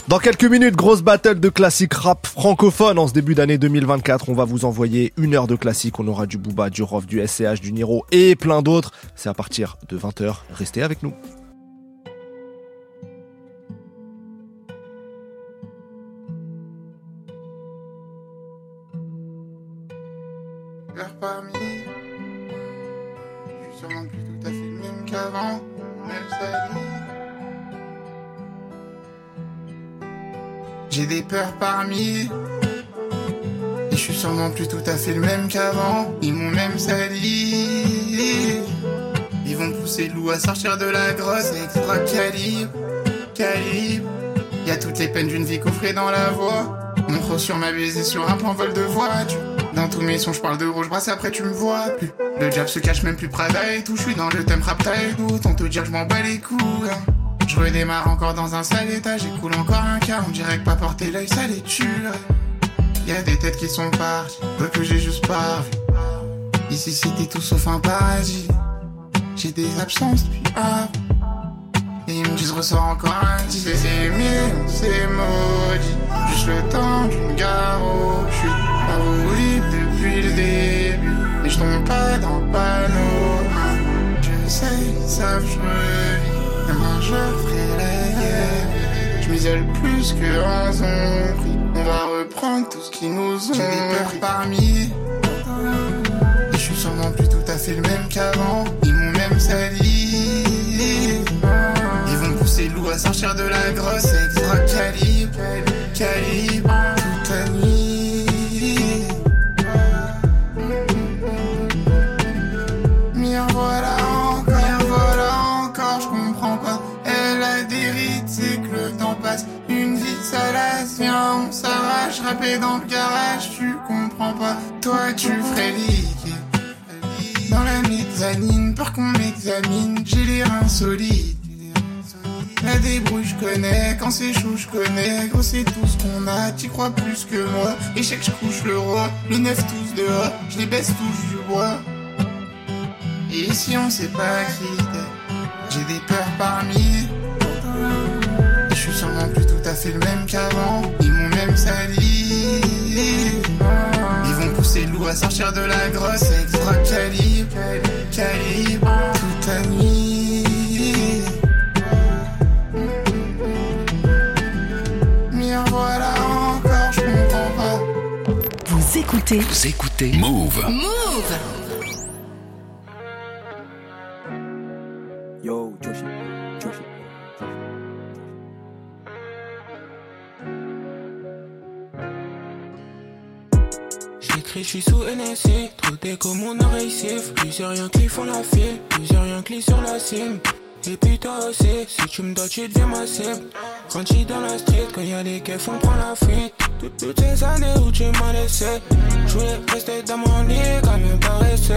Speaker 1: Dans quelques minutes, grosse battle de classiques rap francophone en ce début d'année 2024. On va vous envoyer une heure de classique. On aura du Booba, du Rof, du SCH, du Niro et plein d'autres. C'est à partir de 20h. Restez avec nous.
Speaker 16: Parmi, J'ai des peurs parmi, et je suis sûrement plus tout à fait le même qu'avant, ils m'ont même sali. Ils vont pousser le loup à sortir de la grosse extra calibre, calibre. Y a toutes les peines d'une vie coffrée dans la voix. Mon sur ma baisée sur un plan vol de voiture. Dans tous mes sons, je parle de rouge brasse, après tu me vois plus. Le diable se cache même plus Prada et tout. Je suis dans le thème rap taille On te dire, je m'en bats les couilles. hein. Je redémarre encore dans un sale état. J'écoule encore un cas. On dirait que pas porter l'œil, ça les tuerait. Y a des têtes qui sont parties, peu que j'ai juste pas vu. Ici, c'était tout sauf un paradis. J'ai des absences depuis avant. Et ils me disent ressort encore un petit C'est aimé, c'est maudit Juste le temps d'une gare Je suis pas depuis le début. Mais je tombe pas dans le panneau. Je sais, ils savent, je revis Demain je ferai la guerre. Je m'isole plus que en zombie. On va reprendre tout ce qui nous ont peurs parmi et je suis sûrement plus tout à fait le même qu'avant. Ils m'ont même sali. Ils vont pousser loup à sortir de la grosse extra calibre. Calibre dans le garage, tu comprends pas. Toi, tu ferais. Dans la mezzanine, peur qu'on m'examine, j'ai les reins solides. La débrouille, je connais, quand c'est chaud, je connais. Gros, c'est tout ce qu'on a, t'y crois plus que moi. Échec, je couche le roi, le neuf tous dehors, je les baisse tous du bois. Et si on sait pas quitter, j'ai des peurs parmi. Je suis sûrement plus tout à fait le même qu'avant, ils m'ont même sali. À sortir de la grosse extra calibre, calibre toute la nuit. M'y voilà encore, je comprends pas.
Speaker 6: Vous écoutez
Speaker 2: Vous écoutez Move.
Speaker 6: Move
Speaker 13: suis sous NSC. Trop d'écho, mon oreille siffle. Plusieurs rien qui font la file. Plusieurs rien qui sur la cime. Et puis toi aussi, si tu me dois, tu deviens ma cible. Grandi dans la street, quand y a des keufs, on prend la fuite. Toutes, toutes ces années où tu m'as laissé. Je voulais rester dans mon lit, quand même rester.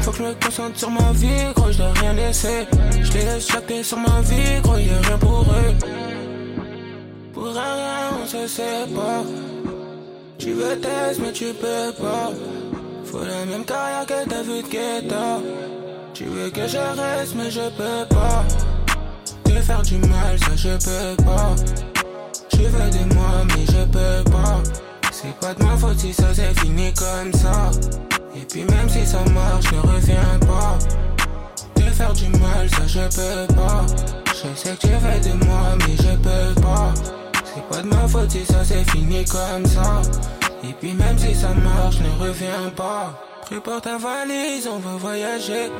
Speaker 13: Faut que je me concentre sur ma vie, gros, je dois rien laisser. Je les laisse jacter sur ma vie, gros, y'a rien pour eux. Pour Pour rien, on se sépare. Tu veux test, mais tu peux pas. Faut la même carrière que de Guetta. Tu veux que je reste, mais je peux pas. Te faire du mal, ça je peux pas. Tu veux de moi, mais je peux pas. C'est pas de ma faute si ça s'est fini comme ça. Et puis même si ça marche, ne reviens pas. Te faire du mal, ça je peux pas. Je sais que tu veux de moi, mais je peux pas. C'est pas de ma faute si ça s'est fini comme ça. Et puis même si ça marche, ne reviens pas. Prépare ta valise, on va voyager.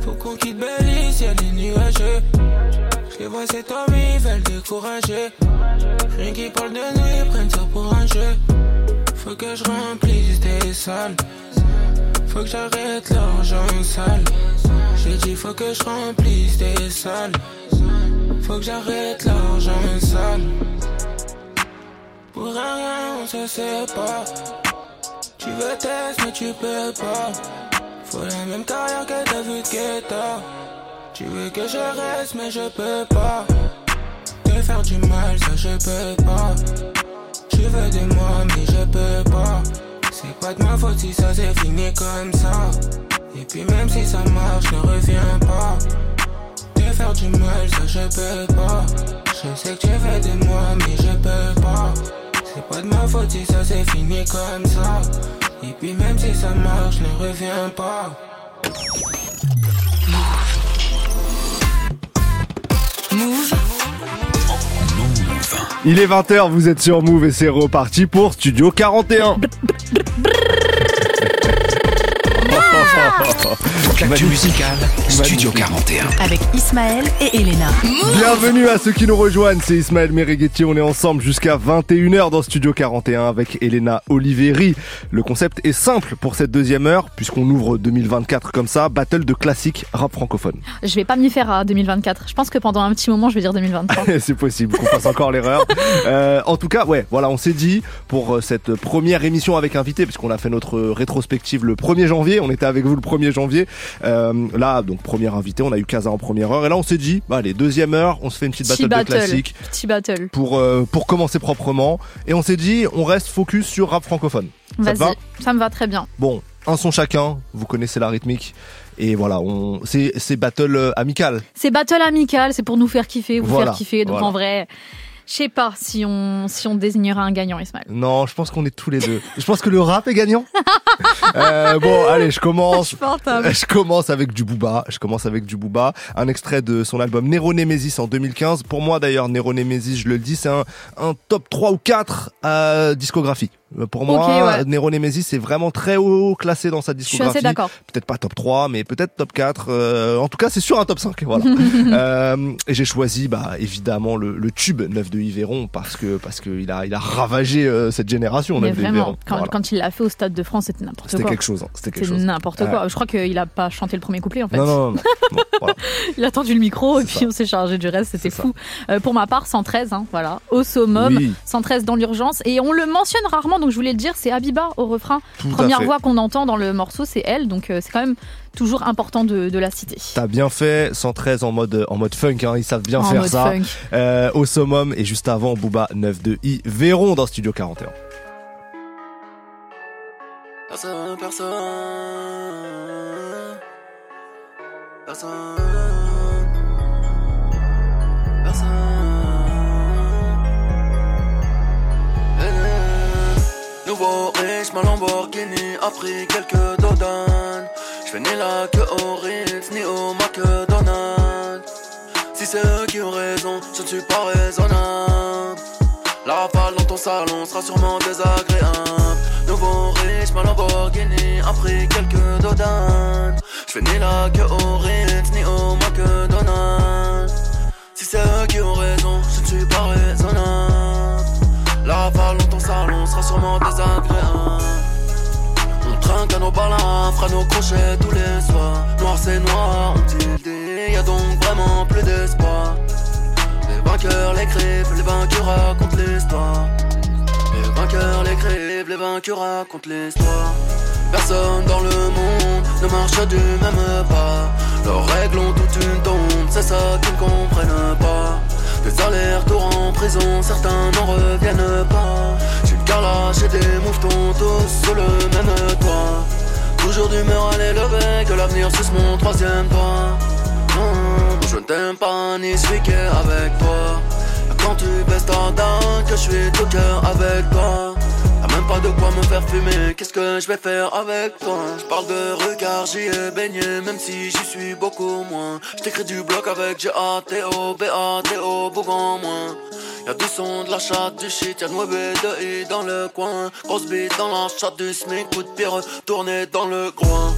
Speaker 13: Faut qu'on quitte Belize, y'a des nuageux. Je vois, cet homme, ils veulent décourager. Rien qui parle de nous, ils prennent ça pour un jeu. Faut que je remplisse des salles. Faut que j'arrête l'argent sale. J'ai dit, faut que je remplisse des salles. Faut que j'arrête l'argent sale. Pour rien, on se sépare. Tu veux test, mais tu peux pas. Faut la même carrière que de Guetta. Tu veux que je reste, mais je peux pas. Te faire du mal, ça je peux pas. Tu veux de moi, mais je peux pas. C'est pas de ma faute si ça s'est fini comme ça. Et puis même si ça marche, ne reviens pas. Te faire du mal, ça je peux pas. Je sais que tu veux de moi, mais je peux pas. C'est pas de ma faute si ça s'est fini comme ça. Et puis même si ça marche, ne reviens pas.
Speaker 6: Move.
Speaker 1: Il est 20h, vous êtes sur Move et c'est reparti pour Studio 41. [laughs] [laughs]
Speaker 2: Toute l'actu musicale, Studio 41.
Speaker 6: Avec Ismaël et Elena.
Speaker 1: Bienvenue à ceux qui nous rejoignent, c'est Ismaël Merighetti, on est ensemble jusqu'à 21h dans Studio 41 avec Elena Oliveri. Le concept est simple pour cette deuxième heure, puisqu'on ouvre 2024 comme ça, battle de classiques rap francophone.
Speaker 3: Je vais pas m'y faire à 2024. Je pense que pendant un petit moment, je vais dire 2023. [laughs]
Speaker 1: c'est possible qu'on fasse encore l'erreur. Euh, en tout cas, ouais, voilà, on s'est dit pour euh, cette première émission avec invité, puisqu'on a fait notre rétrospective le 1er janvier, on était avec vous le 1er janvier. Euh, là, donc premier invité, on a eu Kaza en première heure, et là on s'est dit, bah, allez, deuxième heure, on se fait une petite
Speaker 3: Petit
Speaker 1: battle, de
Speaker 3: battle.
Speaker 1: classiques
Speaker 3: Petit battle.
Speaker 1: pour euh, pour commencer proprement, et on s'est dit, on reste focus sur rap francophone.
Speaker 3: Vas-y, ça me va très bien.
Speaker 1: Bon, un son chacun, vous connaissez la rythmique. Et voilà, on c'est c'est battle euh, amical.
Speaker 3: C'est battle amical, c'est pour nous faire kiffer, vous
Speaker 1: Voilà,
Speaker 3: faire kiffer. Donc
Speaker 1: voilà.
Speaker 3: en vrai, je sais pas si on, si on désignera un gagnant, Ismaël.
Speaker 1: Non, je pense qu'on est tous les deux. Je pense que le rap est gagnant. [laughs] Euh, bon, allez, je commence. Je commence avec du Booba. Je commence avec du Booba. Un extrait de son album Nero Nemesis en 2015. Pour moi, d'ailleurs, Nero Nemesis, je le dis, c'est un, un top 3 ou 4 euh, discographie. Euh, Pour moi,
Speaker 3: ouais.
Speaker 1: Nero Nemesis est vraiment très haut classé dans sa
Speaker 3: Je suis
Speaker 1: discographie.
Speaker 3: assez d'accord.
Speaker 1: Peut-être pas top 3, mais peut-être top 4. euh, en tout cas, c'est sur un top 5. Voilà. [laughs] euh, et j'ai choisi, bah, évidemment, le, le tube 9 de Yveron parce que parce que il a il a ravagé euh, cette génération.
Speaker 3: Mais
Speaker 1: 9 de Yveron.
Speaker 3: quand,
Speaker 1: Voilà.
Speaker 3: quand il l'a fait au Stade de France, c'était n'importe quoi.
Speaker 1: C'était quelque chose. hein. C'était quelque chose.
Speaker 3: n'importe
Speaker 1: Ouais.
Speaker 3: quoi. Je crois qu'il a pas chanté le premier couplet en fait.
Speaker 1: Non, non, non. non. [laughs] Bon, voilà.
Speaker 3: Il a tendu le micro et puis on s'est chargé du reste, c'était fou. Pour ma part, 113, hein, voilà, au summum,
Speaker 1: Oui.
Speaker 3: 113 dans l'urgence. Et on le mentionne rarement, donc je voulais le dire, c'est Habiba au refrain.
Speaker 1: Tout
Speaker 3: Première voix qu'on entend dans le morceau, c'est elle, donc euh, c'est quand même toujours important de, de la citer.
Speaker 1: T'as bien fait 113 en mode en mode funk, hein, ils savent bien
Speaker 3: En
Speaker 1: faire
Speaker 3: mode
Speaker 1: ça.
Speaker 3: funk.
Speaker 1: Euh, au summum et juste avant Booba 9 de I verront dans Studio 41.
Speaker 17: Personne, personne. Personne. Personne. Nouveau riche, ma Lamborghini a pris quelques dodanes. Je ni la queue au Ritz, ni au McDonald's. Si c'est eux qui ont raison, je ne suis pas raisonnable. La rafale dans ton salon sera sûrement désagréable. Nouveau riche, ma Lamborghini a pris quelques dodanes. Je ni la queue au Ritz, ni au McDonald's. Si c'est eux qui ont raison, je ne suis pas raisonnable. La rafale dans ton salon sera sûrement désagréable. On trinque à nos balins, fera nos crochets tous les soirs. Noir c'est noir, on dit y a donc vraiment plus d'espoir. Les vainqueurs l'écrivent, les vaincus racontent l'histoire. Les vainqueurs l'écrivent, les vaincus racontent l'histoire. Personne dans le monde ne marche du même pas. Leurs règles ont toute une tombe, c'est ça qu'ils ne comprennent pas. Des allers-retours en prison, certains n'en reviennent pas. J'ai le carrelage et des mouvements tous sur le même toit. Toujours d'humeur à l'élever, que l'avenir suce mon troisième doigt. Non, je ne t'aime pas ni celui qui avec toi. Quand tu baisses ta dent, que je suis tout cœur avec toi. Pas de quoi me faire fumer, qu'est-ce que je vais faire avec toi? Je parle de regard, j'y ai baigné, même si j'y suis beaucoup moins. Je du bloc avec G-A-T-O, B-A-T-O, beaucoup moins. Y'a du son, de la chatte, du shit, y'a de mauvais de I dans le coin. Grosse bite dans la chatte du SMIC, coup de pierre tourné dans le groin.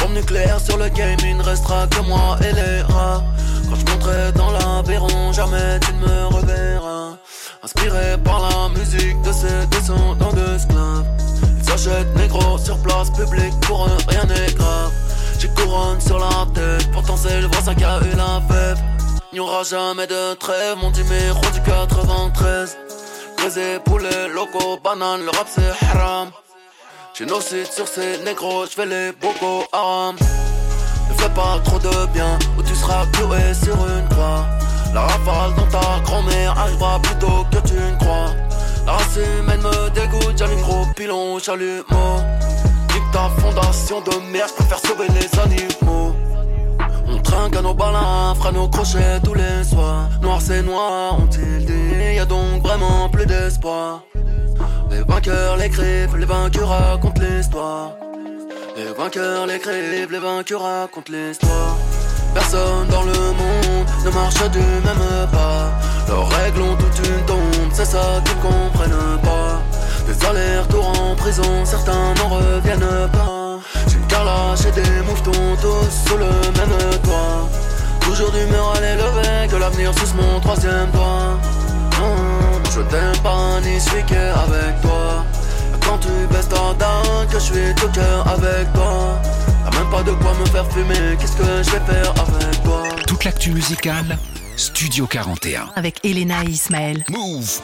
Speaker 17: Bombe nucléaire sur le game, il ne restera que moi et les rats. Quand je monterai dans l'aviron, jamais tu ne me reverras. Inspiré par la musique de ces descendants d'esclaves. Ils s'achètent négro sur place publique, pour eux rien n'est grave. J'ai couronne sur la tête, pourtant c'est le voisin qui a eu la fève. N'y aura jamais de trêve, mon numéro du 93. Brisé, poulet, loco, banane, le rap c'est haram. Génocide sur ces négros, je fais les boko haram. Ne fais pas trop de bien, ou tu seras cloué sur une croix. La rafale dans ta grand-mère arrivera plus tôt que tu ne crois. La race humaine me dégoûte, j'allume gros pilon, chalumeau. Nique ta fondation de merde, préfère sauver les animaux. On trinque à nos balins, fera nos crochets tous les soirs. Noir c'est noir, ont-ils dit, y a donc vraiment plus d'espoir. Les vainqueurs l'écrivent, les vaincus racontent l'histoire. Les vainqueurs l'écrivent, les vaincus racontent l'histoire. Personne dans le monde ne marche du même pas. Leurs règles ont toute une tombe, c'est ça qu'ils comprennent pas. Des allers-retours en prison, certains n'en reviennent pas. J'ai une carrelage et des mouvements tous sous le même toit. Toujours d'humeur à l'élever, que l'avenir suce mon troisième doigt. Non, je t'aime pas ni est avec toi. Quand tu baisses ta dent, que je suis tout cœur avec toi. Y'a même pas de quoi me faire fumer, qu'est-ce que je vais faire avec toi?
Speaker 5: Toute l'actu musicale, Studio 41.
Speaker 6: Avec Elena et Ismaël.
Speaker 5: Move.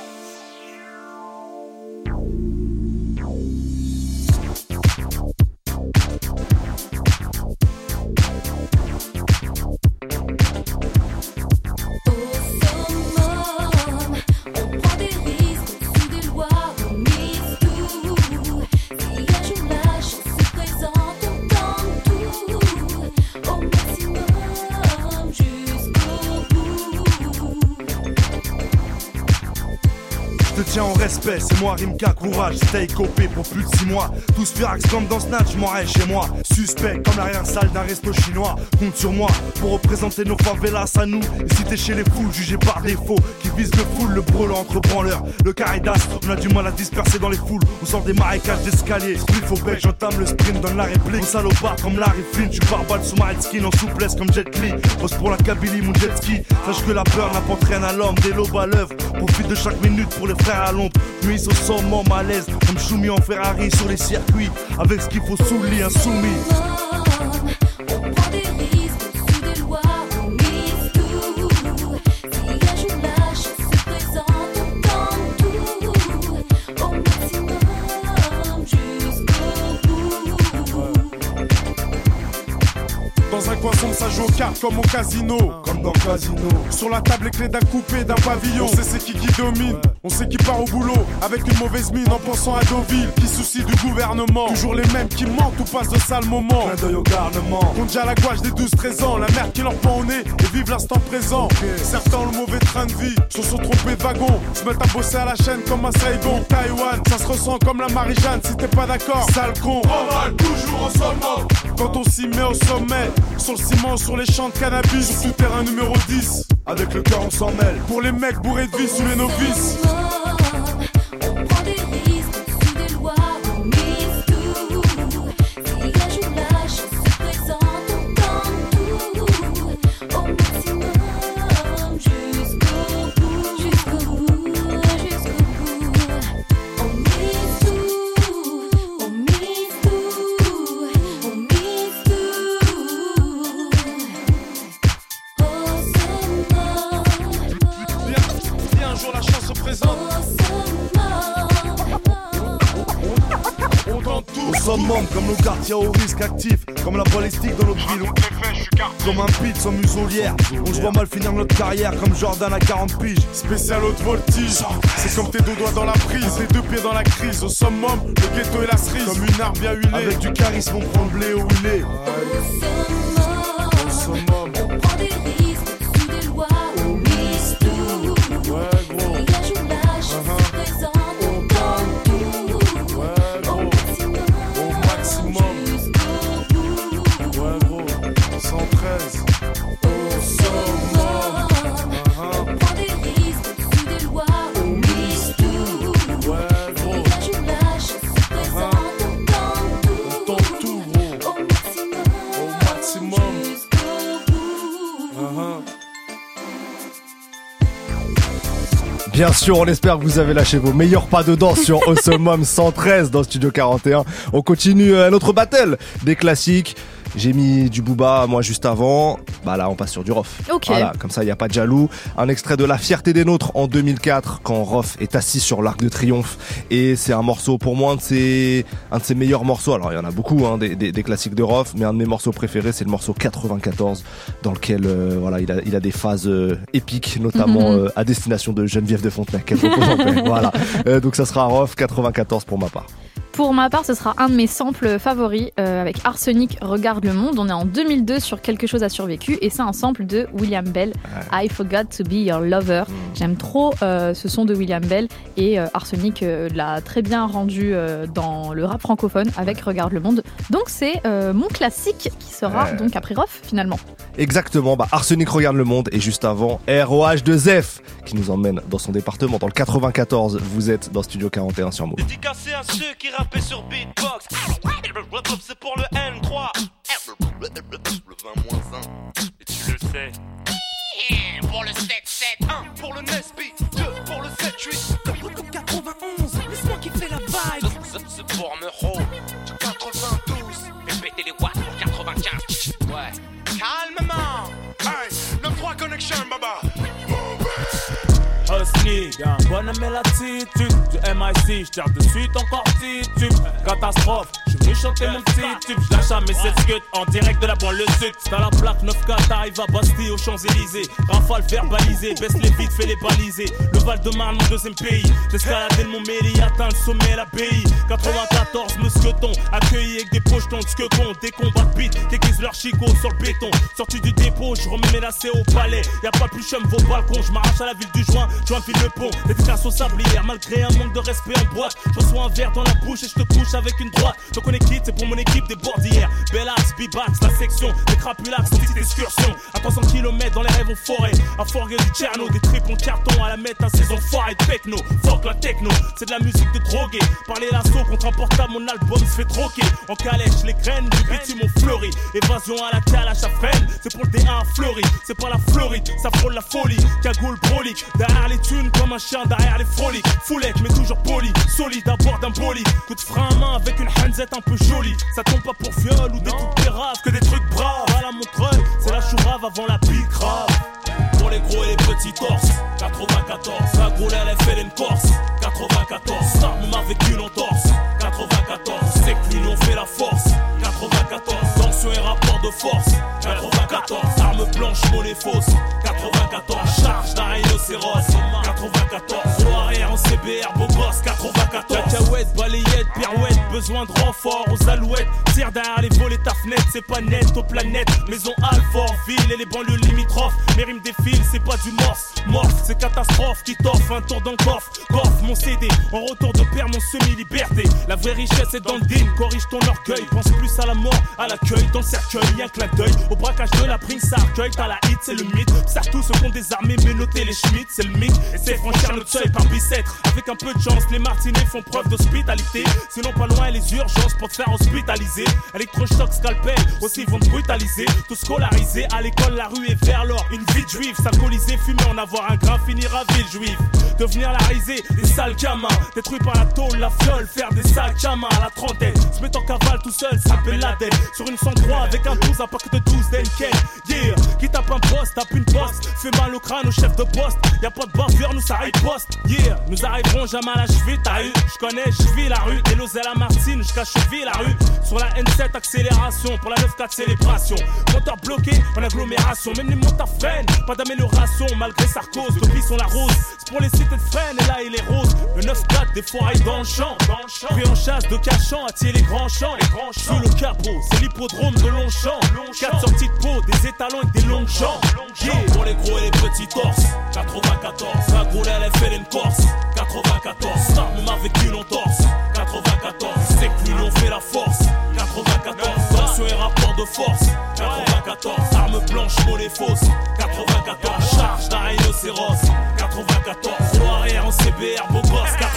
Speaker 18: Tiens en respect, c'est moi Rimka, courage, stay copé pour plus de 6 mois. Tous furax comme dans Snatch, m'en chez moi. Suspect comme l'arrière-salle d'un resto chinois. Compte sur moi pour représenter nos favelas à nous. Et si t'es chez les foules, jugés par défaut, qui visent le full, le brûlant entre branleurs. Le caridas, on a du mal à disperser dans les foules. On sort des marécages d'escalier. Spliff au bec, j'entame le sprint, donne la réplique. Salopard comme Larry Flynn, tu pars balle sous ma skin en souplesse comme Jet Li. Pose pour la Kabylie, mon jet ski. Sache que la peur n'apporte rien à l'homme, des lobes à l'œuvre. Profite de chaque minute pour les frères à l'ombre. Nuit au sommet, malaise, comme Choumi en Ferrari sur les circuits. Avec ce qu'il faut sous lit, insoumis.
Speaker 19: Dans un coin sombre, ça joue aux cartes comme au casino. Casino. Sur la table, les clés d'un coupé, d'un pavillon. On sait c'est qui qui domine. On sait qui part au boulot. Avec une mauvaise mine en pensant à Deauville. Qui soucie du gouvernement. Toujours les mêmes qui mentent ou passent de sales moments.
Speaker 18: Clin d'œil au garnement.
Speaker 19: Compte déjà la gouache des 12-13 ans. La merde qui leur pend au nez et vivent l'instant présent. Certains ont le mauvais train de vie. Se sont trompés de wagon. Se mettent à bosser à la chaîne comme à Saigon. Taïwan, ça se ressent comme la Marie-Jeanne. Si t'es pas d'accord, sale con. On va toujours au sommet. Quand on s'y met au sommet. Sur le ciment, sur les champs de cannabis. Sur terrain numéro 10.
Speaker 18: Avec le cœur, on s'en mêle.
Speaker 19: Pour les mecs bourrés de vie sous les novices.
Speaker 5: Comme la balistique dans notre ville. Comme un pit sans muselière, on se voit mal finir notre carrière comme Jordan à 40 piges.
Speaker 19: Spécial haute voltige, c'est comme tes deux doigts dans la prise, tes deux pieds dans la crise. Au summum, le ghetto et la cerise, comme une arme bien huilée.
Speaker 5: Avec du charisme, on prend le blé où il
Speaker 1: Bien sûr, on espère que vous avez lâché vos meilleurs pas de danse sur Awesome [laughs] 113 dans Studio 41. On continue euh, notre battle des classiques. J'ai mis du Booba, moi, juste avant. Bah là, on passe sur du Rof.
Speaker 3: Ok.
Speaker 1: Voilà, comme ça, il n'y a pas de jaloux. Un extrait de La fierté des nôtres en 2004, quand Rof est assis sur l'Arc de Triomphe. Et c'est un morceau, pour moi, un de ses, un de ses meilleurs morceaux. Alors, il y en a beaucoup, hein, des, des, des classiques de Rof, mais un de mes morceaux préférés, c'est le morceau 94, dans lequel, euh, voilà, il a, il a des phases euh, épiques, notamment
Speaker 3: Mhm.
Speaker 1: euh, à destination de Geneviève de paix. [laughs] Voilà. Euh, donc, ça sera Rof 94 pour ma part.
Speaker 3: Pour ma part, ce sera un de mes samples favoris euh, avec Arsenic Regarde le monde. On est en 2002 sur Quelque chose a survécu et c'est un sample de William Bell. I forgot to be your lover. J'aime trop euh, ce son de William Bell et euh, Arsenic euh, l'a très bien rendu euh, dans le rap francophone avec Regarde le monde. Donc c'est euh, mon classique qui sera
Speaker 1: Ouais.
Speaker 3: donc après Rof finalement.
Speaker 1: Exactement, bah Arsenic regarde le monde et juste avant ROH de Zef qui nous emmène dans son département dans le 94. Vous êtes dans Studio 41 sur Move.
Speaker 20: Dédicacé à ceux qui sur beatbox. C'est pour le N3. Le 20 Et tu le sais. Pour le 7-7. 1 pour le Nesby. 2 pour le 7-8. 91. Laisse-moi kiffer la vibe. C'est pour Meuro. 92. Répétez les watts pour 95. Ouais. Calmement.
Speaker 19: Hey, 9-3 connection, baba.
Speaker 21: Un bonhomme et l'attitude du MIC, j'tire de suite encore titube Catastrophe, j'suis venu chanter mon petit tube. J'lâche à mes 7 scuds en direct de la banlieue sud. T'as la plaque 9K, t'arrives à Bastille aux Champs-Élysées. Rafale verbalisé, baisse les vides, fais les baliser. Le Val de Marne, mon deuxième pays. J'escaladais le Mont Méli, atteint le sommet, l'abbaye 94, mousqueton, accueilli avec des pochetons de squeton. Des combats de beat, déguisent leur chicot sur le béton. Sorti du dépôt, je remets lacets au palais. Y'a pas plus chum vos balcons, je m'arrache à la ville du joint Je file le pont, dédicace au sablière Malgré un manque de respect en boîte Je reçois un verre dans la bouche et je te couche avec une droite. Donc on est quitte, c'est pour mon équipe des bordières. Bellax, Bibax, la section Des crapulax, petite excursion À 300 km dans les rêves en forêt À forger du Tcherno, des tripes en carton À la mettre un saison foirée de techno. Fuck la techno, c'est de la musique de drogué. Parler l'assaut contre un portable, mon album se fait troquer. En calèche, les graines du bitume ont fleuri. Évasion à la calèche à freine C'est pour le D1 fleuri, c'est pas la Floride Ça frôle la folie, cagoule brolique Derrière les thunes comme un chien derrière les froliques Foulette mais toujours poli, solide à bord d'un bolide. Coup de frein à main avec une hanzette un peu jolie. Ça tombe pas pour viol ou des trucs péraves Que des trucs braves. À la montreuil C'est la chourave avant la pique grave pour les gros et les petits torses 94, la groule elle fait une corse. 94, ça même avec une entorse 94, c'est que l'union fait la force. 94, tension et rapport de force. 94, arme blanche, monnaie fausse. 94, charge d'un rhinocéros 94, au arrière en CBR, beau gosse 94 Cacahuète, balayette, pirouette, besoin de renfort aux alouettes Tire les volets ta fenêtre, c'est pas net aux planètes. Maison Alfort, ville et les banlieues limitrophes. Mes rimes défilent, c'est pas du morse. Morph, c'est catastrophe qui t'offre un tour dans le coffre. Coffre mon CD, en retour de père mon semi-liberté. La vraie richesse est dans le din, corrige ton orgueil. Pense plus à la mort, à l'accueil, dans le cercueil. Y'a un clin d'œil, au braquage de la prime ça accueille T'as la hit, c'est le mythe, Serre qui ont des armées Mais notez les schmitts, c'est le mythe. Et c'est franchir notre seuil par bicêtre. Avec un peu de chance, les martinets font preuve d'hospitalité. Sinon pas loin les urgences pour te faire hospitaliser Électrochoc, scalpel, aussi ils vont te brutaliser. Tout scolarisé, à l'école la rue est vers l'or Une vie juive, s'alcooliser, fumer, en avoir un grain, finir à ville juive. Devenir la risée, des sales gamins. Détruits par la tôle, la fiole, faire des sales gamins. À la trentaine Se mettre en cavale tout seul, s'appelle la dette. Sur une 103 avec un 12, un paquet de 12 d'Enken Yeah, qui tape un poste, tape une poste. Fait mal au crâne au chef de poste. Y'a pas de bavure, nous ça riposte Yeah, nous arriverons jamais à la cheville, t'as eu. Je connais, vis la rue. Et l'osée la Martine, jusqu'à cheville la rue. Sur la N7, accélération. Pour la 9-4, célébration. Moteur bloqué en agglomération. Même les motards freinent, pas d'amélioration. Malgré Sarkozy, depuis sont la rose. C'est pour les cités de freine, et là il est rose. Le 9-4, des foirailles dans le champ. Pris en chasse de cachant, attirer les grands champs. Sous le capot, c'est l'hippodrome de Longchamp. Quatre sorties de peau, des étalons et des longs champs. Yeah. Pour les gros et les petits torses. 94, la gros elle fait une corse. 94, Star même avec une torse. 94, c'est que l'union fait la force. Force. 94, arme blanche, mollet fausse. 94, charge d'un rhinocéros. 94, roue arrière en CBR, beau gosse. 94,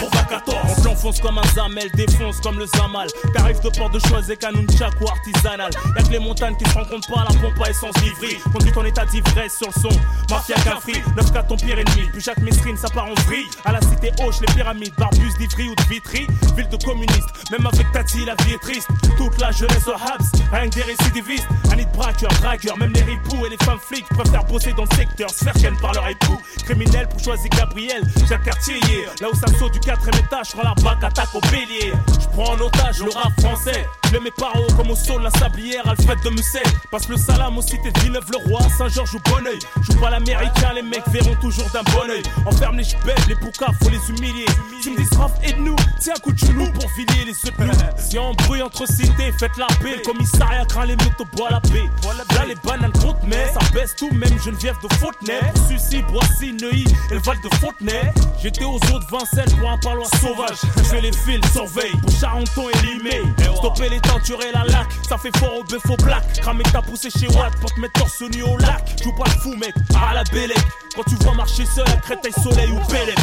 Speaker 21: on t'enfonce comme un zamel, défonce comme le zamal. Tarif de port de choix et Kanunchak ou artisanal. Y'a que les montagnes qui se rencontrent pas la pompe à essence livrée. Conduit en état d'ivresse sur le son. Mafia Cafri, 9-4 ton pire ennemi. Puis Jacques Mesrine, ça part en vrille. À la cité Hoche, les pyramides, Barbus d'Ivry ou de Vitry. Ville de communistes, même avec Tati, la vie est triste. Toute la jeunesse au Habs, rien que des récidivistes. De braqueur, dragueur, même les ripoux et les femmes flics préfèrent bosser dans le secteur, se faire par leur époux. Criminel pour choisir Gabriel, Jacques Cartier, là où ça saute du quatrième étage, je la bac, attaque au bélier. Je prends en otage le rap français. Je mets mes paroles comme au sol la sablière, Alfred de Musset. Passe le salam aux cités de Villeneuve-le-Roi, Saint-Georges au Bonneuil. Joue pas l'américain, les mecs verront toujours d'un bon oeil. Enferme les ch'belles, les poucas, faut les humilier. Tu me dis Raph, aide-nous, tiens un coup de genou pour filer les nous. [laughs] Si on bruit entre cités, faites la paix. Le commissariat craint les motos, bois la paix. Là les bananes comptent, mais ça baisse tout, même Geneviève de Fontenay. Sucy, Boissy, Neuilly et le Val de Fontenay. J'étais aux de Vincennes pour un parloir sauvage. Je fais les fils, surveille pour Charenton et Limay. Stopper les et la lac, ça fait fort au bœuf au black. Cramer ta poussée chez Watt pour te mettre torse nu au lac. Joue pas le fou, mec, à la bélec. Quand tu vois marcher seul à Créteil, Soleil ou Bélec.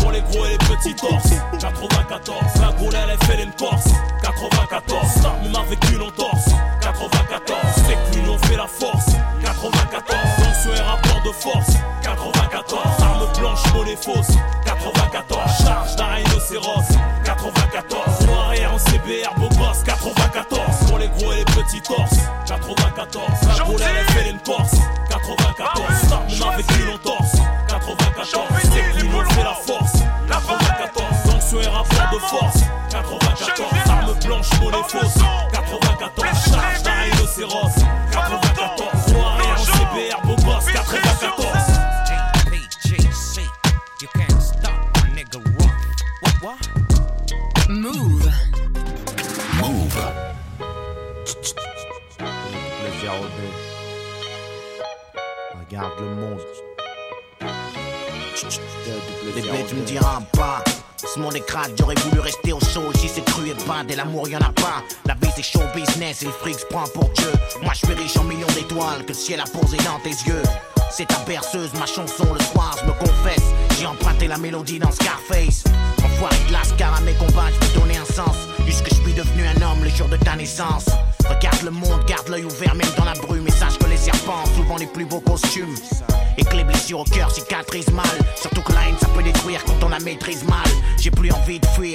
Speaker 21: Pour les gros et les petits torses. 94, la gros elle fait une corse. 94, Star même avec une en torse. 94, c'est que l'union fait la force. 94, tension et rapport de force. 94, arme blanche, mollet fausse. 94, charge d'un rhinocéros. 94, roue arrière en CBR, beau gosse. 94, pour les gros et les petits torses. 94, la gros elle fait une corse. 94, Star même avec une en torse. 94, c'est fait la force. 94, tension et rapport de force. 94, arme blanche, mollet fausse.
Speaker 22: Ciel a posé dans tes yeux. C'est ta berceuse, ma chanson le soir, je me confesse. J'ai emprunté la mélodie dans Scarface. Enfoiré de lascar à mes combats, je peux donner un sens. Puisque je suis devenu un homme le jour de ta naissance. Regarde le monde, garde l'œil ouvert même dans la brume. Et sache que les serpents souvent les plus beaux costumes. Et que les blessures au cœur cicatrisent mal. Surtout que la haine ça peut détruire quand on la maîtrise mal. J'ai plus envie de fuir.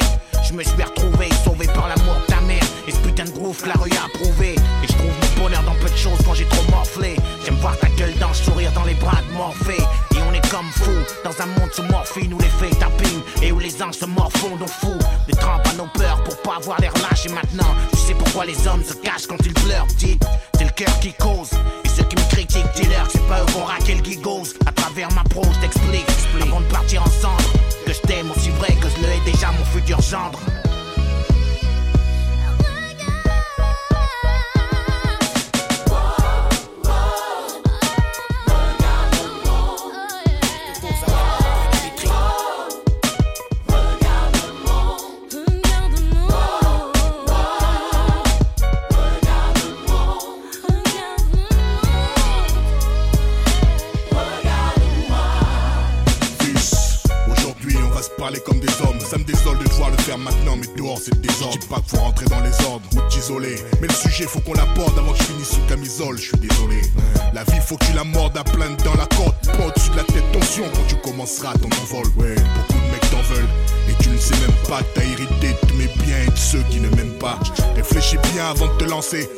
Speaker 22: Se morfondent au fou. Des trampes à nos peurs pour pas avoir l'air lâche. Et maintenant, tu sais pourquoi les hommes se cachent quand ils pleurent. Dites, c'est le cœur qui cause. Et ceux qui me critiquent, dis-leur que c'est pas eux qu'on raquer le gigose. À travers ma prose, t'explique, avant de partir ensemble. Que je t'aime aussi vrai que je le hais déjà mon futur gendre.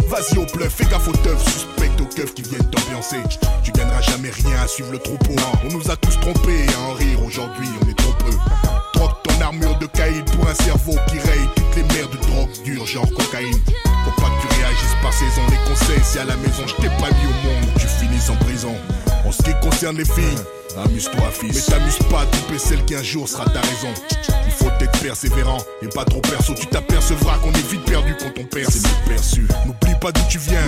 Speaker 23: Vas-y au bluff, fais gaffe aux teufs Suspecte aux keufs qui viennent t'ambiancer Tu gagneras jamais rien à suivre le troupeau On nous a tous trompés à en rire aujourd'hui on est trop peu troque ton armure de caïd pour un cerveau qui raye toutes les mers de drogue dure, genre cocaïne. Faut pas que tu réagisses par saison. Les conseils, si à la maison je t'ai pas mis au monde, tu finis en prison. En ce qui concerne les filles, amuse-toi, fils. Mais t'amuses pas à tromper celle qui un jour sera pas d'où tu viens,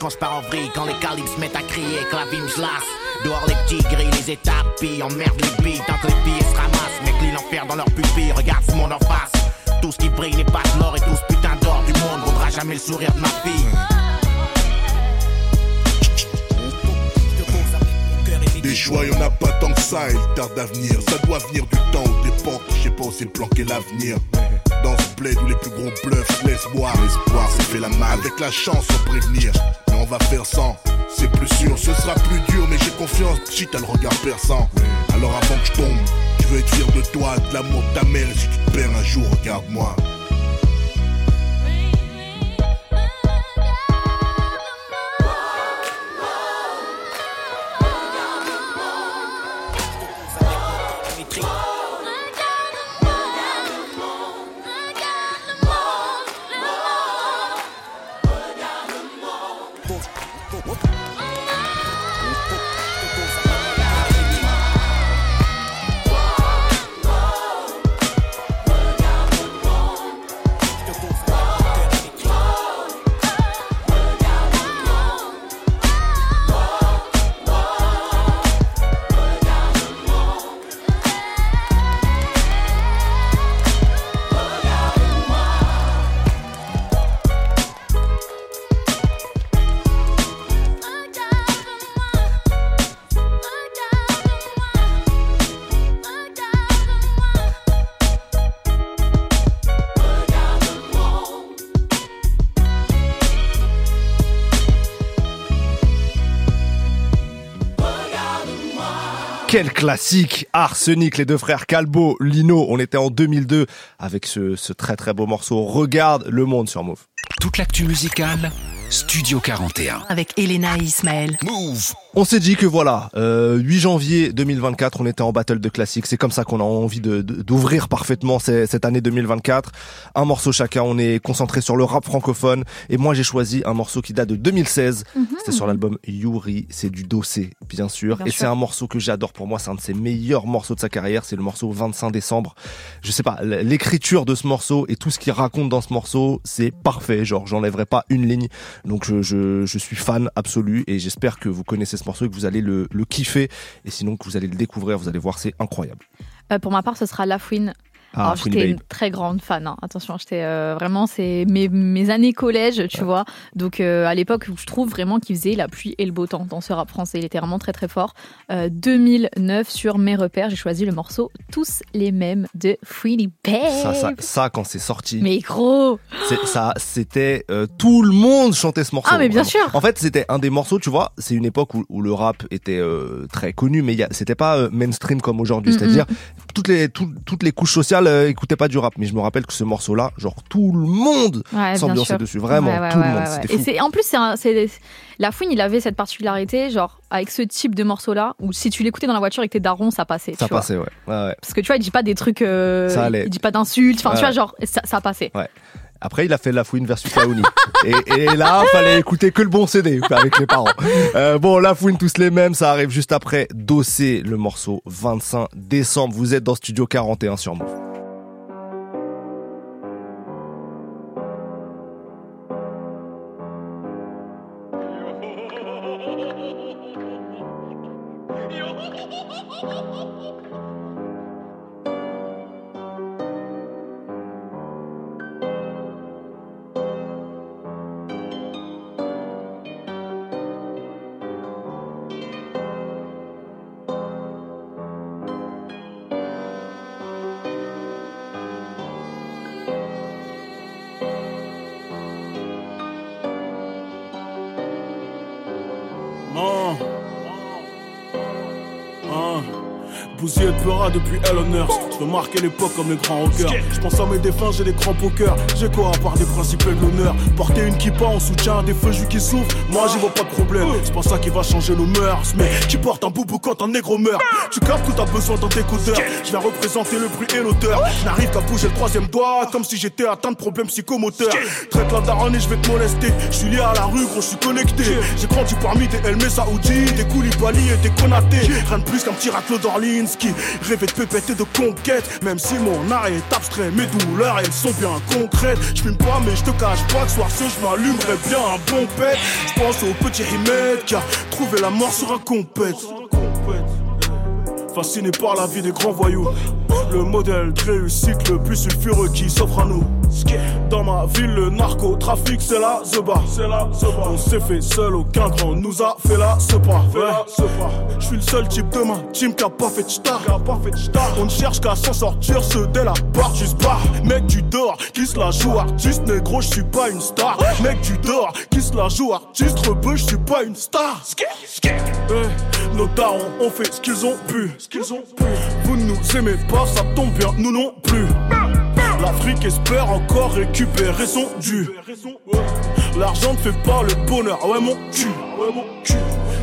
Speaker 22: quand je pars en vrille, quand les calibres se mettent à crier, que la vie me se lasse. Dehors les petits gris, les étapes, pis emmerde les billes, tant que les billets se ramassent, clients l'enfer dans leur pupille, regarde ce monde en face. Tout ce qui brille n'est pas de l'or et tout ce putain d'or du monde vaudra jamais le sourire de ma fille.
Speaker 23: Des choix, y'en a pas tant que ça, et il tarde à venir. Ça doit venir du temps ou d'époque, je sais pas où l'avenir. Dans ce bled où les plus gros bluffs laissent boire, l'espoir c'est fait la malle. Avec la chance, on prévenir, mais on va faire sans. C'est plus sûr, ce sera plus dur, mais j'ai confiance, petit, t'as le regard perçant. Alors avant que je tombe, je veux être fier de toi, de l'amour de ta mère, si tu te perds un jour, regarde-moi.
Speaker 1: Quel classique Arsenic, les deux frères Calbo, Lino. On était en 2002 avec ce, ce très très beau morceau. Regarde le monde sur Move.
Speaker 2: Toute l'actu musicale, Studio 41.
Speaker 6: Avec Elena et Ismaël.
Speaker 2: Move
Speaker 1: On s'est dit que voilà, euh, 8 janvier 2024, on était en battle de classiques. C'est comme ça qu'on a envie de- de- d'ouvrir parfaitement ces- cette année 2024. Un morceau chacun, on est concentré sur le rap francophone. Et moi, j'ai choisi un morceau qui date de 2016.
Speaker 3: Mhm.
Speaker 1: C'était sur l'album Yuri, c'est du dossé, bien sûr.
Speaker 3: Bien
Speaker 1: et
Speaker 3: sûr.
Speaker 1: c'est un morceau que j'adore pour moi. C'est un de ses meilleurs morceaux de sa carrière. C'est le morceau 25 décembre. Je sais pas, l'écriture de ce morceau et tout ce qu'il raconte dans ce morceau, c'est parfait. Genre, j'enlèverai pas une ligne. Donc, je, je, je suis fan absolu et j'espère que vous connaissez ce morceau que vous allez le, le kiffer. Et sinon, que vous allez le découvrir, vous allez voir, c'est incroyable.
Speaker 3: Euh, pour ma part, ce sera La Fouine.
Speaker 1: Ah,
Speaker 3: Alors, j'étais une très grande fan. hein. Attention, j'étais euh, vraiment, c'est mes, mes années collège, tu vois. Donc, euh, à l'époque je trouve vraiment qu'il faisait la pluie et le beau temps dans ce rap français. Il était vraiment très, très fort. Euh, 2009, sur mes repères, j'ai choisi le morceau Tous les mêmes de Fouine Babe.
Speaker 1: Ça, ça, ça, quand c'est sorti.
Speaker 3: Mais gros
Speaker 1: ça, c'était euh, tout le monde chantait ce morceau.
Speaker 3: Ah, mais bien
Speaker 1: vraiment.
Speaker 3: sûr.
Speaker 1: En fait, c'était un des morceaux, tu vois. C'est une époque où, où le rap était euh, très connu, mais c'était pas euh, mainstream comme aujourd'hui.
Speaker 3: Mm,
Speaker 1: C'est-à-dire
Speaker 3: mm.
Speaker 1: toutes les tout- toutes les couches sociales euh, écoutaient pas du rap. Mais je me rappelle que ce morceau-là, genre tout le monde
Speaker 3: Ouais,
Speaker 1: s'ambiançait dessus. Vraiment,
Speaker 3: Ouais, ouais,
Speaker 1: tout le monde. fou.
Speaker 3: Et c'est en plus, c'est la fouine. Il avait cette particularité, genre avec ce type de morceau-là, où si tu l'écoutais dans la voiture avec tes darons, ça passait.
Speaker 1: Ça
Speaker 3: tu
Speaker 1: passait, ouais.
Speaker 3: Parce que tu vois, il dit pas des trucs. euh,
Speaker 1: Ça allait.
Speaker 3: Il dit pas d'insultes. Enfin, tu vois, genre, ça, ça passait.
Speaker 1: Ouais. Après, il a fait La Fouine versus Laouni. [laughs] et, et là, fallait écouter que le bon CD avec les parents. Euh, bon, La Fouine, tous les mêmes, ça arrive juste après Dossé, le morceau 25 décembre. Vous êtes dans Studio 41 sur Move.
Speaker 24: よ。Pop. Depuis Hellonners. Je veux marquer l'époque comme les grands rockers. Je pense à mes défunts, j'ai des crampes au cœur. J'ai quoi à part des principes et de l'honneur? Porter une kippa en soutien des feux qui souffrent, moi j'y vois pas de problème. C'est pas ça qui va changer nos mœurs. Mais qui porte un boubou quand un négro meurt Tu captes que t'as besoin d'un décodeur. Je viens représenter le bruit et l'auteur. Je n'arrive qu'à bouger le troisième doigt comme si j'étais atteint de problèmes psychomoteurs. Traite la daronne et je vais te molester. Je suis lié à la rue, gros, je suis connecté. J'ai grandi parmi des Elmé Saoudi, des Koulibaly et des Konaté. Rien de plus qu'un petit raclo d'Orlinski. Rêver de pépette et de conquête. Même si mon art est abstrait, mes douleurs elles sont bien concrètes. Je fume pas, mais je te cache pas que soir ce je m'allumerais bien un bon pet. Je pense au petit Rimet qui a trouvé la mort sur un compète. Fasciné par la vie des grands voyous. Le modèle de réussite le plus sulfureux qui s'offre à nous. Dans ma ville, le narcotrafic, c'est la zeba. On s'est fait seul, aucun grand nous a fait la sepa. Je suis le seul type de ma team qui a pas fait de star. On ne cherche qu'à s'en sortir, ceux dès la barre, juste barre. Mec, tu dors, qui se la joue artiste, négro, je suis pas une star. Mec, tu dors, qui se la joue artiste, rebeu, je suis pas une star. Nos darons ont fait ce qu'ils ont pu. Vous ne nous aimez pas, ça tombe bien, nous non plus. L'Afrique espère encore récupérer son dû. L'argent ne fait pas le bonheur, ah ouais mon cul.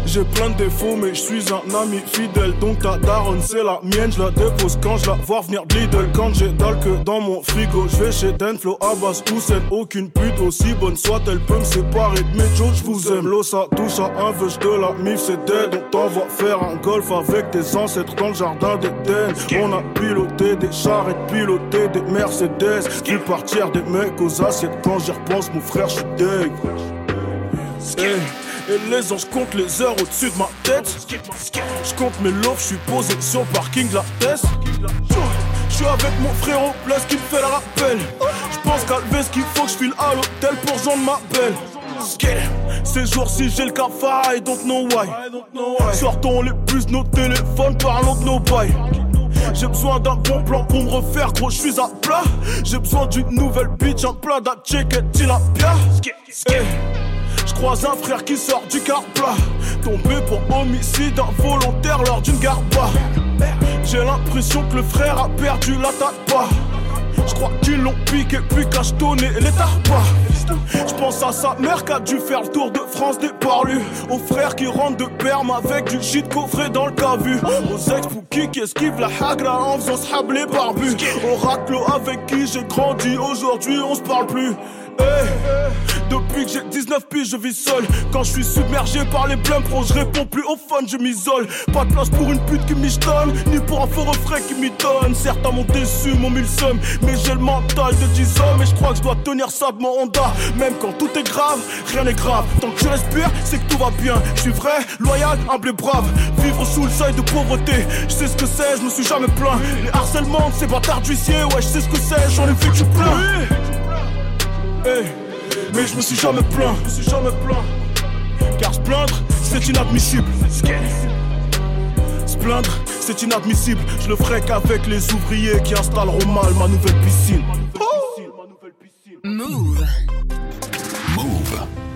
Speaker 24: J'ai plein de défauts, mais je suis un ami fidèle. Donc ta daronne, c'est la mienne. Je la dépose quand je la vois venir de Lidl. Quand j'ai dalle que dans mon frigo, je vais chez Denflo, Abbas, Hussein. Aucune pute aussi bonne soit, elle peut me séparer de mes Joe. Je vous aime. L'eau, ça touche à un veuche de la mif, c'est dead. On t'envoie faire un golf avec tes ancêtres dans le jardin d'Eden. On a piloté des charrettes, piloté des Mercedes. Vu partir des mecs aux assiettes. Quand j'y repense, mon frère, je suis deg. Hey. Et les anges comptent les heures au-dessus de ma tête. Je compte mes lots, je suis posé sur parking la tête. Je suis avec mon frérot, place qui me fait le rappel. Je pense qu'à ce qu'il faut que je file à l'hôtel pour joindre ma belle. Ces jours-ci j'ai le cafard, I don't know why. Sortons les puces, nos téléphones, parlons de nos bails. J'ai besoin d'un bon plan pour me refaire, gros, je suis à plat. J'ai besoin d'une nouvelle bitch, un plat d'un check et tilapia. Eh. Croise un frère qui sort du car plat Tombé pour homicide involontaire lors d'une garba. J'ai l'impression que le frère a perdu la pas Je crois qu'ils l'ont piqué puis cachetonné les tarpas Je pense à sa mère qui a dû faire le tour de France des parlus. Au frère qui rentre de perme avec du shit coffré dans le cavu Aux ex Pouki qui esquivent la hagra en faisant se les barbus Au raclo avec qui j'ai grandi aujourd'hui on se parle plus Depuis que j'ai 19 piges, je vis seul. Quand je suis submergé par les blêmes pros, je réponds plus au fun, je m'isole. Pas de place pour une pute qui michetonne, ni pour un faux refrain qui m'étonne. Certains m'ont déçu, m'ont mis le seum, mais j'ai le mental de 10 hommes. Et je crois que je dois tenir ça de mon Honda. Même quand tout est grave, rien n'est grave. Tant que je respire, c'est que tout va bien. Je suis vrai, loyal, humble et brave. Vivre sous le seuil de pauvreté, je sais ce que c'est, je me suis jamais plaint. Les harcèlements ces bâtards d'huissiers, ouais, je sais ce que c'est, j'en ai vécu plein. Hey. Mais je me suis jamais plaint, je me suis jamais plaint. Car se plaindre, c'est inadmissible. Se plaindre, c'est inadmissible. Je le ferai qu'avec les ouvriers qui installeront mal ma nouvelle piscine.
Speaker 6: Move.
Speaker 2: Move.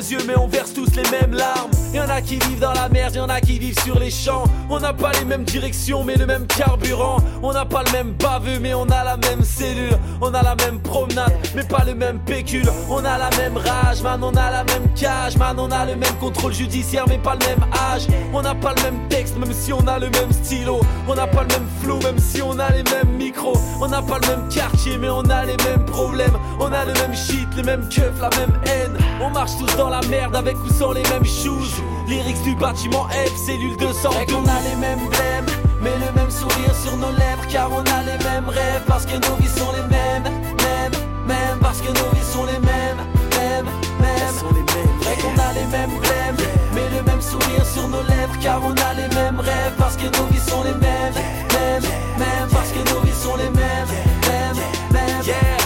Speaker 25: Yeux mais on verse tous les mêmes larmes Y'en a qui vivent dans la merde, y'en a qui vivent sur les champs On n'a pas les mêmes directions mais le même carburant On n'a pas le même baveux mais on a la même cellule On a la même promenade mais pas le même pécule On a la même rage man, on a la même cage man On a le même contrôle judiciaire mais pas le même âge On n'a pas le même texte même si on a le même stylo On n'a pas le même flow même si on a les mêmes micros On n'a pas le même quartier, mais on a les mêmes problèmes. On a le même shit, les mêmes keufs, la même haine. On marche tous dans la merde avec ou sans les mêmes shoes. Lyrics du bâtiment F, cellule 200. Et qu'on a les mêmes blèmes, mais le même sourire sur nos lèvres. Car on a les mêmes rêves, parce que nos vies sont les mêmes. Mêmes, mêmes, parce que nos vies sont les mêmes. Mêmes, mêmes. Vrai qu'on a les mêmes blèmes, mais le même sourire sur nos lèvres. Car on a les mêmes rêves, parce que nos vies sont les mêmes. Mêmes, mêmes, parce que nos vies sont les mêmes. Mêmes, mêmes.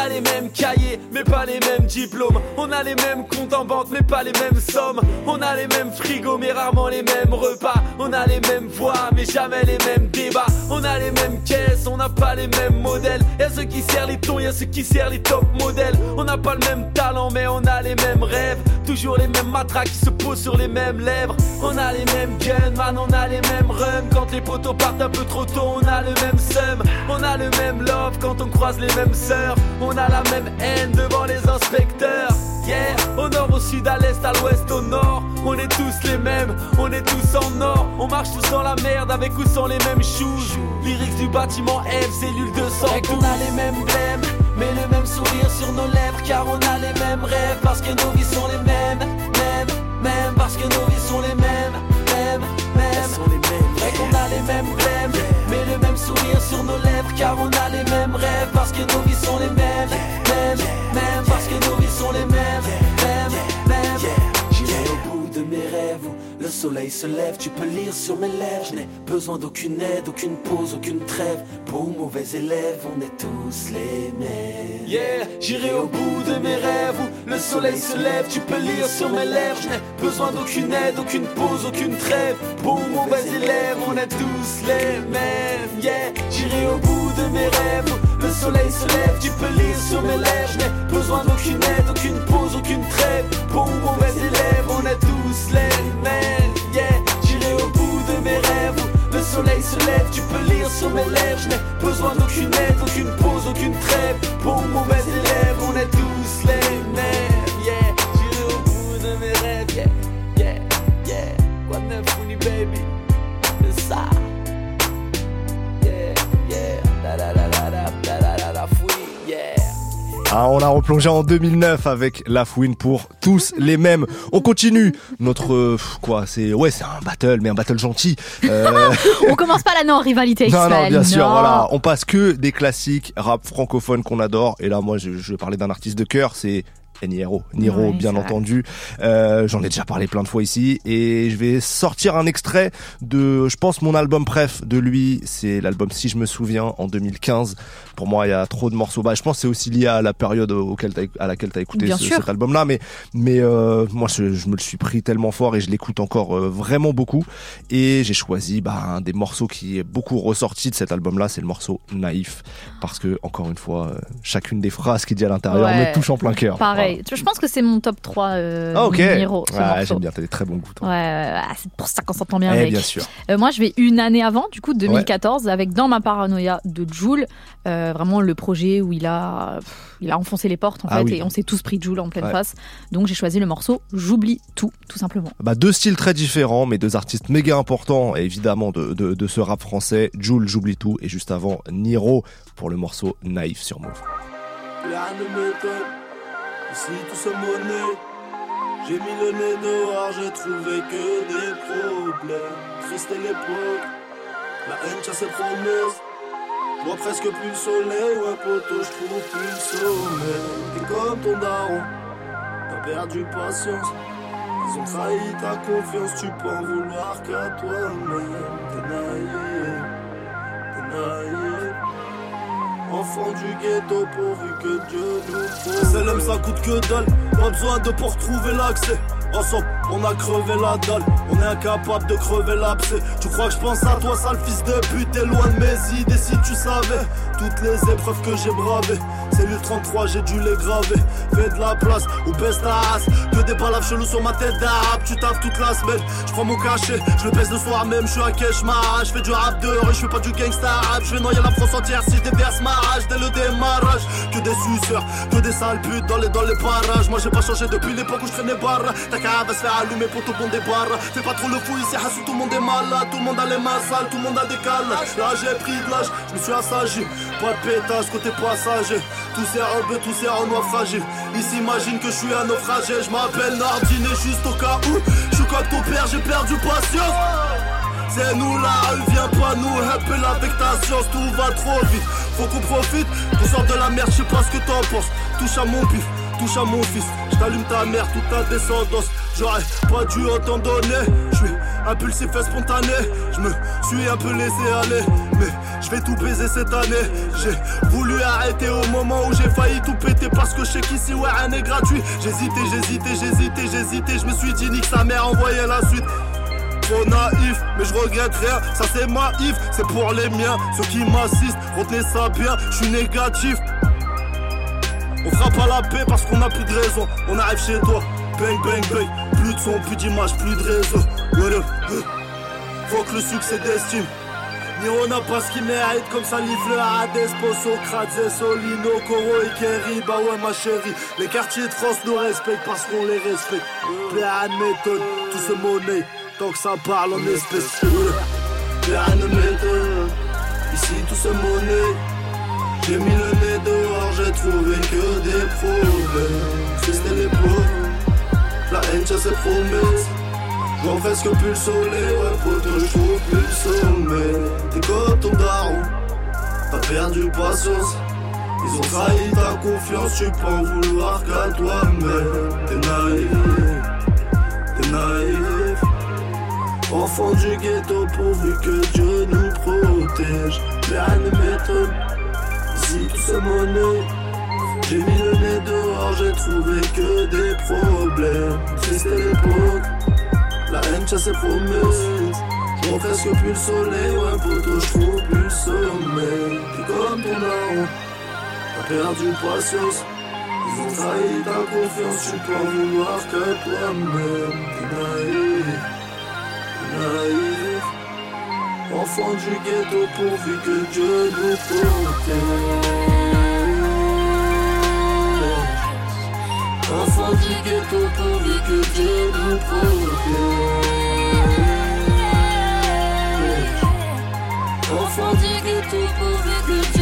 Speaker 25: On a les mêmes cahiers, mais pas les mêmes diplômes. On a les mêmes comptes en banque, mais pas les mêmes sommes. On a les mêmes frigos, mais rarement les mêmes repas. On a les mêmes voix, mais jamais les mêmes débats. On a les mêmes caisses, on n'a pas les mêmes modèles. Y'a ceux qui serrent les tons, y'a ceux qui serrent les top modèles. On n'a pas le même talent, mais on a les mêmes rêves. Toujours les mêmes matras qui se posent sur les mêmes lèvres. On a les mêmes guns, man, on a les mêmes rums. Quand les poteaux partent un peu trop tôt, on a le même seum. On a le même love quand on croise les mêmes sœurs. On a la même haine devant les inspecteurs. Yeah, au nord, au sud, à l'est, à l'ouest, au nord. On est tous les mêmes, on est tous en or. On marche tous dans la merde avec ou sans les mêmes shoes. Lyrics du bâtiment F, cellule 200. Et qu'on a les mêmes blèmes, mais le même sourire sur nos lèvres. Car on a les mêmes rêves, parce que nos vies sont les mêmes. Mêmes, mêmes, parce que nos vies sont les mêmes. Mêmes, mêmes. Vrai qu'on a les mêmes blèmes, mais le même sourire sur nos lèvres. Car on a les mêmes rêves, parce que nos vies sont les mêmes. Mêmes, mêmes, soleil se lève, tu peux lire sur mes lèvres. Je n'ai besoin d'aucune aide, aucune pause, aucune trêve. Ou mauvais élève, on est tous les mêmes. Yeah, j'irai au bout de mes rêves le soleil se lève, tu peux lire sur mes lèvres. Je n'ai besoin d'aucune aide, aucune pause, aucune trêve. Ou mauvais élève, on est tous les mêmes. Yeah, j'irai au bout de mes rêves le soleil se lève, tu peux lire sur mes lèvres. Je n'ai besoin d'aucune aide, aucune pause, aucune trêve. Sur mes lèvres. Je n'ai besoin d'aucune aide, aucune pause, aucune trêve. On
Speaker 1: a replongé en 2009 avec La Fouine pour tous les mêmes. On continue notre euh, quoi C'est ouais, c'est un battle, mais un battle gentil. Euh, [laughs]
Speaker 3: On commence pas l'année en rivalité
Speaker 1: non, non, bien sûr,
Speaker 3: non.
Speaker 1: voilà. On passe que des classiques rap francophones qu'on adore. Et là, moi, je, je vais parler d'un artiste de cœur, c'est Niro. Niro,
Speaker 3: Ouais,
Speaker 1: bien entendu. Euh, J'en ai déjà parlé plein de fois ici. Et je vais sortir un extrait de, je pense, mon album préf de lui. C'est l'album Si je me souviens, en 2015. Pour moi, il y a trop de morceaux. Bah, je pense que c'est aussi lié à la période auquel à laquelle tu as écouté ce- cet album-là. Mais, mais euh, moi, je, je me le suis pris tellement fort et je l'écoute encore euh, vraiment beaucoup. Et j'ai choisi bah, un des morceaux qui est beaucoup ressorti de cet album-là, c'est le morceau Naïf. Parce que, encore une fois, euh, chacune des phrases qu'il dit à l'intérieur
Speaker 3: Ouais.
Speaker 1: me touche en plein cœur.
Speaker 3: Pareil. Vois, Je pense que c'est mon top 3 euh,
Speaker 1: Ah, ok.
Speaker 3: Niro, ce
Speaker 1: Ouais,
Speaker 3: morceau.
Speaker 1: j'aime bien, t'as des très bons goûts.
Speaker 3: Ouais, c'est pour ça qu'on s'entend bien
Speaker 1: Eh,
Speaker 3: avec.
Speaker 1: bien sûr.
Speaker 3: Euh, moi, je vais une année avant, du coup, 2014, avec Dans ma paranoïa de Joule. Euh, vraiment le projet où il a, pff, il a enfoncé les portes, en
Speaker 1: Ah
Speaker 3: fait,
Speaker 1: oui.
Speaker 3: et on s'est tous pris Joule en pleine
Speaker 1: Ouais.
Speaker 3: face. Donc, j'ai choisi le morceau J'oublie tout, tout simplement.
Speaker 1: Bah, deux styles très différents, mais deux artistes méga importants, évidemment, de, de, de ce rap français. Jules, j'oublie tout, et juste avant, Niro pour le morceau Naïf sur Move.
Speaker 26: Ici tout se monnaie. J'ai mis le nez dehors, j'ai trouvé que des problèmes. Triste l'époque, la haine tient ses promesses. Je vois presque plus le soleil, ouais poteau, je trouve plus le sommeil. T'es comme ton daron, t'as perdu patience. Ils ont trahi ta confiance, tu peux en vouloir qu'à toi-même. T'es naïf, t'es naïf. Enfant du ghetto pourvu que Dieu nous SLM ça coûte que dalle. Pas besoin de pour trouver l'accès. Ensemble on a crevé la dalle. On est incapable de crever l'abcès. Tu crois que je pense à toi sale fils de pute? T'es loin de mes idées si tu savais. Toutes les épreuves que j'ai bravées. C'est le 33 j'ai dû les graver. Fais de la place ou baisse ta race. Que des palaves chelous sur ma tête d'arabe. Tu taffes toute la semaine. Je prends mon cachet. Je le pèse le soir même. Je suis à Keshmar Je fais du rap de rue. Je pas du gangsta rap. Je vais noyer la France entière Si je déverse ma dès le démarrage Que des suceurs Que des sales putes dans les, dans les parages Moi j'ai pas changé depuis l'époque où je traînais barre T'as cave se faire allumer pour tout le monde des barres. Fais pas trop le fou ici, Hassou, tout le monde est malade. Tout le monde a les mains sales, tout le monde a des calages. Là j'ai pris de l'âge, je me suis assagi. Pas de pétage côté passager. Tous ces robes, tous ces en naufragés. Ici imagine que je suis un naufragé. Je m'appelle Nardine et juste au cas où. Je suis comme ton père, j'ai perdu patience. C'est nous rue, viens pas nous helper avec ta science, tout va trop vite. Faut qu'on profite, qu'on sort de la merde, je sais pas ce que t'en penses. Touche à mon pif, touche à mon fils. J't'allume ta mère, toute ta descendance. J'aurais pas dû autant donner. J'suis impulsif et spontané. Je me suis un peu laissé aller. Mais je vais tout baiser cette année. J'ai voulu arrêter au moment où j'ai failli tout péter. Parce que je sais qu'ici, ouais, rien n'est gratuit. J'hésitais, j'hésitais, j'hésitais, j'hésitais. Je me suis dit, nique sa mère, envoyez la suite naïf, mais je regrette rien, ça c'est ma if, c'est pour les miens, ceux qui m'assistent, retenez ça bien, je suis négatif. On fera pas la paix parce qu'on a plus de raison, on arrive chez toi, bang bang bang, plus de son, plus d'image, plus de réseau. Faut que le succès d'estime. Niro n'a pas ce qu'il mérite comme ça livre le Hades, Socrate, Solino, Coro et Kerry, bah ouais ma chérie. Les quartiers de France nous respectent parce qu'on les respecte. De méthode, tout ce monnaie Tant que ça parle en espèces méthode, ici tout se monnaie J'ai mis le nez dehors, j'ai trouvé que des problèmes. C'était l'époque, la haine ça ses promesses J'en fais ce que plus le soleil, ouais poteau, je plus le sommeil. T'es comme ton daron, t'as perdu patience. Ils ont trahi ta confiance, tu peux en vouloir qu'à toi-même. T'es naïf, t'es naïf Enfant du ghetto pourvu que Dieu nous protège. M'étonne, ici tout se monnaie. J'ai mis le nez dehors, j'ai trouvé que des problèmes. C'était l'époque la haine chasse ses promesses Je presque plus le soleil, ouais poteau, je trouve plus le sommeil. T'es comme ton daron, t'as perdu patience Ils ont trahi ta confiance, tu peux en vouloir que toi-même Enfant du ghetto pourvu que Dieu nous protège. Enfant du ghetto pourvu que Dieu nous protège. Enfant du ghetto pourvu que Dieu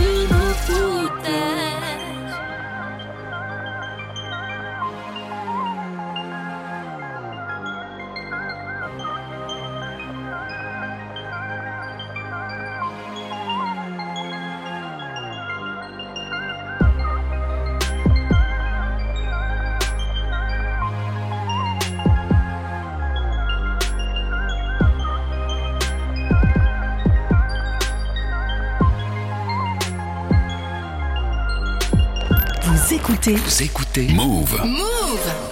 Speaker 6: écoutez
Speaker 2: Vous écoutez. Move.
Speaker 6: Move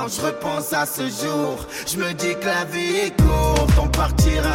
Speaker 11: quand je repense à ce jour, je me dis que la vie est courte. On partira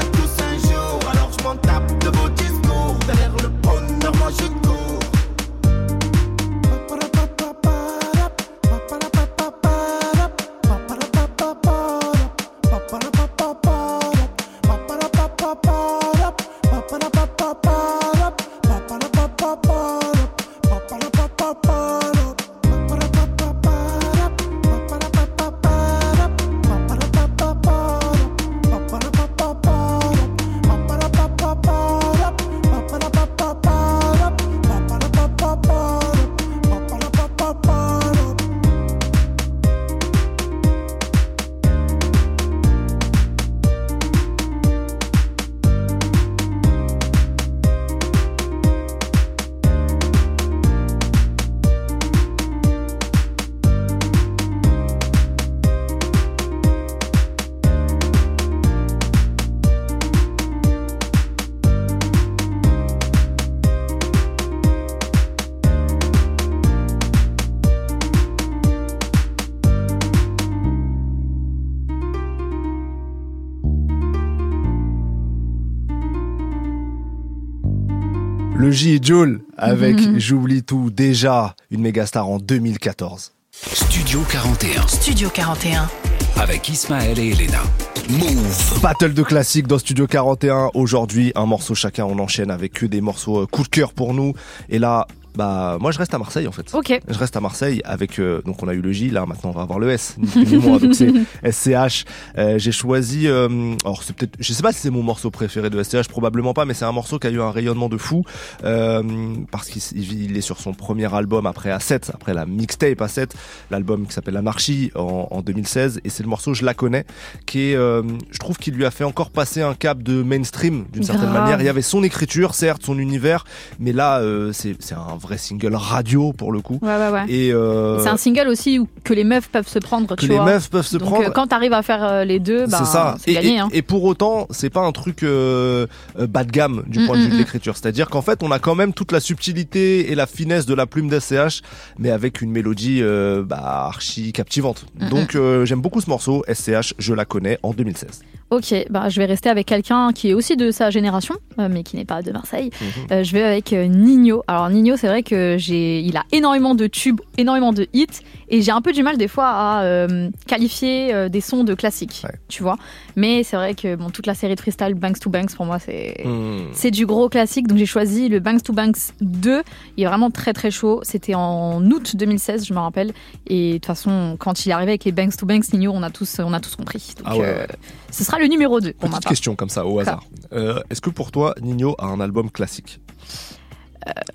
Speaker 11: Le
Speaker 1: J et Joel avec
Speaker 3: Mhm.
Speaker 1: J'oublie tout, déjà une méga star en 2014.
Speaker 2: Studio 41
Speaker 6: Studio 41.
Speaker 2: avec Ismaël et Elena. Move.
Speaker 1: Battle de classiques dans Studio 41. Aujourd'hui, un morceau chacun. On enchaîne avec que des morceaux euh, coup de cœur pour nous. Et là, bah, moi, je reste à Marseille, en fait.
Speaker 3: Ok.
Speaker 1: Je reste à Marseille avec, euh, donc on a eu le J, là, maintenant on va avoir le S, moins. donc c'est [laughs] SCH. Euh, j'ai choisi, euh, alors c'est peut-être, je sais pas si c'est mon morceau préféré de SCH, probablement pas, mais c'est un morceau qui a eu un rayonnement de fou, euh, parce qu'il il- il est sur son premier album après A7, après la mixtape A7, l'album qui s'appelle Anarchy en, en 2016, et c'est le morceau Je la connais, qui est, euh, je trouve qu'il lui a fait encore passer un cap de mainstream d'une certaine manière. Il y avait son écriture, certes, son univers, mais là, euh, c'est c'est un vrai single radio pour le coup.
Speaker 3: Ouais, ouais, ouais.
Speaker 1: Et euh,
Speaker 3: C'est un single aussi où, que les meufs peuvent se prendre,
Speaker 1: que
Speaker 3: tu
Speaker 1: les
Speaker 3: vois.
Speaker 1: meufs peuvent se
Speaker 3: Donc,
Speaker 1: prendre.
Speaker 3: euh, quand t'arrives à faire euh, les deux, bah,
Speaker 1: c'est ça. Et,
Speaker 3: gagné.
Speaker 1: et-
Speaker 3: hein.
Speaker 1: et pour autant, c'est pas un truc euh, euh, bas de gamme du
Speaker 3: Mm,
Speaker 1: point de vue
Speaker 3: mm,
Speaker 1: de
Speaker 3: mm.
Speaker 1: l'écriture. C'est-à-dire qu'en fait, on a quand même toute la subtilité et la finesse de la plume d'SCH, mais avec une mélodie euh, bah, archi captivante.
Speaker 3: Mm,
Speaker 1: Donc, euh, j'aime beaucoup ce morceau. SCH, je la connais en 2016.
Speaker 3: Ok, bah, je vais rester avec quelqu'un qui est aussi de sa génération, euh, mais qui n'est pas de Marseille.
Speaker 1: Mhm.
Speaker 3: Euh, je vais avec euh, Nino. Alors Nino, c'est vrai que j'ai, il a énormément de tubes, énormément de hits, et j'ai un peu du mal des fois à qualifier des sons de classiques, tu vois. Mais c'est vrai que bon, toute la série de freestyle Banks to Banks pour moi c'est
Speaker 1: Hmm.
Speaker 3: c'est du gros classique, donc j'ai choisi le Banks to Banks 2. Il est vraiment très très chaud. C'était en août 2016, je me rappelle. Et de toute façon, quand il est arrivé avec les Banks to Banks, Nino, on a tous, on a tous compris. Donc,
Speaker 1: Ah ouais.
Speaker 3: Ce sera le numéro 2 pour ma
Speaker 1: Petite
Speaker 3: part.
Speaker 1: question comme ça, au hasard. Euh, Est-ce que pour toi, Nino a un album classique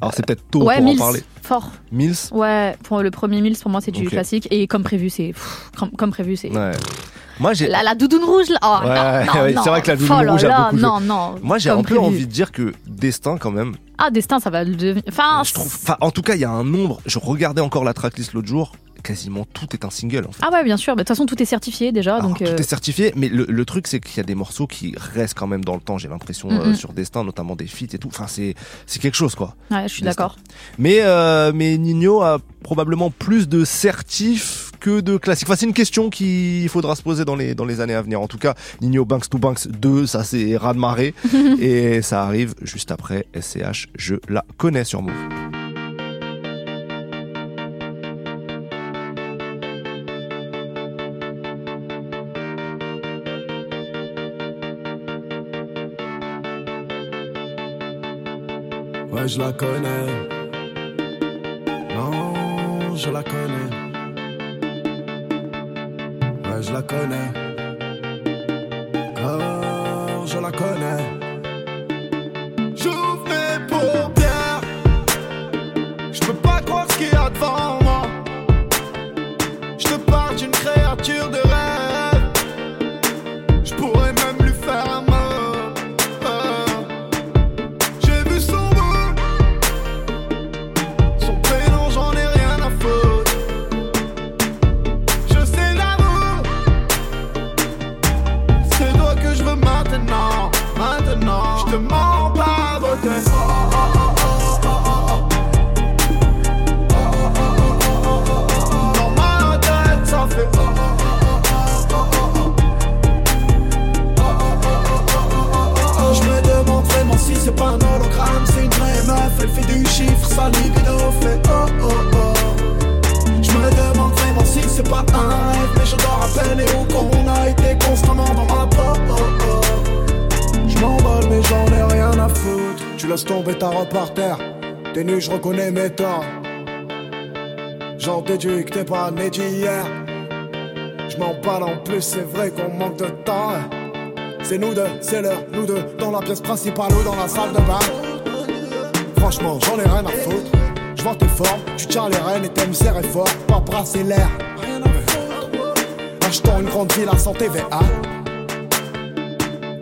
Speaker 1: Alors, c'est peut-être tôt
Speaker 3: Euh, ouais,
Speaker 1: pour
Speaker 3: Mills,
Speaker 1: en parler.
Speaker 3: fort.
Speaker 1: Mills
Speaker 3: Ouais, pour le premier Mills, pour moi, c'est du classique. Et comme prévu, c'est. Comme, comme prévu, c'est.
Speaker 1: Ouais. Moi, j'ai.
Speaker 3: La, la doudoune rouge, là. Oh,
Speaker 1: Ouais, c'est vrai que la doudoune
Speaker 3: Oh là
Speaker 1: rouge a
Speaker 3: là,
Speaker 1: beaucoup.
Speaker 3: Non, non.
Speaker 1: Moi, j'ai un peu
Speaker 3: prévu.
Speaker 1: envie de dire que Destin, quand même,
Speaker 3: Ah, Destin, ça va le devenir. Enfin,
Speaker 1: je trouve. Enfin, en tout cas, il y a un nombre. Je regardais encore la tracklist l'autre jour. Quasiment tout est un single en fait.
Speaker 3: Ah ouais, bien sûr. Mais De toute façon, tout est certifié déjà.
Speaker 1: Alors,
Speaker 3: donc, euh,
Speaker 1: Tout est certifié, mais le, le truc c'est qu'il y a des morceaux qui restent quand même dans le temps. J'ai l'impression euh, sur Destin, notamment des feats et tout. Enfin, c'est c'est quelque chose quoi.
Speaker 3: ouais, je suis d'accord.
Speaker 1: Mais euh, mais Nino a probablement plus de certifs que de classiques. Enfin, c'est une question qu'il faudra se poser dans les dans les années à venir. En tout cas, Nino Banks to Banks 2, ça c'est raz de marée [laughs] et ça arrive juste après SCH. Je la connais sur Move.
Speaker 26: Je la connais. Non, je la connais. Ouais, je la connais. Oh, je la connais. J'ouvre mes paupières. Je peux pas croire ce qu'il y a devant moi. Je parle d'une créature de
Speaker 27: fait oh oh oh. Je me demande vraiment si c'est pas un rêve, mais je dois rappeler où qu'on a été constamment dans ma peau. Oh oh. Je m'emballe, mais j'en ai rien à foutre. Tu laisses tomber ta robe par terre. T'es nu, je reconnais mes torts. J'en déduis que t'es pas né d'hier. Je m'en parle en plus, c'est vrai qu'on manque de temps. C'est nous deux, c'est l'heure, nous deux, dans la pièce principale ou dans la salle de bain. Franchement, j'en ai rien à foutre. Je vois tes formes, tu tiens les rênes et t'aimes serrer fort, pas brasser l'air. Achetons une grande ville à santé VA.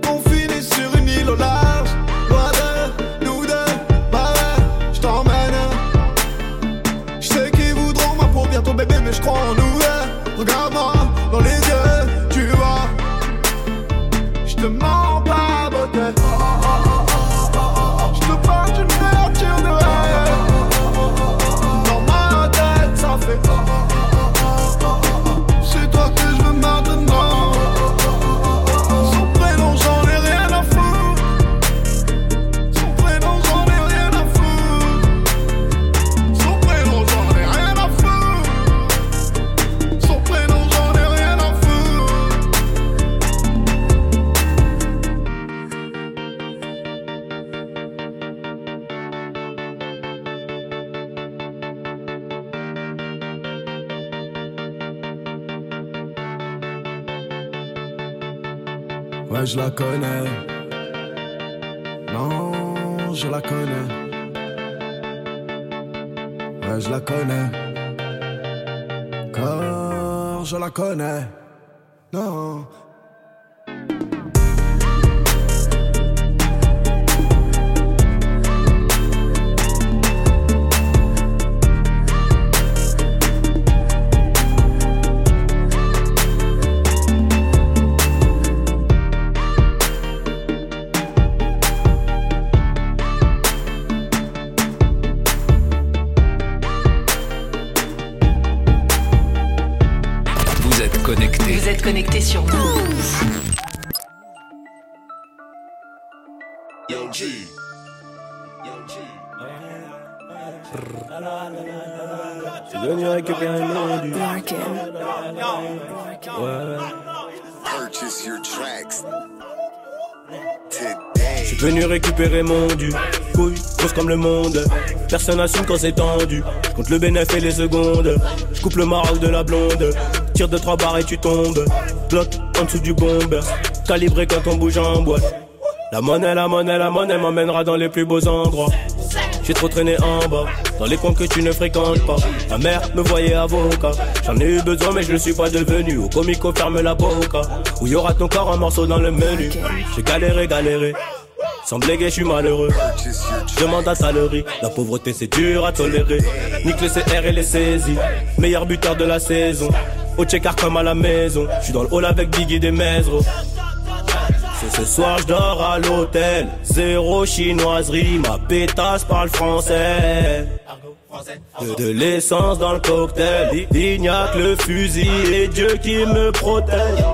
Speaker 27: On finit sur une île au large, loin de nous deux, bah je t'emmène. Je sais qu'ils voudront ma peau bientôt bébé, mais je crois en nous. Regarde-moi je la connais. Non, je la connais. Ouais, je la connais. Car je la connais. Non.
Speaker 28: Connecté.
Speaker 2: Vous êtes connecté sur Move.
Speaker 29: Yo G.
Speaker 30: J'suis venu récupérer mon dû. Ouais.
Speaker 29: Purchase your tracks today.
Speaker 30: J'suis venu récupérer mon dû. Couille, grosse comme le monde. Personne assume quand c'est tendu. J'compte le bénéfice et les secondes. J'coupe le maroc de la blonde. Tire de trois barres et tu tombes. Bloc en dessous du bomber. Calibré quand on bouge en boîte. La monnaie, la monnaie, la monnaie m'emmènera dans les plus beaux endroits. J'ai trop traîné en bas, dans les coins que tu ne fréquentes pas. Ta mère me voyait avocat. J'en ai eu besoin, mais je ne suis pas devenu. Au comico, ferme la boca. Où y aura ton corps un morceau dans le menu. J'ai galéré, galéré. Sans bléguer, je suis malheureux. Demande à salerie. La pauvreté, c'est dur à tolérer. Nique les CR et les saisies. Meilleur buteur de la saison. Au check comme à la maison. Je suis dans le hall avec Biggie des Mesro. Ce soir je dors à l'hôtel, zéro chinoiserie, ma pétasse parle français. De, de l'essence dans le cocktail, il n'y a que le fusil et Dieu qui me protège.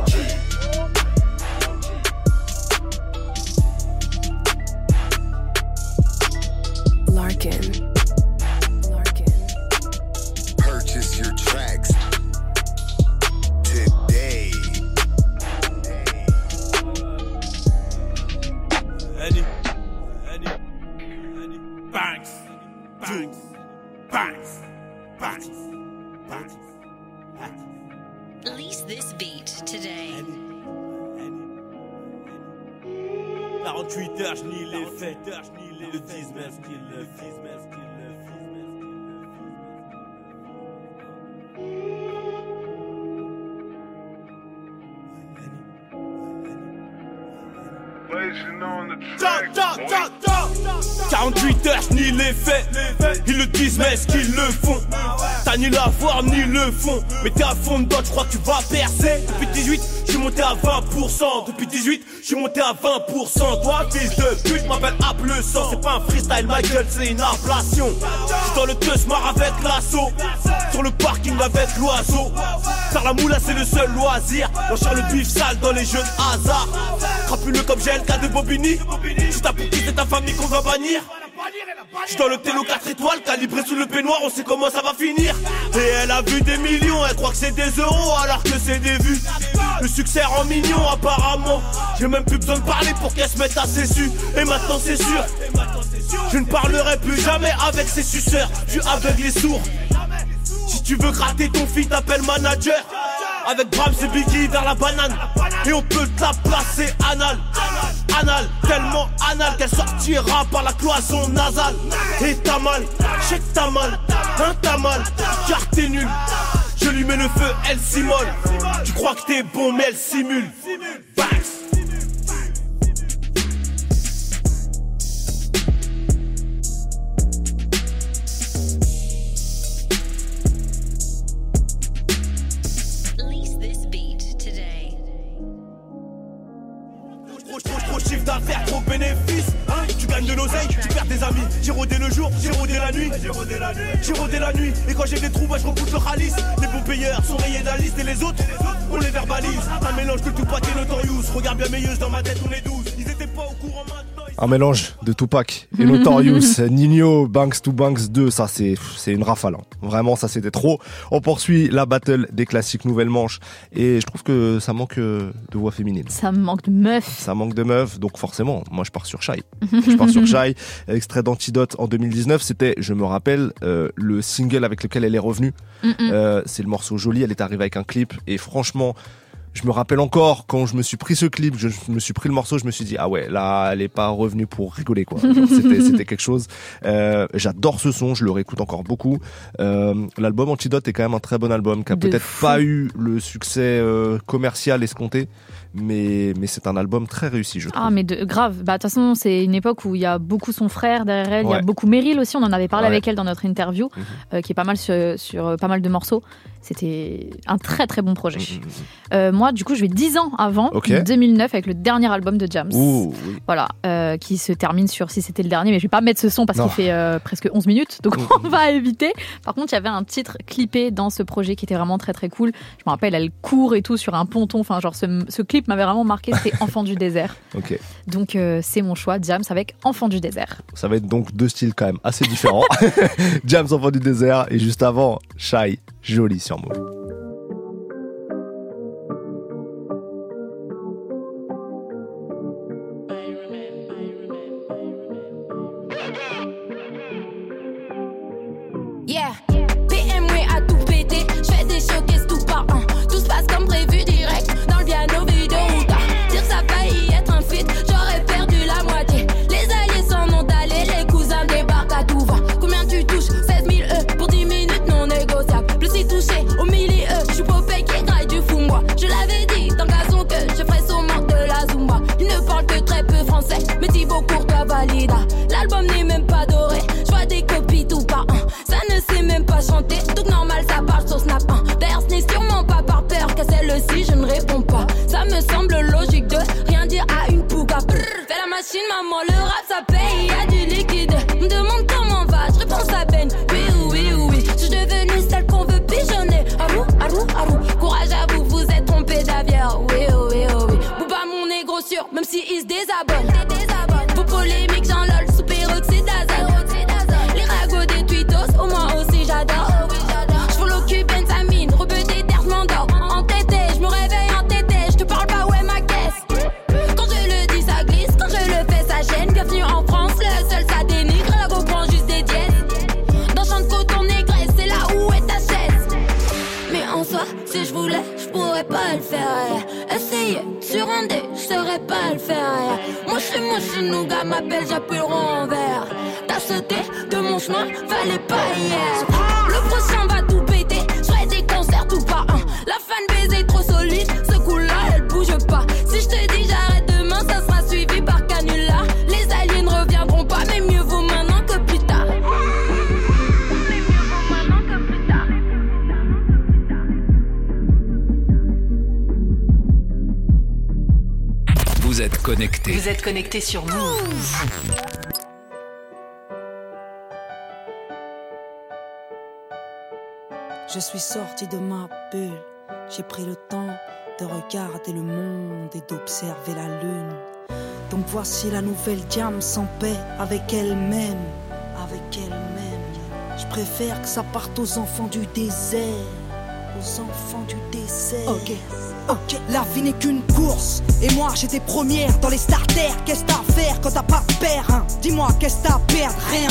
Speaker 30: 48 heures, je les faits. Ils le disent, mais est-ce qu'ils le font? Ni la forme ni le fond. Mais t'es à fond dedans, je crois que tu vas percer. Depuis 18, je suis monté à 20%. Depuis 18, je suis monté à 20%. Toi, fils de pute, m'appelle App le sang. C'est pas un freestyle, gueule, c'est une inflation. J'suis dans le marre avec l'assaut. Sur le parking avec l'oiseau. Faire la moula, c'est le seul loisir. Enchère le bif sale dans les jeux de hasard. Crapuleux comme GLK de Bobigny. Tu t'as pour ta famille qu'on va bannir.
Speaker 21: J'suis dans le télo 4 étoiles, calibré sous le peignoir, on sait comment ça va finir. Et elle a vu des millions, elle croit que c'est des euros alors que c'est des vues. Le succès rend mignon apparemment. J'ai même plus besoin de parler pour qu'elle se mette à ses su. Et maintenant c'est sûr, je ne parlerai plus jamais avec ses suceurs. Je suis aveugle et. Si tu veux gratter ton fils, t'appelles manager. Avec Bram et Biggie vers la banane. Et on peut te la placer anal. Anal, tellement anal qu'elle sortira par la cloison nasale. Et t'as mal, que t'as mal, hein t'as mal, car t'es nul. Je lui mets le feu, elle s'immole. Tu crois que t'es bon, mais elle simule. Bax. Des amis. J'ai rodé le jour, j'ai rodé la nuit. J'ai rodé la nuit. J'ai rodé la nuit. Et quand j'ai des trous, bah, je repousse le ralice. Les bons payeurs sont rayés d'Alice et les autres, on les verbalise. Un mélange de tout pâté Notorious. Regarde bien meilleuse dans ma tête, on est douze. Ils étaient pas au courant maintenant.
Speaker 5: Un mélange de Tupac et Notorious, [laughs] Nino, Banks to Banks 2, ça c'est c'est une rafale. hein. Vraiment, ça c'était trop. On poursuit la battle des classiques nouvelle manche et je trouve que ça manque euh, de voix féminine.
Speaker 3: Ça manque de meufs.
Speaker 5: Ça manque de meufs, donc forcément, moi je pars sur Shy. [laughs] je pars sur Shy. Extrait d'Antidote en 2019, c'était, je me rappelle, euh, le single avec lequel elle est revenue.
Speaker 3: Mm, mm.
Speaker 5: Euh, c'est le morceau Joli, elle est arrivée avec un clip et franchement, je me rappelle encore quand je me suis pris ce clip, je me suis pris le morceau, je me suis dit ah ouais là elle est pas revenue pour rigoler quoi. [laughs] C'était quelque chose. Euh, J'adore ce son, je le réécoute encore beaucoup. Euh, L'album Antidote est quand même un très bon album qui a peut-être pas eu le succès euh, commercial escompté, mais mais c'est un album très réussi je trouve.
Speaker 3: Ah mais de, grave, bah de toute façon c'est une époque où il y a beaucoup son frère derrière elle, il y a beaucoup Meryl aussi, on en avait parlé
Speaker 5: Ouais.
Speaker 3: avec elle dans notre interview,
Speaker 5: Mhm.
Speaker 3: euh, qui est pas mal sur, sur, euh, pas mal de morceaux. C'était un très très bon projet.
Speaker 5: Mhm.
Speaker 3: Euh, moi du coup je vais 10 ans avant,
Speaker 5: Ok.
Speaker 3: 2009 avec le dernier album de Jams.
Speaker 5: Ouh, oui.
Speaker 3: Voilà, euh, qui se termine sur si c'était le dernier, mais je vais pas mettre ce son parce qu'il fait presque 11 minutes, donc
Speaker 5: Mhm. [laughs]
Speaker 3: on va éviter. Par contre, il y avait un titre clippé dans ce projet qui était vraiment très très cool. Je me rappelle, elle court et tout sur un ponton. Enfin, genre ce, ce clip m'avait vraiment marqué. C'était [laughs] Enfant du désert.
Speaker 5: Ok.
Speaker 3: Donc euh, c'est mon choix, Jams avec Enfant du désert.
Speaker 5: Ça va être donc deux styles quand même assez différents. [laughs] Jams enfant du désert et juste avant Shy, joli sur Move.
Speaker 31: Sur
Speaker 32: Move.
Speaker 33: Je suis sorti de ma bulle. J'ai pris le temps de regarder le monde et d'observer la lune. Donc voici la nouvelle diam sans paix avec elle-même, avec elle-même. Je préfère que ça parte aux enfants du désert, aux enfants du désert. Ok. La vie n'est qu'une course. Et moi j'étais première dans les starters. Qu'est-ce t'as à faire quand t'as pas de père hein? Dis-moi qu'est-ce t'as à perdre? Rien.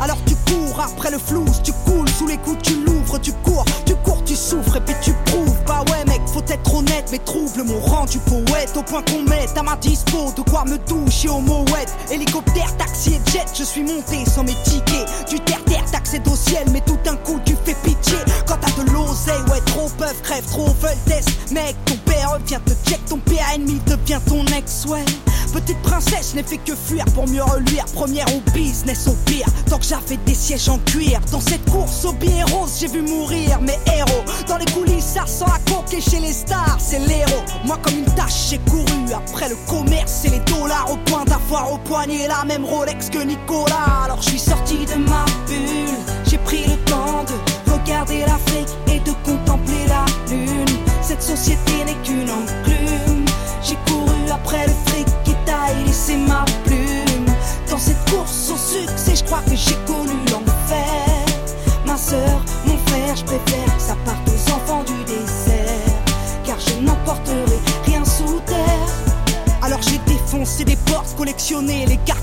Speaker 33: Alors tu cours après le flou, tu coules sous les coups, tu l'ouvres, tu cours, tu cours, tu souffres et puis tu prouves. Bah ouais faut être honnête, mais trouble mon rang du poète au point qu'on mette à ma dispo de quoi me doucher au mouette. Hélicoptère, taxi et jet, je suis monté sans mes tickets. Du terre-terre, t'accèdes au ciel, mais tout d'un coup tu fais pitié. Quand t'as de l'oseille, ouais, trop peuvent, crève, trop veulent test. Mec, ton père vient te check, ton père ennemi devient ton ex, ouais. Petite princesse n'ai fait que fuir pour mieux reluire. Première au business au pire. Tant que j'avais des sièges en cuir. Dans cette course au billet rose, j'ai vu mourir mes héros. Dans les coulisses, ça sent la coque et chez les stars, c'est l'héros. Moi, comme une tâche, j'ai couru après le commerce et les dollars au point d'avoir au poignet la même Rolex que Nicolas. Alors je suis sorti de ma bulle. J'ai pris ça parte aux enfants du désert. Car je n'emporterai rien sous terre. Alors j'ai défoncé des portes, collectionné les cartes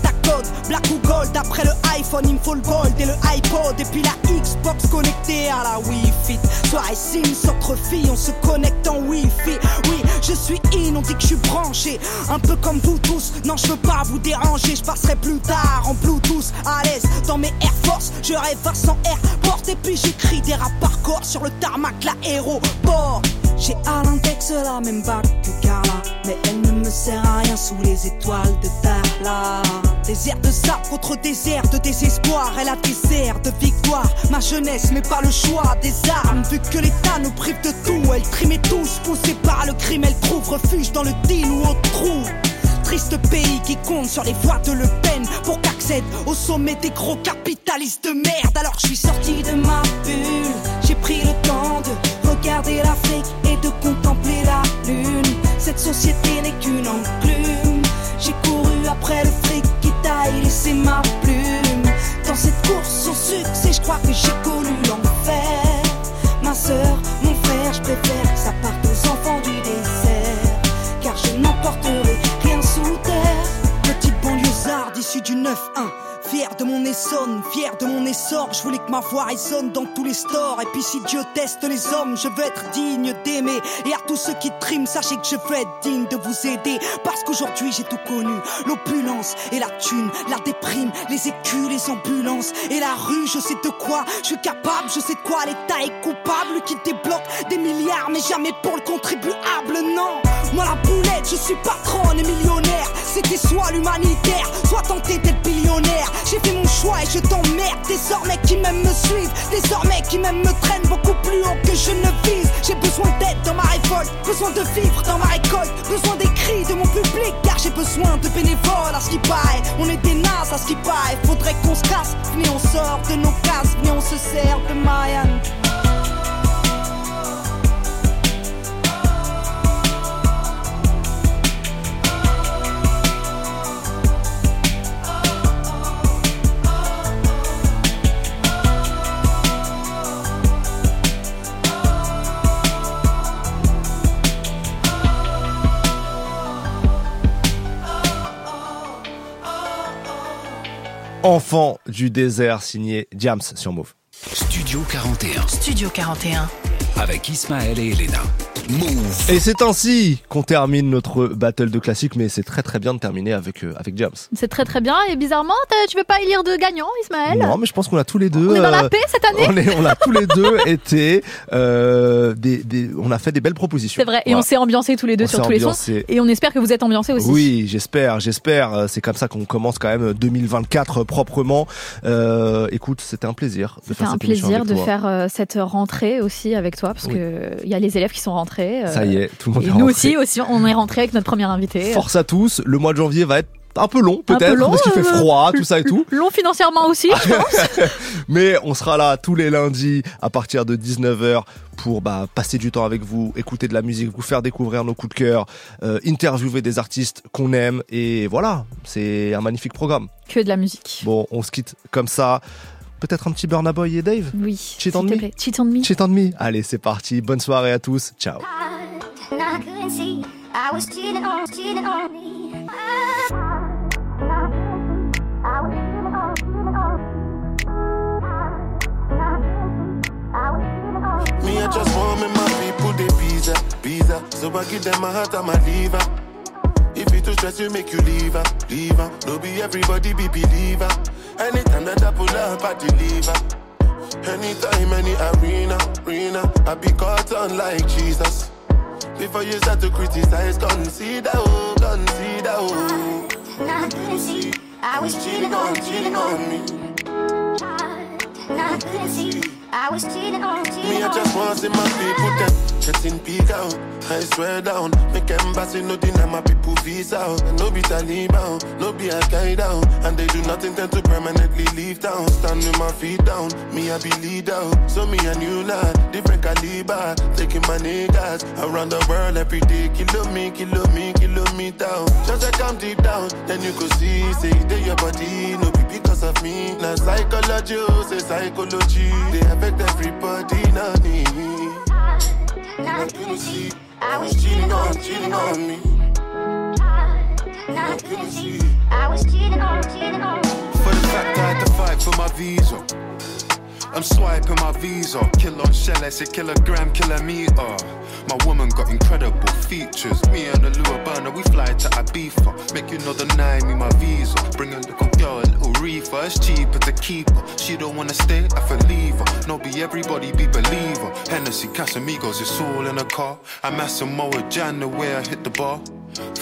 Speaker 33: black ou gold. Après le iPhone, il me faut le gold et le iPod. Et puis la Xbox connectée à la Wi-Fi. Soirée Sims entre filles, on se connecte en Wi-Fi. Oui, je suis in, on dit que je suis branché. Un peu comme vous tous, non, je veux pas vous déranger. Je passerai plus tard en Bluetooth à l'aise dans mes Air Force. Je rêve à 100 Airport et puis j'écris des rap par corps sur le tarmac, l'aéroport. J'ai à l'index la même bague que Carla, mais elle ne me sert à rien sous les étoiles de Darla. Désert de sable contre désert de désespoir, elle a airs de victoire. Ma jeunesse, mais pas le choix des armes, vu que l'État nous prive de tout. Elle trimait tous, poussée par le crime, elle trouve refuge dans le deal ou au trou. Triste pays qui compte sur les voies de Le Pen pour qu'accède au sommet des gros capitalistes de merde. Alors je suis sorti de ma bulle, j'ai pris le temps de regarder l'Afrique et de contempler la lune. Cette société n'est qu'une enclume. J'ai couru après le fric qui taille laissé ma plume. Dans cette course au succès, je crois que j'ai connu l'enfer. Ma soeur, mon frère, je préfère que ça parte aux enfants du désert. Car je n'emporterai rien sous terre. Petite banlieusarde issue du 9-1. Fier de mon Essonne, fier de mon essor, je voulais que ma voix résonne dans tous les stores. Et puis si Dieu teste les hommes, je veux être digne d'aimer. Et à tous ceux qui triment, sachez que je veux être digne de vous aider. Parce qu'aujourd'hui j'ai tout connu, l'opulence et la thune, la déprime, les écus, les ambulances et la rue. Je sais de quoi je suis capable, je sais de quoi l'État est coupable, qui débloque des milliards, mais jamais pour le contribuable, non. Moi la boulette, je suis patronne et millionnaire. C'était soit l'humanitaire, soit tenter d'être billionnaire. J'ai fait mon choix et je t'emmerde. Désormais qui m'aiment me suivent, désormais qui m'aiment me traînent beaucoup plus haut que je ne vise. J'ai besoin d'aide dans ma révolte, besoin de vivre dans ma récolte, besoin des cris de mon public car j'ai besoin de bénévoles. À ce qui paraît, on est des nazes à ce qui paraît. Faudrait qu'on se casse, venez on sort de nos cases, venez on se sert de Marianne.
Speaker 1: Enfant du désert signé Diams sur Move.
Speaker 2: Studio 41.
Speaker 6: Studio 41.
Speaker 2: Avec Ismaël et Elena. Move.
Speaker 1: Et c'est ainsi qu'on termine notre battle de classique, mais c'est très très bien de terminer avec, euh, avec Diams.
Speaker 3: C'est très très bien et bizarrement, tu veux pas élire de gagnant, Ismaël?
Speaker 1: Non, mais je pense qu'on a tous les deux.
Speaker 3: On est dans la
Speaker 1: euh,
Speaker 3: paix cette année
Speaker 1: on, est, on a tous les [laughs] deux été. euh, des, des, on a fait des belles propositions.
Speaker 3: C'est vrai, et
Speaker 1: Voilà.
Speaker 3: on s'est ambiancé tous les deux
Speaker 1: On
Speaker 3: sur tous les sons.
Speaker 1: ambiancé.
Speaker 3: Et on espère que vous êtes ambiancés aussi.
Speaker 1: Oui, j'espère, j'espère. Euh, C'est comme ça qu'on commence quand même 2024 proprement. Euh, écoute, c'était un plaisir de
Speaker 3: C'était
Speaker 1: faire
Speaker 3: un
Speaker 1: cette
Speaker 3: plaisir
Speaker 1: avec
Speaker 3: de
Speaker 1: toi.
Speaker 3: faire euh, cette rentrée aussi avec toi, parce
Speaker 1: Oui.
Speaker 3: que il y a les élèves qui sont rentrés. Euh,
Speaker 1: Ça y est, tout le monde
Speaker 3: et
Speaker 1: est
Speaker 3: nous
Speaker 1: rentré.
Speaker 3: aussi, aussi, on est rentré avec notre première invitée.
Speaker 1: Force à tous. Le mois de janvier va être un peu long peut-être parce qu'il fait
Speaker 3: euh,
Speaker 1: froid, tout ça et tout.
Speaker 3: Long financièrement aussi, je [laughs] pense.
Speaker 1: Mais on sera là tous les lundis à partir de 19h pour bah, passer du temps avec vous, écouter de la musique, vous faire découvrir nos coups de cœur, euh, interviewer des artistes qu'on aime et voilà, c'est un magnifique programme.
Speaker 3: que de la musique.
Speaker 1: Bon, on se quitte comme ça. Peut-être un petit Burna Boy et Dave
Speaker 3: Oui.
Speaker 1: Cheat on me
Speaker 3: plaît. Cheat on me.
Speaker 1: Cheat on me Allez, c'est parti. Bonne soirée à tous. Ciao.
Speaker 34: And I couldn't see I was cheating on, cheating on me.
Speaker 35: Me, I just want me my people, they visa, visa. So I give them my heart and my liver. If you too stress, you make you leave her, leave her. No be everybody be believer. Anytime that I pull up, I deliver. Anytime, any arena, arena, I be caught on like Jesus. Before you start to criticize, consider, oh, consider, oh.
Speaker 34: Couldn't see I was cheating on, cheating on me. I couldn't see I was cheating on, cheating
Speaker 35: Me, I just want to see my people them getting big out. I swear down, make embassy no deny my people visa out. And no be Taliban, no be Al Qaeda, and they do nothing tend to permanently leave town. Stand with my feet down, me I be leader. So me and you now, different caliber, taking my niggas around the world every day. Kilo me, kilo me, kilo me down. Just I come deep down, then you could see, say they your body, no be because of me. Now psychology, oh, say psychology, they affect everybody, not me.
Speaker 34: Couldn't see I was cheating on, cheating on me. Couldn't see I was cheating on, cheating on me.
Speaker 9: For the fact I had to fight for my visa. I'm swiping my visa. Kill on shell, I say kilogram, kilometer. My woman got incredible features. Me and the Lua burner, we fly to Ibiza. Make you know the nine, me my visa. Bring a little girl, a little reefer. It's cheaper to keep her. She don't wanna stay, I feel leave her. No, be everybody be believer. Hennessy, Casamigos, it's all in a car. I'm Asamoah Jan, the way I hit the bar.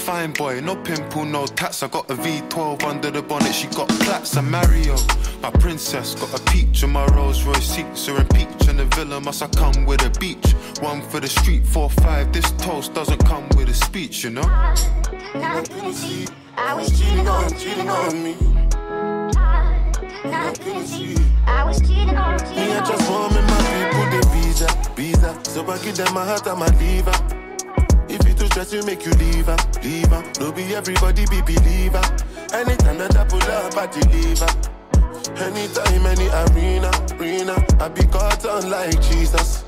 Speaker 9: Fine boy, no pimple, no tats. I got a V12 under the bonnet. She got plaits. I'm Mario, my princess. Got a peach in my Rolls Royce seats. Are in peach in the villa. Must I come with a beach? One for the street, four five. This toast doesn't come with a speech, you know.
Speaker 34: And I couldn't see I was cheating on, cheating on me. And I couldn't see I was cheating on, cheating
Speaker 35: Me, I
Speaker 34: on
Speaker 35: just want me my people, they visa, visa. So I give them my heart and my liver. Stress, you make you leave her, leave her. No be everybody be believer. Anytime that I pull up, I deliver. Anytime, any arena, arena, I be caught on like Jesus.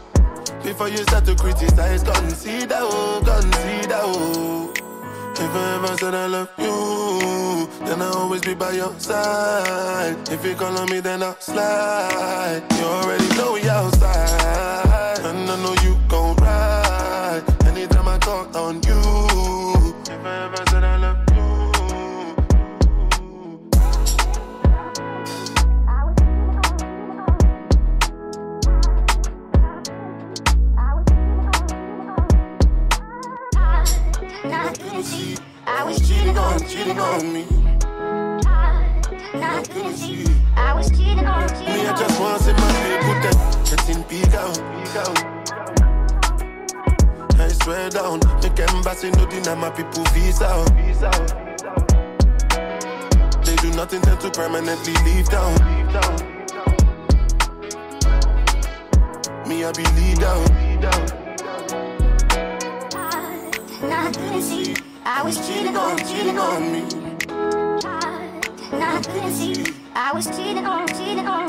Speaker 35: Before you start to criticize, consider, oh, consider, oh. If I ever said I love you, then I'll always be by your side. If you call on me, then I'll slide. You already know we outside, on,
Speaker 34: cheating on me. I couldn't see I was cheating on,
Speaker 35: Me,
Speaker 34: cheating
Speaker 35: I just want to see my people them getting big out. I swear down, make embassy no deny my people visa visa. They do nothing tend to permanently leave town. Me, I be lead out.
Speaker 34: And I couldn't see I was cheating on, cheating on me. And I couldn't see I was cheating on, cheating on